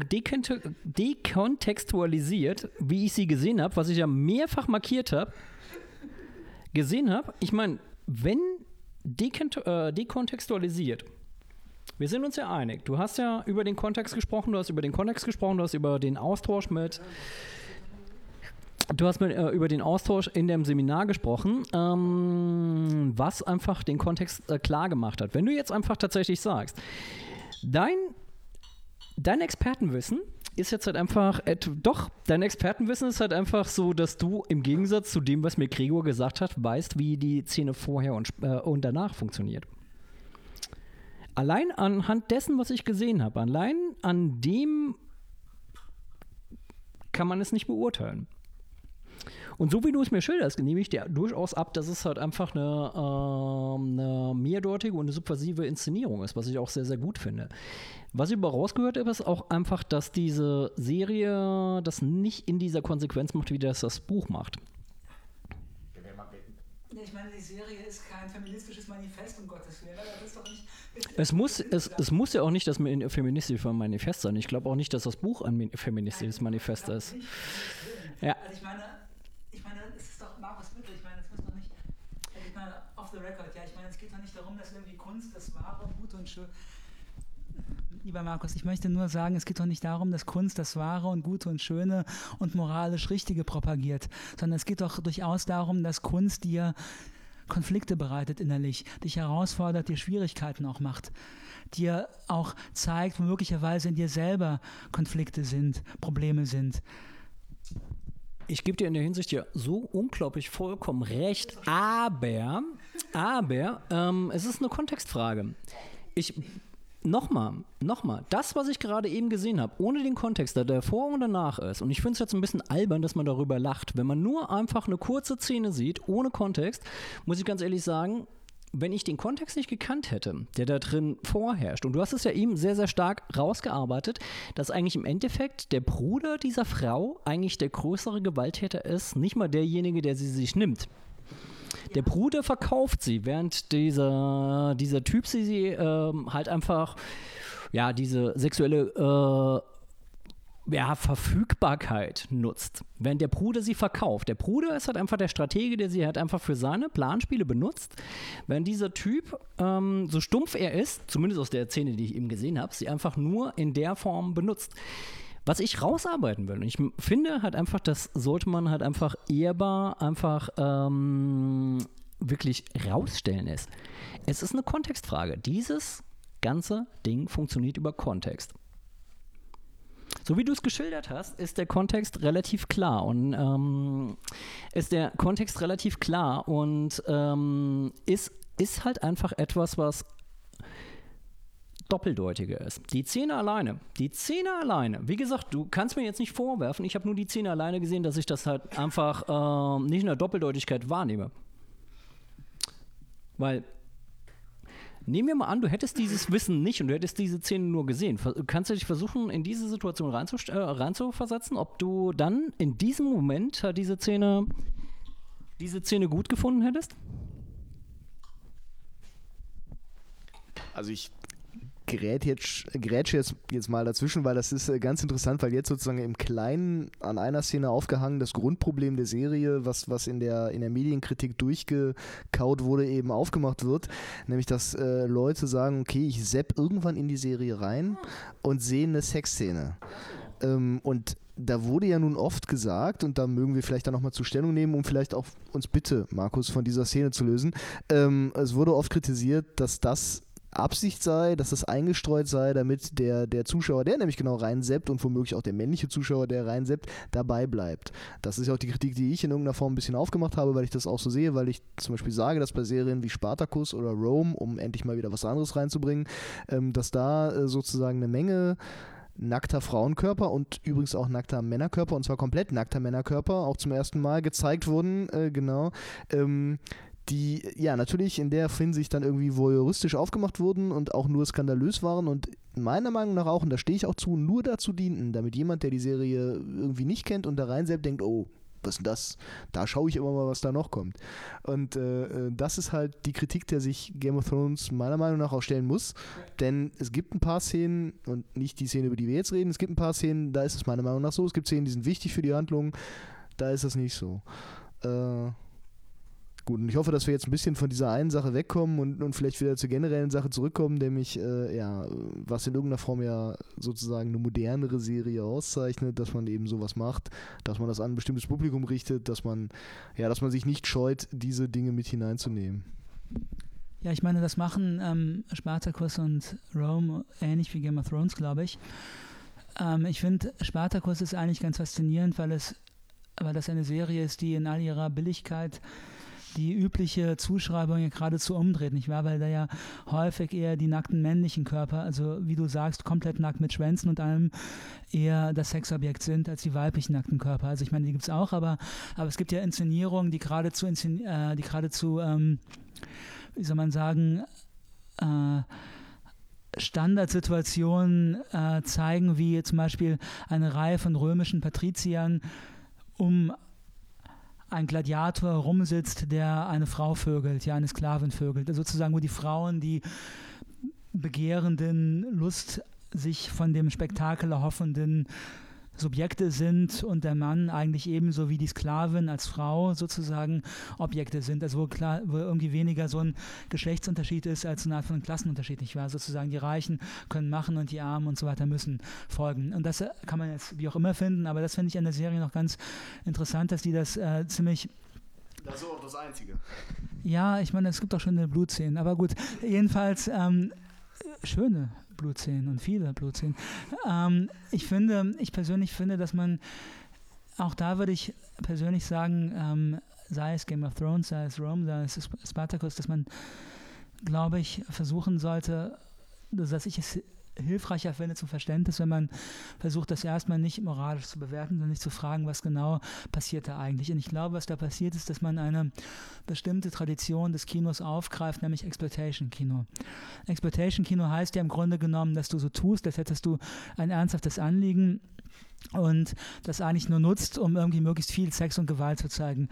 dekontextualisiert, wie ich sie gesehen habe, was ich ja mehrfach markiert habe, gesehen habe, ich meine, wenn äh, dekontextualisiert, wir sind uns ja einig. Du hast ja über den Kontext gesprochen, du hast über den Kontext gesprochen, du hast über den Austausch mit. Du hast mit, äh, über den Austausch in dem Seminar gesprochen, ähm, was einfach den Kontext äh, klar gemacht hat. Wenn du jetzt einfach tatsächlich sagst, dein, dein Expertenwissen ist jetzt halt einfach, äh, doch, dein Expertenwissen ist halt einfach so, dass du im Gegensatz zu dem, was mir Gregor gesagt hat, weißt, wie die Szene vorher und, äh, und danach funktioniert allein anhand dessen, was ich gesehen habe, allein an dem kann man es nicht beurteilen. Und so wie du es mir schilderst, nehme ich dir durchaus ab, dass es halt einfach eine, äh, eine mehrdeutige und eine subversive Inszenierung ist, was ich auch sehr, sehr gut finde. Was ich aber rausgehört habe, ist auch einfach, dass diese Serie das nicht in dieser Konsequenz macht, wie das das Buch macht. Ich meine, die Serie ist kein feministisches Manifest, um Gottes Willen. Das ist doch nicht es muss, es, es muss ja auch nicht das feministische Manifest sein. Ich glaube auch nicht, dass das Buch ein feministisches Manifest ist. Ja. Also ich meine, ich meine, es ist doch Markus Mittel, ich meine, es muss doch nicht, also ich meine, off the record, ja, ich meine, es geht doch nicht darum, dass irgendwie Kunst das Wahre, Gute und Schön. Lieber Markus, ich möchte nur sagen, es geht doch nicht darum, dass Kunst das Wahre und Gute und Schöne und moralisch Richtige propagiert, sondern es geht doch durchaus darum, dass Kunst dir Konflikte bereitet innerlich, dich herausfordert, dir Schwierigkeiten auch macht, dir auch zeigt, wo möglicherweise in dir selber Konflikte sind, Probleme sind. Ich gebe dir in der Hinsicht ja so unglaublich vollkommen recht, aber, aber ähm, es ist eine Kontextfrage. Ich nochmal, nochmal, das, was ich gerade eben gesehen habe, ohne den Kontext, der davor und danach ist, und ich finde es jetzt ein bisschen albern, dass man darüber lacht, wenn man nur einfach eine kurze Szene sieht, ohne Kontext, muss ich ganz ehrlich sagen, wenn ich den Kontext nicht gekannt hätte, der da drin vorherrscht, und du hast es ja eben sehr, sehr stark rausgearbeitet, dass eigentlich im Endeffekt der Bruder dieser Frau eigentlich der größere Gewalttäter ist, nicht mal derjenige, der sie sich nimmt. Der Bruder verkauft sie, während dieser, dieser Typ sie, sie ähm, halt einfach, ja, diese sexuelle äh, ja, Verfügbarkeit nutzt, während der Bruder sie verkauft. Der Bruder ist halt einfach der Stratege, der sie halt einfach für seine Planspiele benutzt. Während dieser Typ, ähm, so stumpf er ist, zumindest aus der Szene, die ich eben gesehen habe, sie einfach nur in der Form benutzt. Was ich rausarbeiten will, und ich finde halt einfach, das sollte man halt einfach ehrbar einfach ähm, wirklich rausstellen ist. Es ist eine Kontextfrage. Dieses ganze Ding funktioniert über Kontext. So wie du es geschildert hast, ist der Kontext relativ klar und ähm, ist der Kontext relativ klar und ähm, ist, ist halt einfach etwas, was doppeldeutiger ist. Die Szene alleine, die Szene alleine, wie gesagt, du kannst mir jetzt nicht vorwerfen, ich habe nur die Szene alleine gesehen, dass ich das halt einfach äh, nicht in der Doppeldeutigkeit wahrnehme. Weil Nehmen wir mal an, du hättest dieses Wissen nicht und du hättest diese Szene nur gesehen. Kannst du dich versuchen, in diese Situation äh, reinzuversetzen, ob du dann in diesem Moment diese Szene, diese Szene gut gefunden hättest? Also ich gerät jetzt, grätsche jetzt, jetzt mal dazwischen, weil das ist äh, ganz interessant, weil jetzt sozusagen im Kleinen an einer Szene aufgehangen das Grundproblem der Serie, was, was in, der, in der Medienkritik durchgekaut wurde, eben aufgemacht wird. Nämlich, dass äh, Leute sagen, okay, ich sepp irgendwann in die Serie rein und sehe eine Sexszene. Ähm, und da wurde ja nun oft gesagt, und da mögen wir vielleicht dann nochmal zur Stellung nehmen, um vielleicht auch uns bitte, Markus, von dieser Szene zu lösen. Ähm, es wurde oft kritisiert, dass das Absicht sei, dass das eingestreut sei, damit der, der Zuschauer, der nämlich genau reinseppt und womöglich auch der männliche Zuschauer, der reinseppt, dabei bleibt. Das ist ja auch die Kritik, die ich in irgendeiner Form ein bisschen aufgemacht habe, weil ich das auch so sehe, weil ich zum Beispiel sage, dass bei Serien wie Spartacus oder Rome, um endlich mal wieder was anderes reinzubringen, ähm, dass da äh, sozusagen eine Menge nackter Frauenkörper und übrigens auch nackter Männerkörper und zwar komplett nackter Männerkörper auch zum ersten Mal gezeigt wurden, äh, genau. Ähm, die ja natürlich in der Hinsicht dann irgendwie voyeuristisch aufgemacht wurden und auch nur skandalös waren und meiner Meinung nach auch, und da stehe ich auch zu, nur dazu dienten, damit jemand, der die Serie irgendwie nicht kennt und da rein selbst denkt, oh, was ist denn das? Da schaue ich immer mal, was da noch kommt. Und äh, äh, das ist halt die Kritik, der sich Game of Thrones meiner Meinung nach auch stellen muss. Denn es gibt ein paar Szenen, und nicht die Szene, über die wir jetzt reden, es gibt ein paar Szenen, da ist es meiner Meinung nach so. Es gibt Szenen, die sind wichtig für die Handlung, da ist das nicht so. Äh, Gut, und ich hoffe, dass wir jetzt ein bisschen von dieser einen Sache wegkommen und, und vielleicht wieder zur generellen Sache zurückkommen, nämlich, äh, ja, was in irgendeiner Form ja sozusagen eine modernere Serie auszeichnet, dass man eben sowas macht, dass man das an ein bestimmtes Publikum richtet, dass man, ja, dass man sich nicht scheut, diese Dinge mit hineinzunehmen. Ja, ich meine, das machen ähm, Spartacus und Rome ähnlich wie Game of Thrones, glaube ich. Ähm, ich finde, Spartacus ist eigentlich ganz faszinierend, weil es, weil das eine Serie ist, die in all ihrer Billigkeit die übliche Zuschreibung geradezu umdreht, nicht wahr? Weil da ja häufig eher die nackten männlichen Körper, also wie du sagst, komplett nackt mit Schwänzen und allem, eher das Sexobjekt sind als die weiblichen nackten Körper. Also ich meine, die gibt es auch, aber, aber es gibt ja Inszenierungen, die geradezu, äh, die geradezu ähm, wie soll man sagen, äh, Standardsituationen äh, zeigen, wie zum Beispiel eine Reihe von römischen Patriziern um ein Gladiator rumsitzt, der eine Frau vögelt, ja, eine Sklavin vögelt. Also sozusagen, wo die Frauen, die begehrenden, Lust sich von dem Spektakel erhoffenden Subjekte sind und der Mann eigentlich ebenso wie die Sklavin als Frau sozusagen Objekte sind. Also wo, klar, wo irgendwie weniger so ein Geschlechtsunterschied ist als eine Art von Klassenunterschied, nicht wahr? Sozusagen die Reichen können machen und die Armen und so weiter müssen folgen. Und das kann man jetzt wie auch immer finden, aber das finde ich an der Serie noch ganz interessant, dass die das äh, ziemlich das ist auch das Einzige. Ja, ich meine, es gibt auch schöne Blutszenen, aber gut, jedenfalls ähm, schöne Blutszenen und viele Blutszenen. Ähm, ich finde, ich persönlich finde, dass man, auch da würde ich persönlich sagen, ähm, sei es Game of Thrones, sei es Rome, sei es Spartacus, dass man, glaube ich, versuchen sollte, dass ich es hilfreicher finde zum Verständnis, wenn man versucht, das erstmal nicht moralisch zu bewerten, sondern sich zu fragen, was genau passiert da eigentlich. Und ich glaube, was da passiert ist, dass man eine bestimmte Tradition des Kinos aufgreift, nämlich Exploitation-Kino. Exploitation-Kino heißt ja im Grunde genommen, dass du so tust, als hättest du ein ernsthaftes Anliegen und das eigentlich nur nutzt, um irgendwie möglichst viel Sex und Gewalt zu zeigen.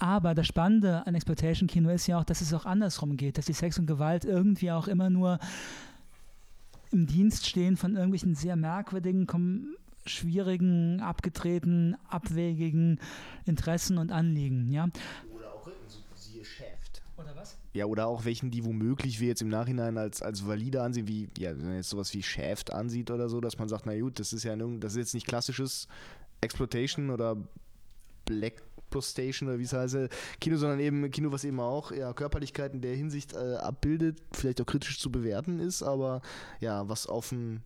Aber das Spannende an Exploitation-Kino ist ja auch, dass es auch andersrum geht, dass die Sex und Gewalt irgendwie auch immer nur im Dienst stehen von irgendwelchen sehr merkwürdigen, schwierigen, abgedrehten, abwegigen Interessen und Anliegen. Ja? Oder auch siehe Shaft. Oder was? Ja, oder auch welchen, die womöglich wir jetzt im Nachhinein als, als valide ansehen, wie, ja, wenn man jetzt sowas wie Shaft ansieht oder so, dass man sagt, na gut, das ist ja das ist jetzt nicht klassisches Exploitation oder Black Station oder wie es heißt, Kino, sondern eben Kino, was eben auch ja, Körperlichkeit in der Hinsicht äh, abbildet, vielleicht auch kritisch zu bewerten ist, aber ja, was auf ein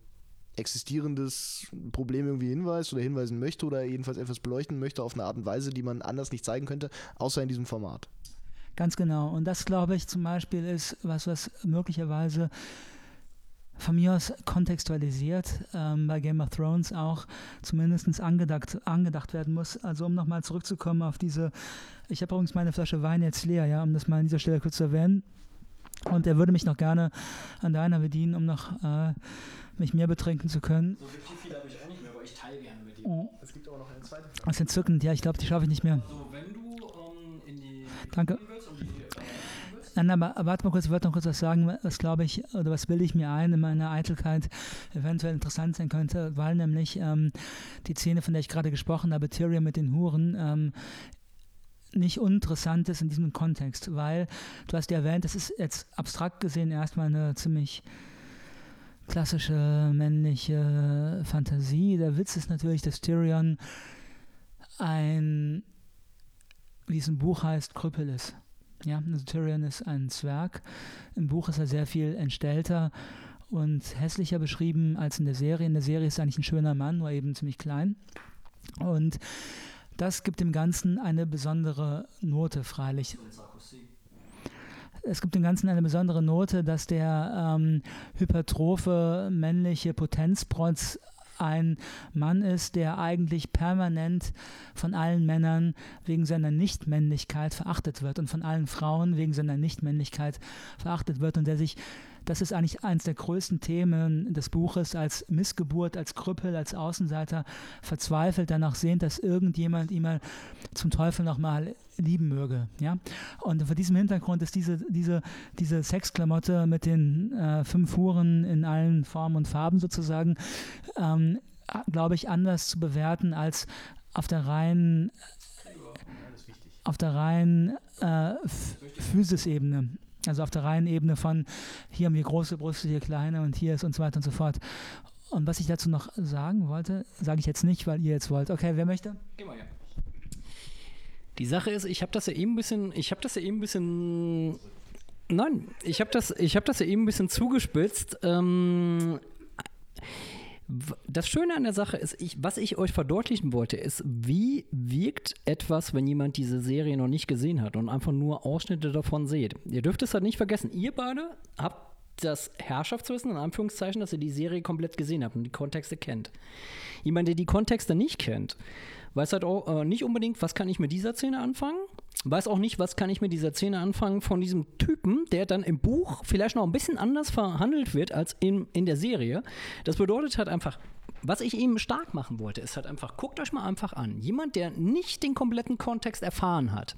existierendes Problem irgendwie hinweist oder hinweisen möchte oder jedenfalls etwas beleuchten möchte auf eine Art und Weise, die man anders nicht zeigen könnte, außer in diesem Format. Ganz genau. Und das, glaube ich, zum Beispiel ist was, was möglicherweise von mir aus kontextualisiert ähm, bei Game of Thrones auch zumindest angedacht, angedacht werden muss. Also um nochmal zurückzukommen auf diese, ich habe übrigens meine Flasche Wein jetzt leer, ja, um das mal an dieser Stelle kurz zu erwähnen. Und er würde mich noch gerne an deiner bedienen, um noch äh, mich mehr betrinken zu können. So richtig viel habe ich auch nicht mehr, aber ich teile gerne mit dir. Oh. Es gibt auch noch eine zweite Flasche. Das ist entzückend, ja, ich glaube, die schaffe ich nicht mehr. Also wenn du ähm, in die Danke. Willst, um die Nein, aber warte mal kurz, ich wollte noch kurz was sagen, was glaube ich, oder was bilde ich mir ein in meiner Eitelkeit eventuell interessant sein könnte, weil nämlich ähm, die Szene, von der ich gerade gesprochen habe, Tyrion mit den Huren, ähm, nicht uninteressant ist in diesem Kontext, weil du hast ja erwähnt, das ist jetzt abstrakt gesehen erstmal eine ziemlich klassische männliche Fantasie. Der Witz ist natürlich, dass Tyrion ein, wie es im Buch heißt, Krüppel ist. Ja, also Tyrion ist ein Zwerg. Im Buch ist er sehr viel entstellter und hässlicher beschrieben als in der Serie. In der Serie ist er eigentlich ein schöner Mann, nur eben ziemlich klein. Und das gibt dem Ganzen eine besondere Note, freilich. Es gibt dem Ganzen eine besondere Note, dass der ähm, hypertrophe männliche Potenzprotz ein Mann ist, der eigentlich permanent von allen Männern wegen seiner Nichtmännlichkeit verachtet wird und von allen Frauen wegen seiner Nichtmännlichkeit verachtet wird und der sich das ist eigentlich eines der größten Themen des Buches, als Missgeburt, als Krüppel, als Außenseiter verzweifelt danach sehnt, dass irgendjemand ihn mal zum Teufel nochmal lieben möge. Ja? Und vor diesem Hintergrund ist diese, diese, diese Sexklamotte mit den äh, fünf Huren in allen Formen und Farben sozusagen, ähm, glaube ich, anders zu bewerten als auf der reinen auf der reinen äh, Physis-Ebene. Also auf der reinen Ebene von hier haben wir große Brüste, hier kleine und hier ist und so weiter und so fort. Und was ich dazu noch sagen wollte, sage ich jetzt nicht, weil ihr jetzt wollt. Okay, wer möchte? Geh mal, ja. Die Sache ist, ich habe das ja eben ein bisschen, ich habe das ja eben ein bisschen, nein, ich habe das, ich habe das ja eben ein bisschen zugespitzt. Ähm, das Schöne an der Sache ist, ich, was ich euch verdeutlichen wollte, ist, wie wirkt etwas, wenn jemand diese Serie noch nicht gesehen hat und einfach nur Ausschnitte davon seht. Ihr dürft es halt nicht vergessen. Ihr beide habt das Herrschaftswissen, in Anführungszeichen, dass ihr die Serie komplett gesehen habt und die Kontexte kennt. Jemand, der die Kontexte nicht kennt, weiß halt auch äh, nicht unbedingt, was kann ich mit dieser Szene anfangen, weiß auch nicht, was kann ich mit dieser Szene anfangen von diesem Typen, der dann im Buch vielleicht noch ein bisschen anders verhandelt wird als in, in der Serie. Das bedeutet halt einfach, was ich eben stark machen wollte, ist halt einfach, guckt euch mal einfach an. Jemand, der nicht den kompletten Kontext erfahren hat,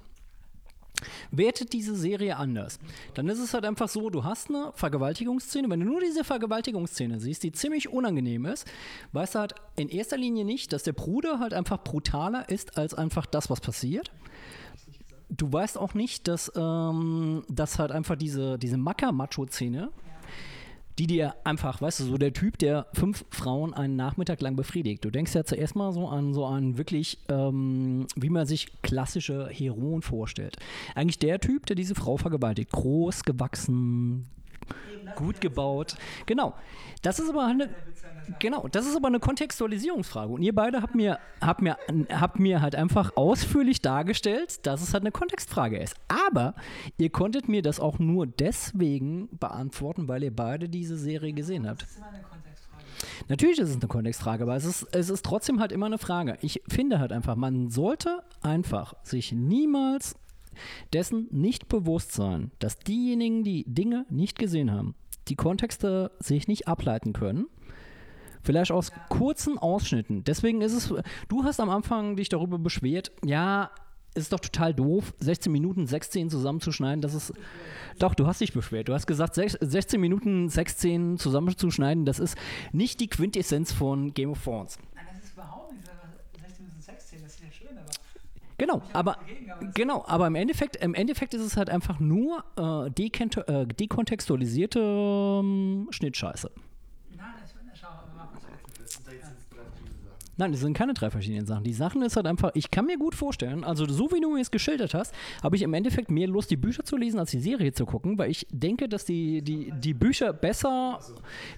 wertet diese Serie anders. Dann ist es halt einfach so, du hast eine Vergewaltigungsszene, wenn du nur diese Vergewaltigungsszene siehst, die ziemlich unangenehm ist, weißt du halt in erster Linie nicht, dass der Bruder halt einfach brutaler ist als einfach das, was passiert. Du weißt auch nicht, dass, ähm, dass halt einfach diese, diese Macker-Macho-Szene die dir einfach, weißt du, so der Typ, der fünf Frauen einen Nachmittag lang befriedigt. Du denkst ja zuerst mal so an so einen wirklich, ähm, wie man sich klassische Heroen vorstellt. Eigentlich der Typ, der diese Frau vergewaltigt. Groß, gewachsen, gut gebaut. Genau. Das ist aber eine, genau, das ist aber eine Kontextualisierungsfrage. Und ihr beide habt mir, habt mir, habt mir halt einfach ausführlich dargestellt, dass es halt eine Kontextfrage ist. Aber ihr konntet mir das auch nur deswegen beantworten, weil ihr beide diese Serie gesehen habt. Das ist immer eine Kontextfrage. Natürlich ist es eine Kontextfrage, aber es ist, es ist trotzdem halt immer eine Frage. Ich finde halt einfach, man sollte einfach sich niemals dessen nicht bewusst sein, dass diejenigen, die Dinge nicht gesehen haben, die Kontexte sich nicht ableiten können. Vielleicht aus kurzen Ausschnitten. Deswegen ist es, du hast am Anfang dich darüber beschwert, ja, ist doch total doof, 16 Minuten, 16 zusammenzuschneiden. Das ist, doch, du hast dich beschwert. Du hast gesagt, sech- 16 Minuten, 16 zusammenzuschneiden, das ist nicht die Quintessenz von Game of Thrones. Nein, das ist überhaupt nicht. 16 bis 16, das ist ja schön, aber. Genau, aber dagegen, aber genau, aber im Endeffekt, im Endeffekt ist es halt einfach nur äh, äh, dekontextualisierte ähm, Schnittscheiße. Nein, ich schau, aber mach mal so. Nein, das sind keine drei verschiedenen Sachen. Die Sachen ist halt einfach, ich kann mir gut vorstellen, also so wie du mir es geschildert hast, habe ich im Endeffekt mehr Lust, die Bücher zu lesen, als die Serie zu gucken, weil ich denke, dass die, die, die Bücher besser,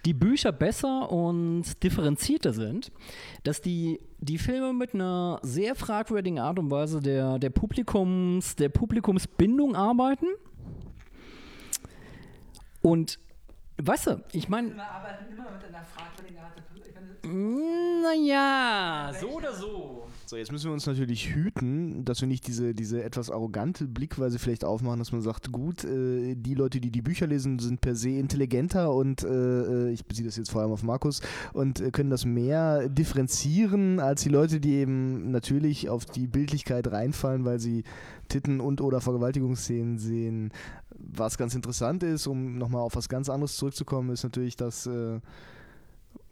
die Bücher besser und differenzierter sind, dass die, die Filme mit einer sehr fragwürdigen Art und Weise der, der Publikums, der Publikumsbindung arbeiten. Und weißt du, ich meine, Wir arbeiten immer mit einer fragwürdigen Art. Ich meine, naja, so oder so. So, jetzt müssen wir uns natürlich hüten, dass wir nicht diese, diese etwas arrogante Blickweise vielleicht aufmachen, dass man sagt, gut, äh, die Leute, die die Bücher lesen, sind per se intelligenter und äh, ich beziehe das jetzt vor allem auf Markus und äh, können das mehr differenzieren als die Leute, die eben natürlich auf die Bildlichkeit reinfallen, weil sie Titten und oder Vergewaltigungsszenen sehen. Was ganz interessant ist, um nochmal auf was ganz anderes zurückzukommen, ist natürlich, dass äh,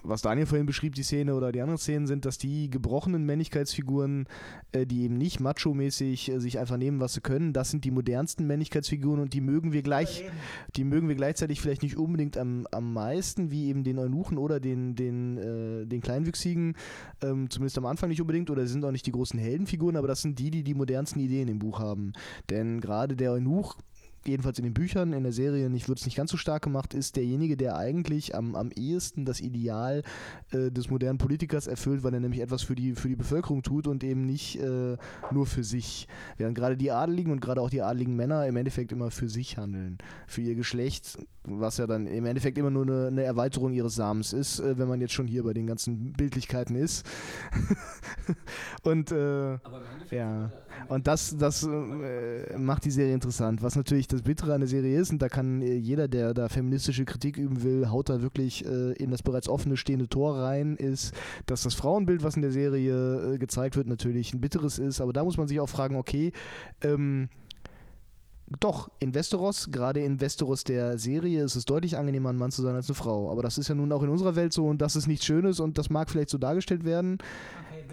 was Daniel vorhin beschrieb, die Szene oder die anderen Szenen sind, dass die gebrochenen Männlichkeitsfiguren, äh, die eben nicht macho-mäßig äh, sich einfach nehmen, was sie können, das sind die modernsten Männlichkeitsfiguren und die mögen wir gleich, die mögen wir gleichzeitig vielleicht nicht unbedingt am, am meisten, wie eben den Eunuchen oder den, den, äh, den Kleinwüchsigen, ähm, zumindest am Anfang nicht unbedingt, oder sind auch nicht die großen Heldenfiguren, aber das sind die, die die modernsten Ideen im Buch haben. Denn gerade der Eunuch jedenfalls in den Büchern, in der Serie nicht, wird es nicht ganz so stark gemacht, ist derjenige, der eigentlich am, am ehesten das Ideal äh, des modernen Politikers erfüllt, weil er nämlich etwas für die, für die Bevölkerung tut und eben nicht äh, nur für sich. Während gerade die Adeligen und gerade auch die adeligen Männer im Endeffekt immer für sich handeln, für ihr Geschlecht, was ja dann im Endeffekt immer nur eine, eine Erweiterung ihres Samens ist, äh, wenn man jetzt schon hier bei den ganzen Bildlichkeiten ist. und äh, ja, und das, das äh, macht die Serie interessant. Was natürlich das Bittere an der Serie ist, und da kann äh, jeder, der da feministische Kritik üben will, haut da wirklich äh, in das bereits offene stehende Tor rein, ist, dass das Frauenbild, was in der Serie äh, gezeigt wird, natürlich ein bitteres ist. Aber da muss man sich auch fragen, okay, ähm, doch, in Westeros, gerade in Westeros der Serie, ist es deutlich angenehmer, ein Mann zu sein als eine Frau. Aber das ist ja nun auch in unserer Welt so und das ist nichts Schönes und das mag vielleicht so dargestellt werden.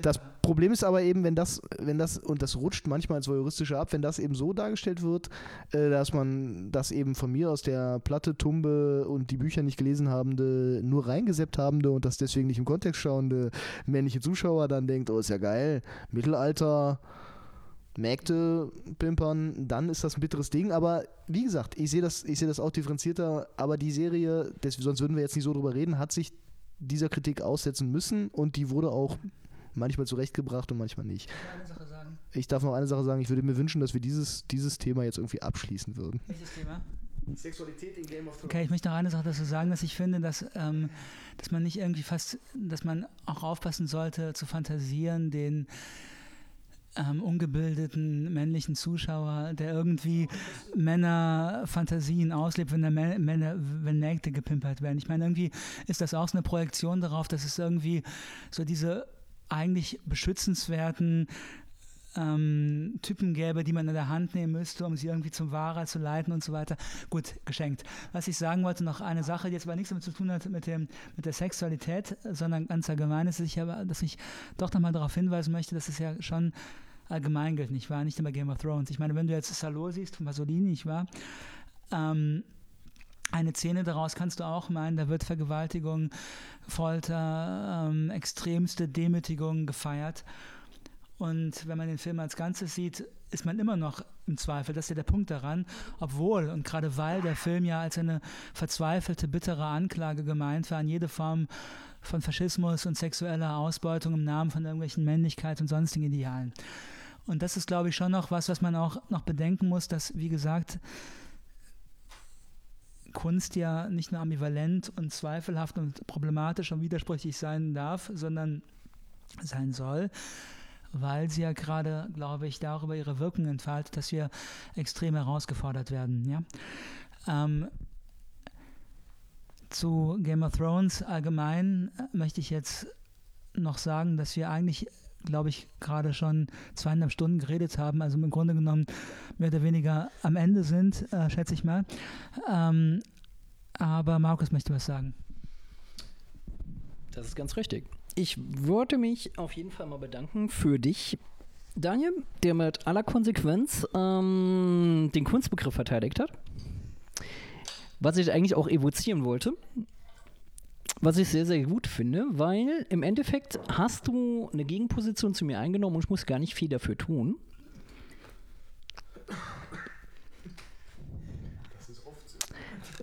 Das Problem ist aber eben, wenn das, wenn das, und das rutscht manchmal ins Voyeuristische ab, wenn das eben so dargestellt wird, äh, dass man das eben von mir aus der Platte, Tumbe und die Bücher nicht gelesen habende, nur reingeseppt habende und das deswegen nicht im Kontext schauende männliche Zuschauer dann denkt, oh, ist ja geil, Mittelalter, Mägde pimpern, dann ist das ein bitteres Ding. Aber wie gesagt, ich sehe das, sehe das auch differenzierter. Aber die Serie, das, sonst würden wir jetzt nicht so drüber reden, hat sich dieser Kritik aussetzen müssen und die wurde auch manchmal zurechtgebracht und manchmal nicht. Ich will eine Sache sagen. Ich darf noch eine Sache sagen, ich würde mir wünschen, dass wir dieses, dieses Thema jetzt irgendwie abschließen würden. Welches Thema? Sexualität in Game of Thrones. Okay, ich möchte noch eine Sache dazu sagen, dass ich finde, dass, ähm, dass man nicht irgendwie fast, dass man auch aufpassen sollte, zu fantasieren, den ähm, ungebildeten männlichen Zuschauer, der irgendwie Männerfantasien auslebt, wenn, der Mä- Männer, wenn Mägde gepimpert werden. Ich meine, irgendwie ist das auch so eine Projektion darauf, dass es irgendwie so diese eigentlich beschützenswerten ähm, Typen gäbe, die man in der Hand nehmen müsste, um sie irgendwie zum Wahrer zu leiten und so weiter. Gut, geschenkt. Was ich sagen wollte, noch eine Sache, die jetzt aber nichts damit zu tun hat mit, dem, mit der Sexualität, sondern ganz allgemein ist, ich, aber, dass ich doch nochmal darauf hinweisen möchte, dass es ja schon allgemein gilt, nicht wahr? Nicht immer Game of Thrones. Ich meine, wenn du jetzt Salo siehst von Pasolini, nicht wahr? Ähm, eine Szene daraus kannst du auch meinen, da wird Vergewaltigung, Folter, ähm, extremste Demütigung gefeiert. Und wenn man den Film als Ganzes sieht, ist man immer noch im Zweifel. Das ist ja der Punkt daran. Obwohl und gerade weil der Film ja als eine verzweifelte, bittere Anklage gemeint war an jede Form von Faschismus und sexueller Ausbeutung im Namen von irgendwelchen Männlichkeit und sonstigen Idealen. Und das ist, glaube ich, schon noch was, was man auch noch bedenken muss, dass, wie gesagt, Kunst ja nicht nur ambivalent und zweifelhaft und problematisch und widersprüchlich sein darf, sondern sein soll, weil sie ja gerade, glaube ich, darüber ihre Wirkung entfaltet, dass wir extrem herausgefordert werden. Ja? Ähm, zu Game of Thrones allgemein möchte ich jetzt noch sagen, dass wir eigentlich, glaube ich, gerade schon zweieinhalb Stunden geredet haben, also im Grunde genommen mehr oder weniger am Ende sind, äh, schätze ich mal. Ähm, aber Markus möchte was sagen. Das ist ganz richtig. Ich würde mich auf jeden Fall mal bedanken für dich, Daniel, der mit aller Konsequenz ähm, den Kunstbegriff verteidigt hat. Was ich eigentlich auch evozieren wollte. Was ich sehr, sehr gut finde, weil im Endeffekt hast du eine Gegenposition zu mir eingenommen und ich muss gar nicht viel dafür tun.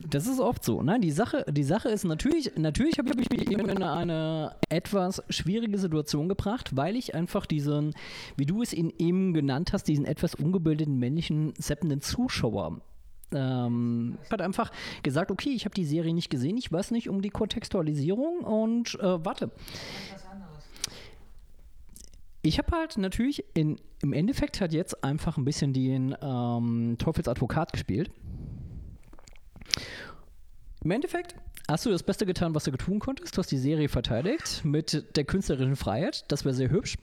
Das ist oft so. Ne? Die, Sache, die Sache ist natürlich, natürlich habe ich mich eben in eine etwas schwierige Situation gebracht, weil ich einfach diesen, wie du es ihn eben genannt hast, diesen etwas ungebildeten männlichen seppenden Zuschauer ähm, hat einfach gesagt, okay, ich habe die Serie nicht gesehen, ich weiß nicht um die Kontextualisierung und äh, warte. Ich habe halt natürlich in, im Endeffekt hat jetzt einfach ein bisschen den ähm, Teufelsadvokat gespielt. Im Endeffekt hast du das Beste getan, was du tun konntest. Du hast die Serie verteidigt mit der künstlerischen Freiheit. Das wäre sehr hübsch.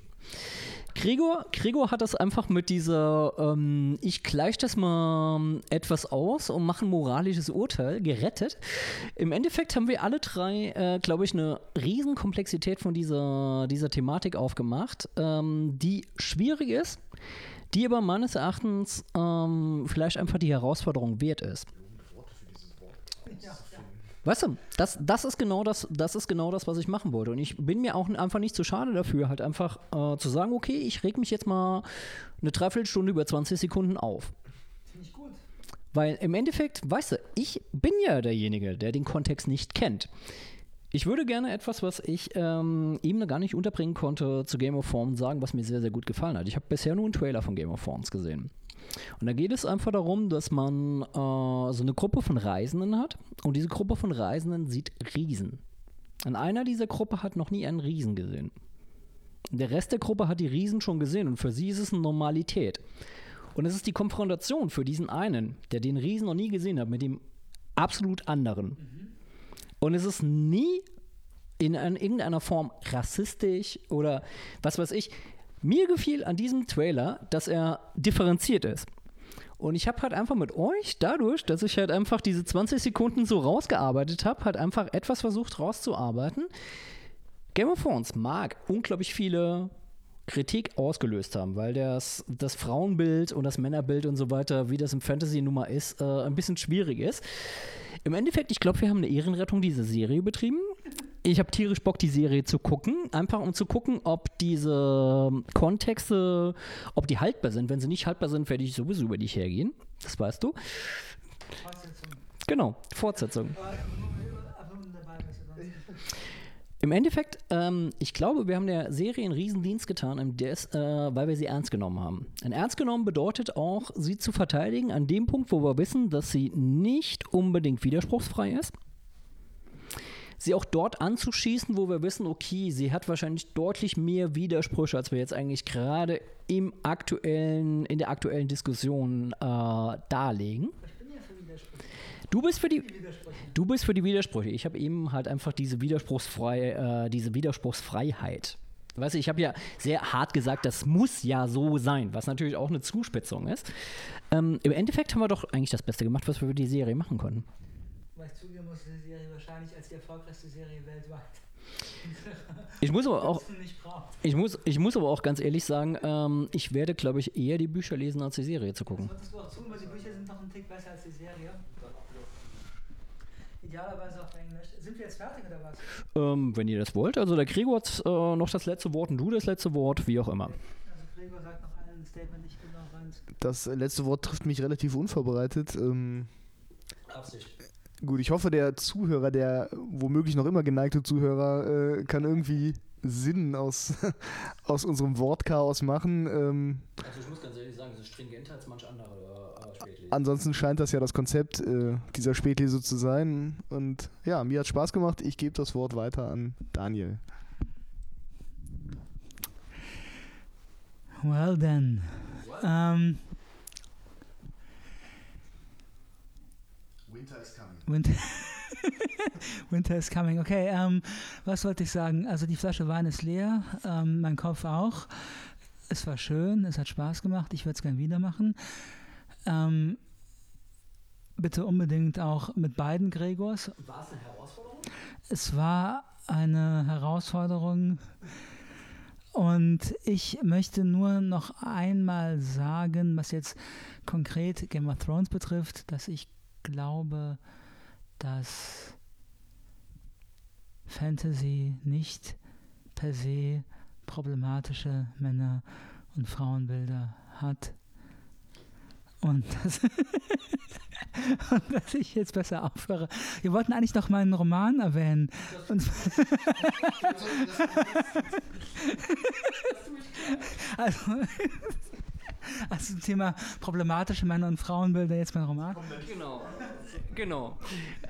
Gregor, Gregor hat das einfach mit dieser, ähm, ich gleiche das mal etwas aus und mache ein moralisches Urteil gerettet. Im Endeffekt haben wir alle drei, äh, glaube ich, eine Riesenkomplexität von dieser, dieser Thematik aufgemacht, ähm, die schwierig ist, die aber meines Erachtens ähm, vielleicht einfach die Herausforderung wert ist. Weißt du, das, das, ist genau das, das ist genau das, was ich machen wollte. Und ich bin mir auch einfach nicht zu schade dafür, halt einfach äh, zu sagen, okay, ich reg mich jetzt mal eine Dreiviertelstunde über 20 Sekunden auf. Finde ich gut. Weil im Endeffekt, weißt du, ich bin ja derjenige, der den Kontext nicht kennt. Ich würde gerne etwas, was ich ähm, eben gar nicht unterbringen konnte, zu Game of Thrones sagen, was mir sehr, sehr gut gefallen hat. Ich habe bisher nur einen Trailer von Game of Thrones gesehen. Und da geht es einfach darum, dass man äh, so eine Gruppe von Reisenden hat und diese Gruppe von Reisenden sieht Riesen. Und einer dieser Gruppe hat noch nie einen Riesen gesehen. Der Rest der Gruppe hat die Riesen schon gesehen und für sie ist es eine Normalität. Und es ist die Konfrontation für diesen einen, der den Riesen noch nie gesehen hat, mit dem absolut anderen. Mhm. Und es ist nie in, in irgendeiner Form rassistisch oder was weiß ich. Mir gefiel an diesem Trailer, dass er differenziert ist. Und ich habe halt einfach mit euch, dadurch, dass ich halt einfach diese 20 Sekunden so rausgearbeitet habe, halt einfach etwas versucht rauszuarbeiten. Game of Thrones mag unglaublich viele Kritik ausgelöst haben, weil das, das Frauenbild und das Männerbild und so weiter, wie das im Fantasy nummer ist, äh, ein bisschen schwierig ist. Im Endeffekt, ich glaube, wir haben eine Ehrenrettung dieser Serie betrieben ich habe tierisch Bock, die Serie zu gucken, einfach um zu gucken, ob diese Kontexte, ob die haltbar sind. Wenn sie nicht haltbar sind, werde ich sowieso über dich hergehen. Das weißt du. Fortsetzung. Genau, Fortsetzung. Im Endeffekt, ähm, ich glaube, wir haben der Serie einen Riesendienst getan, des, äh, weil wir sie ernst genommen haben. Ein ernst genommen bedeutet auch, sie zu verteidigen an dem Punkt, wo wir wissen, dass sie nicht unbedingt widerspruchsfrei ist sie auch dort anzuschießen, wo wir wissen, okay, sie hat wahrscheinlich deutlich mehr Widersprüche, als wir jetzt eigentlich gerade im aktuellen, in der aktuellen Diskussion äh, darlegen. Du bist für die, du bist für die Widersprüche. Ich habe eben halt einfach diese Widerspruchsfrei, äh, diese Widerspruchsfreiheit. Weißt du, ich habe ja sehr hart gesagt, das muss ja so sein, was natürlich auch eine Zuspitzung ist. Ähm, Im Endeffekt haben wir doch eigentlich das Beste gemacht, was wir für die Serie machen konnten weil ich zugeben muss, die Serie wahrscheinlich als die erfolgreichste Serie weltweit. Ich muss aber auch, ich muss, ich muss aber auch ganz ehrlich sagen, ähm, ich werde, glaube ich, eher die Bücher lesen, als die Serie zu gucken. Das du auch tun, weil die Bücher sind noch einen Tick besser als die Serie. Idealerweise auf Englisch. Sind wir jetzt fertig oder was? Ähm, wenn ihr das wollt. Also der Gregor hat äh, noch das letzte Wort und du das letzte Wort, wie auch immer. Also Gregor sagt noch ein Statement, ich bin noch rein. Das letzte Wort trifft mich relativ unvorbereitet. Ähm, Absicht. Gut, ich hoffe, der Zuhörer, der womöglich noch immer geneigte Zuhörer, äh, kann irgendwie Sinn aus, aus unserem Wortchaos machen. Ähm, Also ich muss ganz ehrlich sagen, es ist stringenter als manch andere äh, Spätlese. ansonsten scheint das ja das Konzept äh, dieser Spätlese zu sein. Und ja, mir hat Spaß gemacht. Ich gebe das Wort weiter an Daniel. Well then. Ähm, Winter is coming. Winter, Winter is coming. Okay, ähm, was wollte ich sagen? Also die Flasche Wein ist leer, ähm, mein Kopf auch. Es war schön, es hat Spaß gemacht. Ich würde es gern wieder machen. Ähm, bitte unbedingt auch mit beiden Gregors. War es eine Herausforderung? Es war eine Herausforderung. Und ich möchte nur noch einmal sagen, was jetzt konkret Game of Thrones betrifft, dass ich glaube, dass Fantasy nicht per se problematische Männer- und Frauenbilder hat. Und dass, und dass ich jetzt besser aufhöre. Wir wollten eigentlich noch meinen Roman erwähnen. Also, also zum Thema problematische Männer- und Frauenbilder jetzt mein Roman. Genau. Genau.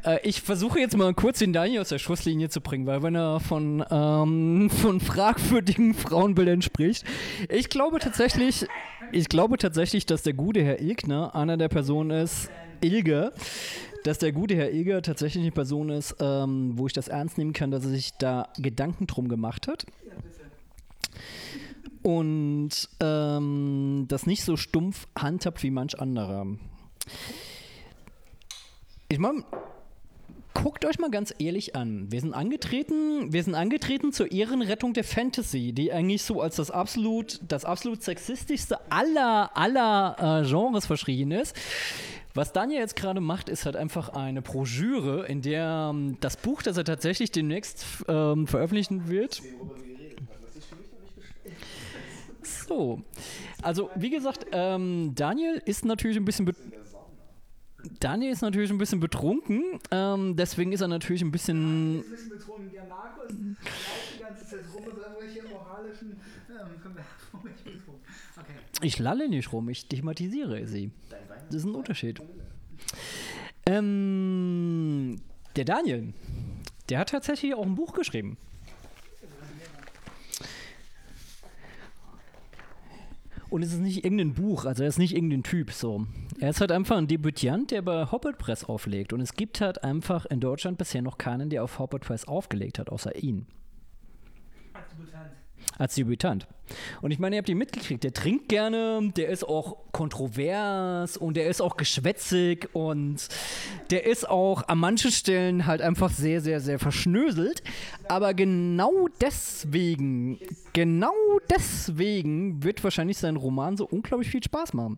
Äh, ich versuche jetzt mal kurz den Daniel aus der Schusslinie zu bringen, weil wenn er von, ähm, von fragwürdigen Frauenbildern spricht, ich glaube tatsächlich, ich glaube tatsächlich, dass der gute Herr Ilgner einer der Personen ist, Ilge, dass der gute Herr Ilger tatsächlich eine Person ist, ähm, wo ich das ernst nehmen kann, dass er sich da Gedanken drum gemacht hat. Und ähm, das nicht so stumpf handhabt wie manch anderer. Ich meine, guckt euch mal ganz ehrlich an. Wir sind angetreten, wir sind angetreten zur Ehrenrettung der Fantasy, die eigentlich so als das absolut, das absolut sexistischste aller, aller äh, Genres verschrien ist. Was Daniel jetzt gerade macht, ist halt einfach eine Broschüre, in der ähm, das Buch, das er tatsächlich demnächst ähm, veröffentlichen wird. So, also wie gesagt, ähm, Daniel ist natürlich ein bisschen Daniel ist natürlich ein bisschen betrunken, ähm, deswegen ist er natürlich ein bisschen. ein bisschen betrunken. Der Markus die ganze Zeit rum mit irgendwelchen moralischen. Okay. Ich lalle nicht rum, ich thematisiere sie. Das ist ein Unterschied. Ähm, der Daniel, der hat tatsächlich auch ein Buch geschrieben. Und es ist nicht irgendein Buch, also er ist nicht irgendein Typ so. Er ist halt einfach ein Debütant, der bei Hobbit Press auflegt. Und es gibt halt einfach in Deutschland bisher noch keinen, der auf Hobbit Press aufgelegt hat, außer ihn. Als. Als Debütant. Und ich meine, ihr habt ihn mitgekriegt, der trinkt gerne, der ist auch kontrovers und der ist auch geschwätzig und der ist auch an manchen Stellen halt einfach sehr, sehr, sehr verschnöselt. Aber genau deswegen, genau deswegen wird wahrscheinlich sein Roman so unglaublich viel Spaß machen.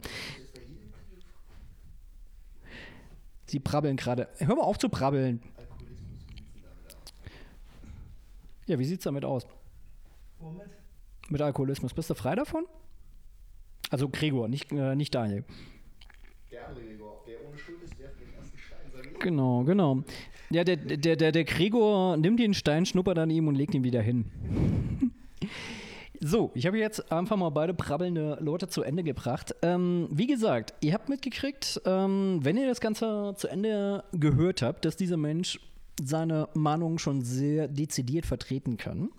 Sie brabbeln gerade. Hör mal auf zu brabbeln. Ja, wie sieht's damit aus? Womit? Mit Alkoholismus. Bist du frei davon? Also Gregor, nicht, äh, nicht Daniel. Der andere Gregor, der ohne Schuld ist, der den ersten Stein sein Genau, genau. Ja, der, der, der, der Gregor nimmt den Stein, schnuppert an ihm und legt ihn wieder hin. So, ich habe jetzt einfach mal beide brabbelnde Leute zu Ende gebracht. Ähm, wie gesagt, ihr habt mitgekriegt, ähm, wenn ihr das Ganze zu Ende gehört habt, dass dieser Mensch seine Meinung schon sehr dezidiert vertreten kann.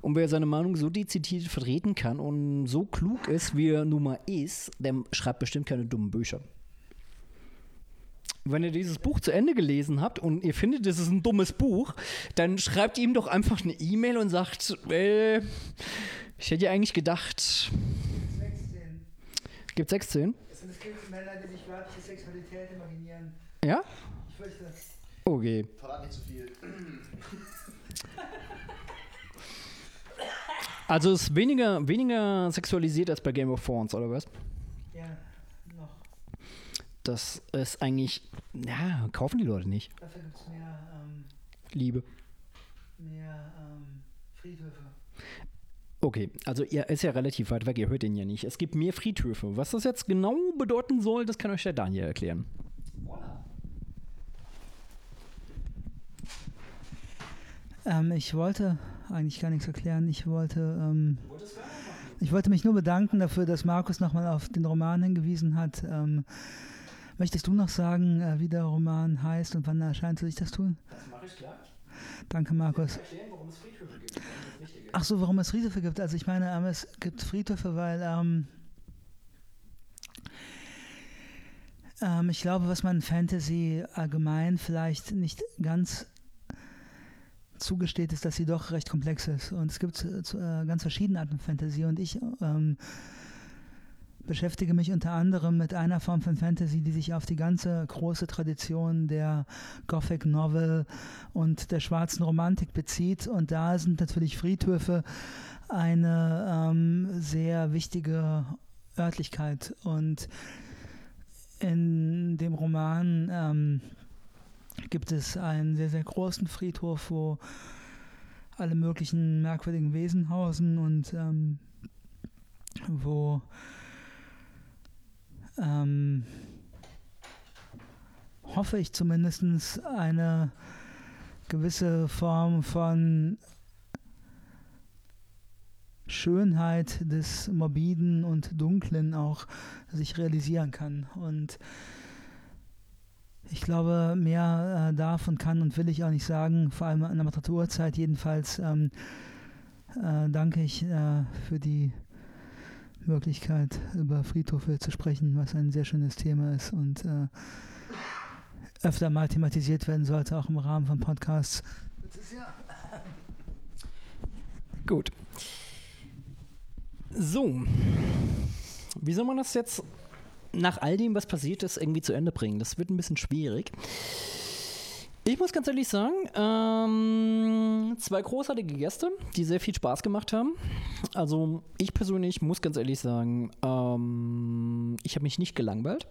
Und wer seine Meinung so dezidiert vertreten kann und so klug ist, wie er nun mal ist, der schreibt bestimmt keine dummen Bücher. Wenn ihr dieses Buch zu Ende gelesen habt und ihr findet, das ist ein dummes Buch, dann schreibt ihm doch einfach eine E-Mail und sagt, äh, ich hätte ja eigentlich gedacht, 16. gibt 16? Es sind Männer, die sich weibliche Sexualität imaginieren. Ja? Ich fürchte. Okay. Verrat nicht zu viel. Also ist weniger, weniger sexualisiert als bei Game of Thrones, oder was? Ja, noch. Das ist eigentlich, ja, kaufen die Leute nicht. Dafür gibt es mehr, ähm, Liebe. mehr ähm, Friedhöfe. Okay, also er ist ja relativ weit weg, ihr hört ihn ja nicht. Es gibt mehr Friedhöfe. Was das jetzt genau bedeuten soll, das kann euch der Daniel erklären. Ähm, ich wollte eigentlich gar nichts erklären. Ich wollte, ähm, ich wollte mich nur bedanken dafür, dass Markus nochmal auf den Roman hingewiesen hat. Ähm, möchtest du noch sagen, äh, wie der Roman heißt und wann erscheint? Soll ich das tun? Das mache ich gleich. Danke, Markus. Erklären, warum es Friedhöfe gibt. Ach so, warum es Friedhöfe gibt. Also ich meine, ähm, es gibt Friedhöfe, weil ähm, ähm, ich glaube, was man Fantasy allgemein vielleicht nicht ganz zugesteht, ist, dass sie doch recht komplex ist. Und es gibt äh, äh, ganz verschiedene Arten von Fantasy. Und ich ähm, beschäftige mich unter anderem mit einer Form von Fantasy, die sich auf die ganze große Tradition der Gothic Novel und der schwarzen Romantik bezieht. Und da sind natürlich Friedhöfe eine ähm, sehr wichtige Örtlichkeit. Und in dem Roman ähm, gibt es einen sehr, sehr großen Friedhof, wo alle möglichen merkwürdigen Wesen hausen und ähm, wo ähm, hoffe ich zumindest eine gewisse Form von Schönheit des Morbiden und Dunklen auch sich realisieren kann. Und ich glaube, mehr äh, darf und kann und will ich auch nicht sagen, vor allem an der Maturenzeit jedenfalls. Ähm, äh, danke ich äh, für die Möglichkeit, über Friedhöfe zu sprechen, was ein sehr schönes Thema ist und äh, öfter mal thematisiert werden sollte, auch im Rahmen von Podcasts. Gut. So. Wie soll man das jetzt nach all dem, was passiert ist, irgendwie zu Ende bringen? Das wird ein bisschen schwierig. Ich muss ganz ehrlich sagen, ähm, zwei großartige Gäste, die sehr viel Spaß gemacht haben. Also ich persönlich muss ganz ehrlich sagen, ähm, ich habe mich nicht gelangweilt.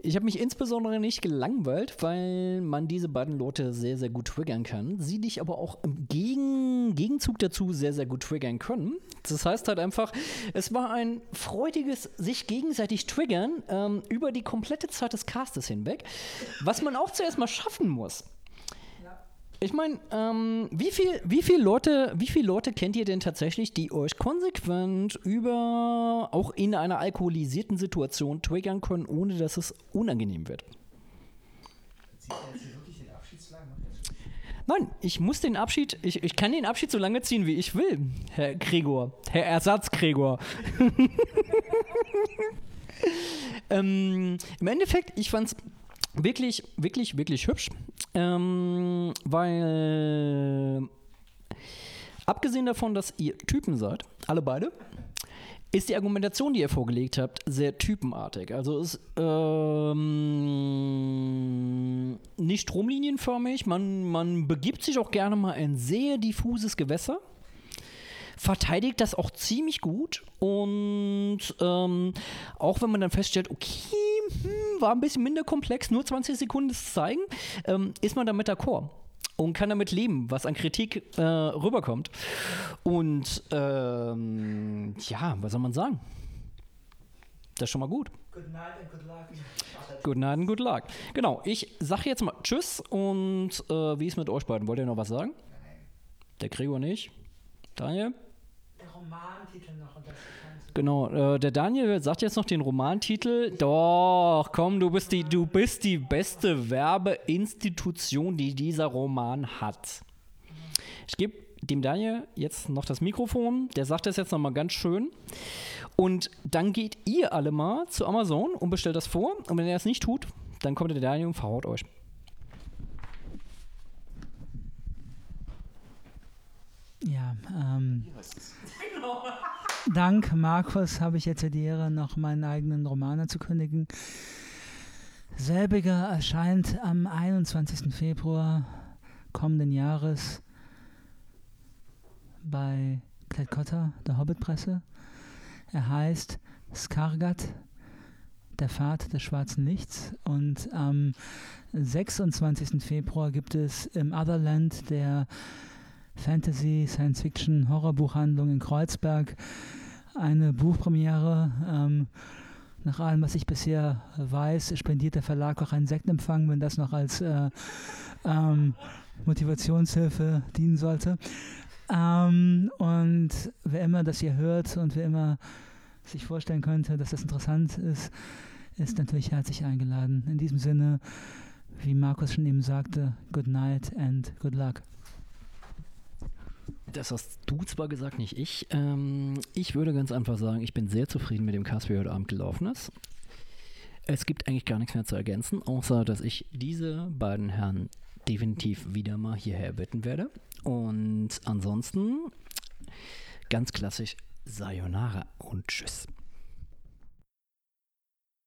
Ich habe mich insbesondere nicht gelangweilt, weil man diese beiden Leute sehr, sehr gut triggern kann. Sie dich aber auch im Gegen Gegenzug dazu sehr, sehr gut triggern können. Das heißt halt einfach, es war ein freudiges sich gegenseitig triggern ähm, über die komplette Zeit des Castes hinweg, was man auch zuerst mal schaffen muss. Ich meine, ähm, wie viel, wie viele Leute, wie viele Leute kennt ihr denn tatsächlich, die euch konsequent über auch in einer alkoholisierten Situation triggern können, ohne dass es unangenehm wird? Nein, ich muss den Abschied, ich, ich kann den Abschied so lange ziehen, wie ich will, Herr Gregor, Herr Ersatz Gregor. ähm, Im Endeffekt, ich fand's wirklich, wirklich, wirklich hübsch, ähm, weil abgesehen davon, dass ihr Typen seid, alle beide, ist die Argumentation, die ihr vorgelegt habt, sehr typenartig. Also ist ähm, nicht stromlinienförmig, man, man begibt sich auch gerne mal in sehr diffuses Gewässer verteidigt das auch ziemlich gut und ähm, auch wenn man dann feststellt, okay, hm, war ein bisschen minder komplex, nur 20 Sekunden das zeigen, ähm, ist man damit d'accord und kann damit leben, was an Kritik äh, rüberkommt. Und ähm, ja, was soll man sagen? Das ist schon mal gut. Good night and good luck. Good night and good luck. Genau, ich sage jetzt mal Tschüss und äh, wie ist mit euch beiden? Wollt ihr noch was sagen? Der Gregor nicht. Daniel? Der Romantitel noch. Das Genau, äh, der Daniel sagt jetzt noch den Romantitel. Doch, komm, du bist die, du bist die beste Werbeinstitution, die dieser Roman hat. Ich gebe dem Daniel jetzt noch das Mikrofon. Der sagt das jetzt nochmal ganz schön. Und dann geht ihr alle mal zu Amazon und bestellt das vor. Und wenn er das nicht tut, dann kommt der Daniel und verhaut euch. Ja, ähm, dank Markus habe ich jetzt die Ehre, noch meinen eigenen Roman anzukündigen. Selbiger erscheint am 21. Februar kommenden Jahres bei Klett-Cotta, der Hobbit-Presse. Er heißt Skargat, der Pfad des schwarzen Lichts. Und am 26. Februar gibt es im Otherland der Fantasy, Science-Fiction, Horrorbuchhandlung in Kreuzberg. Eine Buchpremiere. Ähm, nach allem, was ich bisher weiß, spendiert der Verlag auch einen Sektempfang, wenn das noch als äh, ähm, Motivationshilfe dienen sollte. Ähm, und wer immer das hier hört und wer immer sich vorstellen könnte, dass das interessant ist, ist natürlich herzlich eingeladen. In diesem Sinne, wie Markus schon eben sagte, good night and good luck. Das hast du zwar gesagt, nicht ich. Ähm, ich würde ganz einfach sagen, ich bin sehr zufrieden mit dem Cast, wie heute Abend gelaufen ist. Es gibt eigentlich gar nichts mehr zu ergänzen, außer dass ich diese beiden Herren definitiv wieder mal hierher bitten werde. Und ansonsten ganz klassisch Sayonara und Tschüss.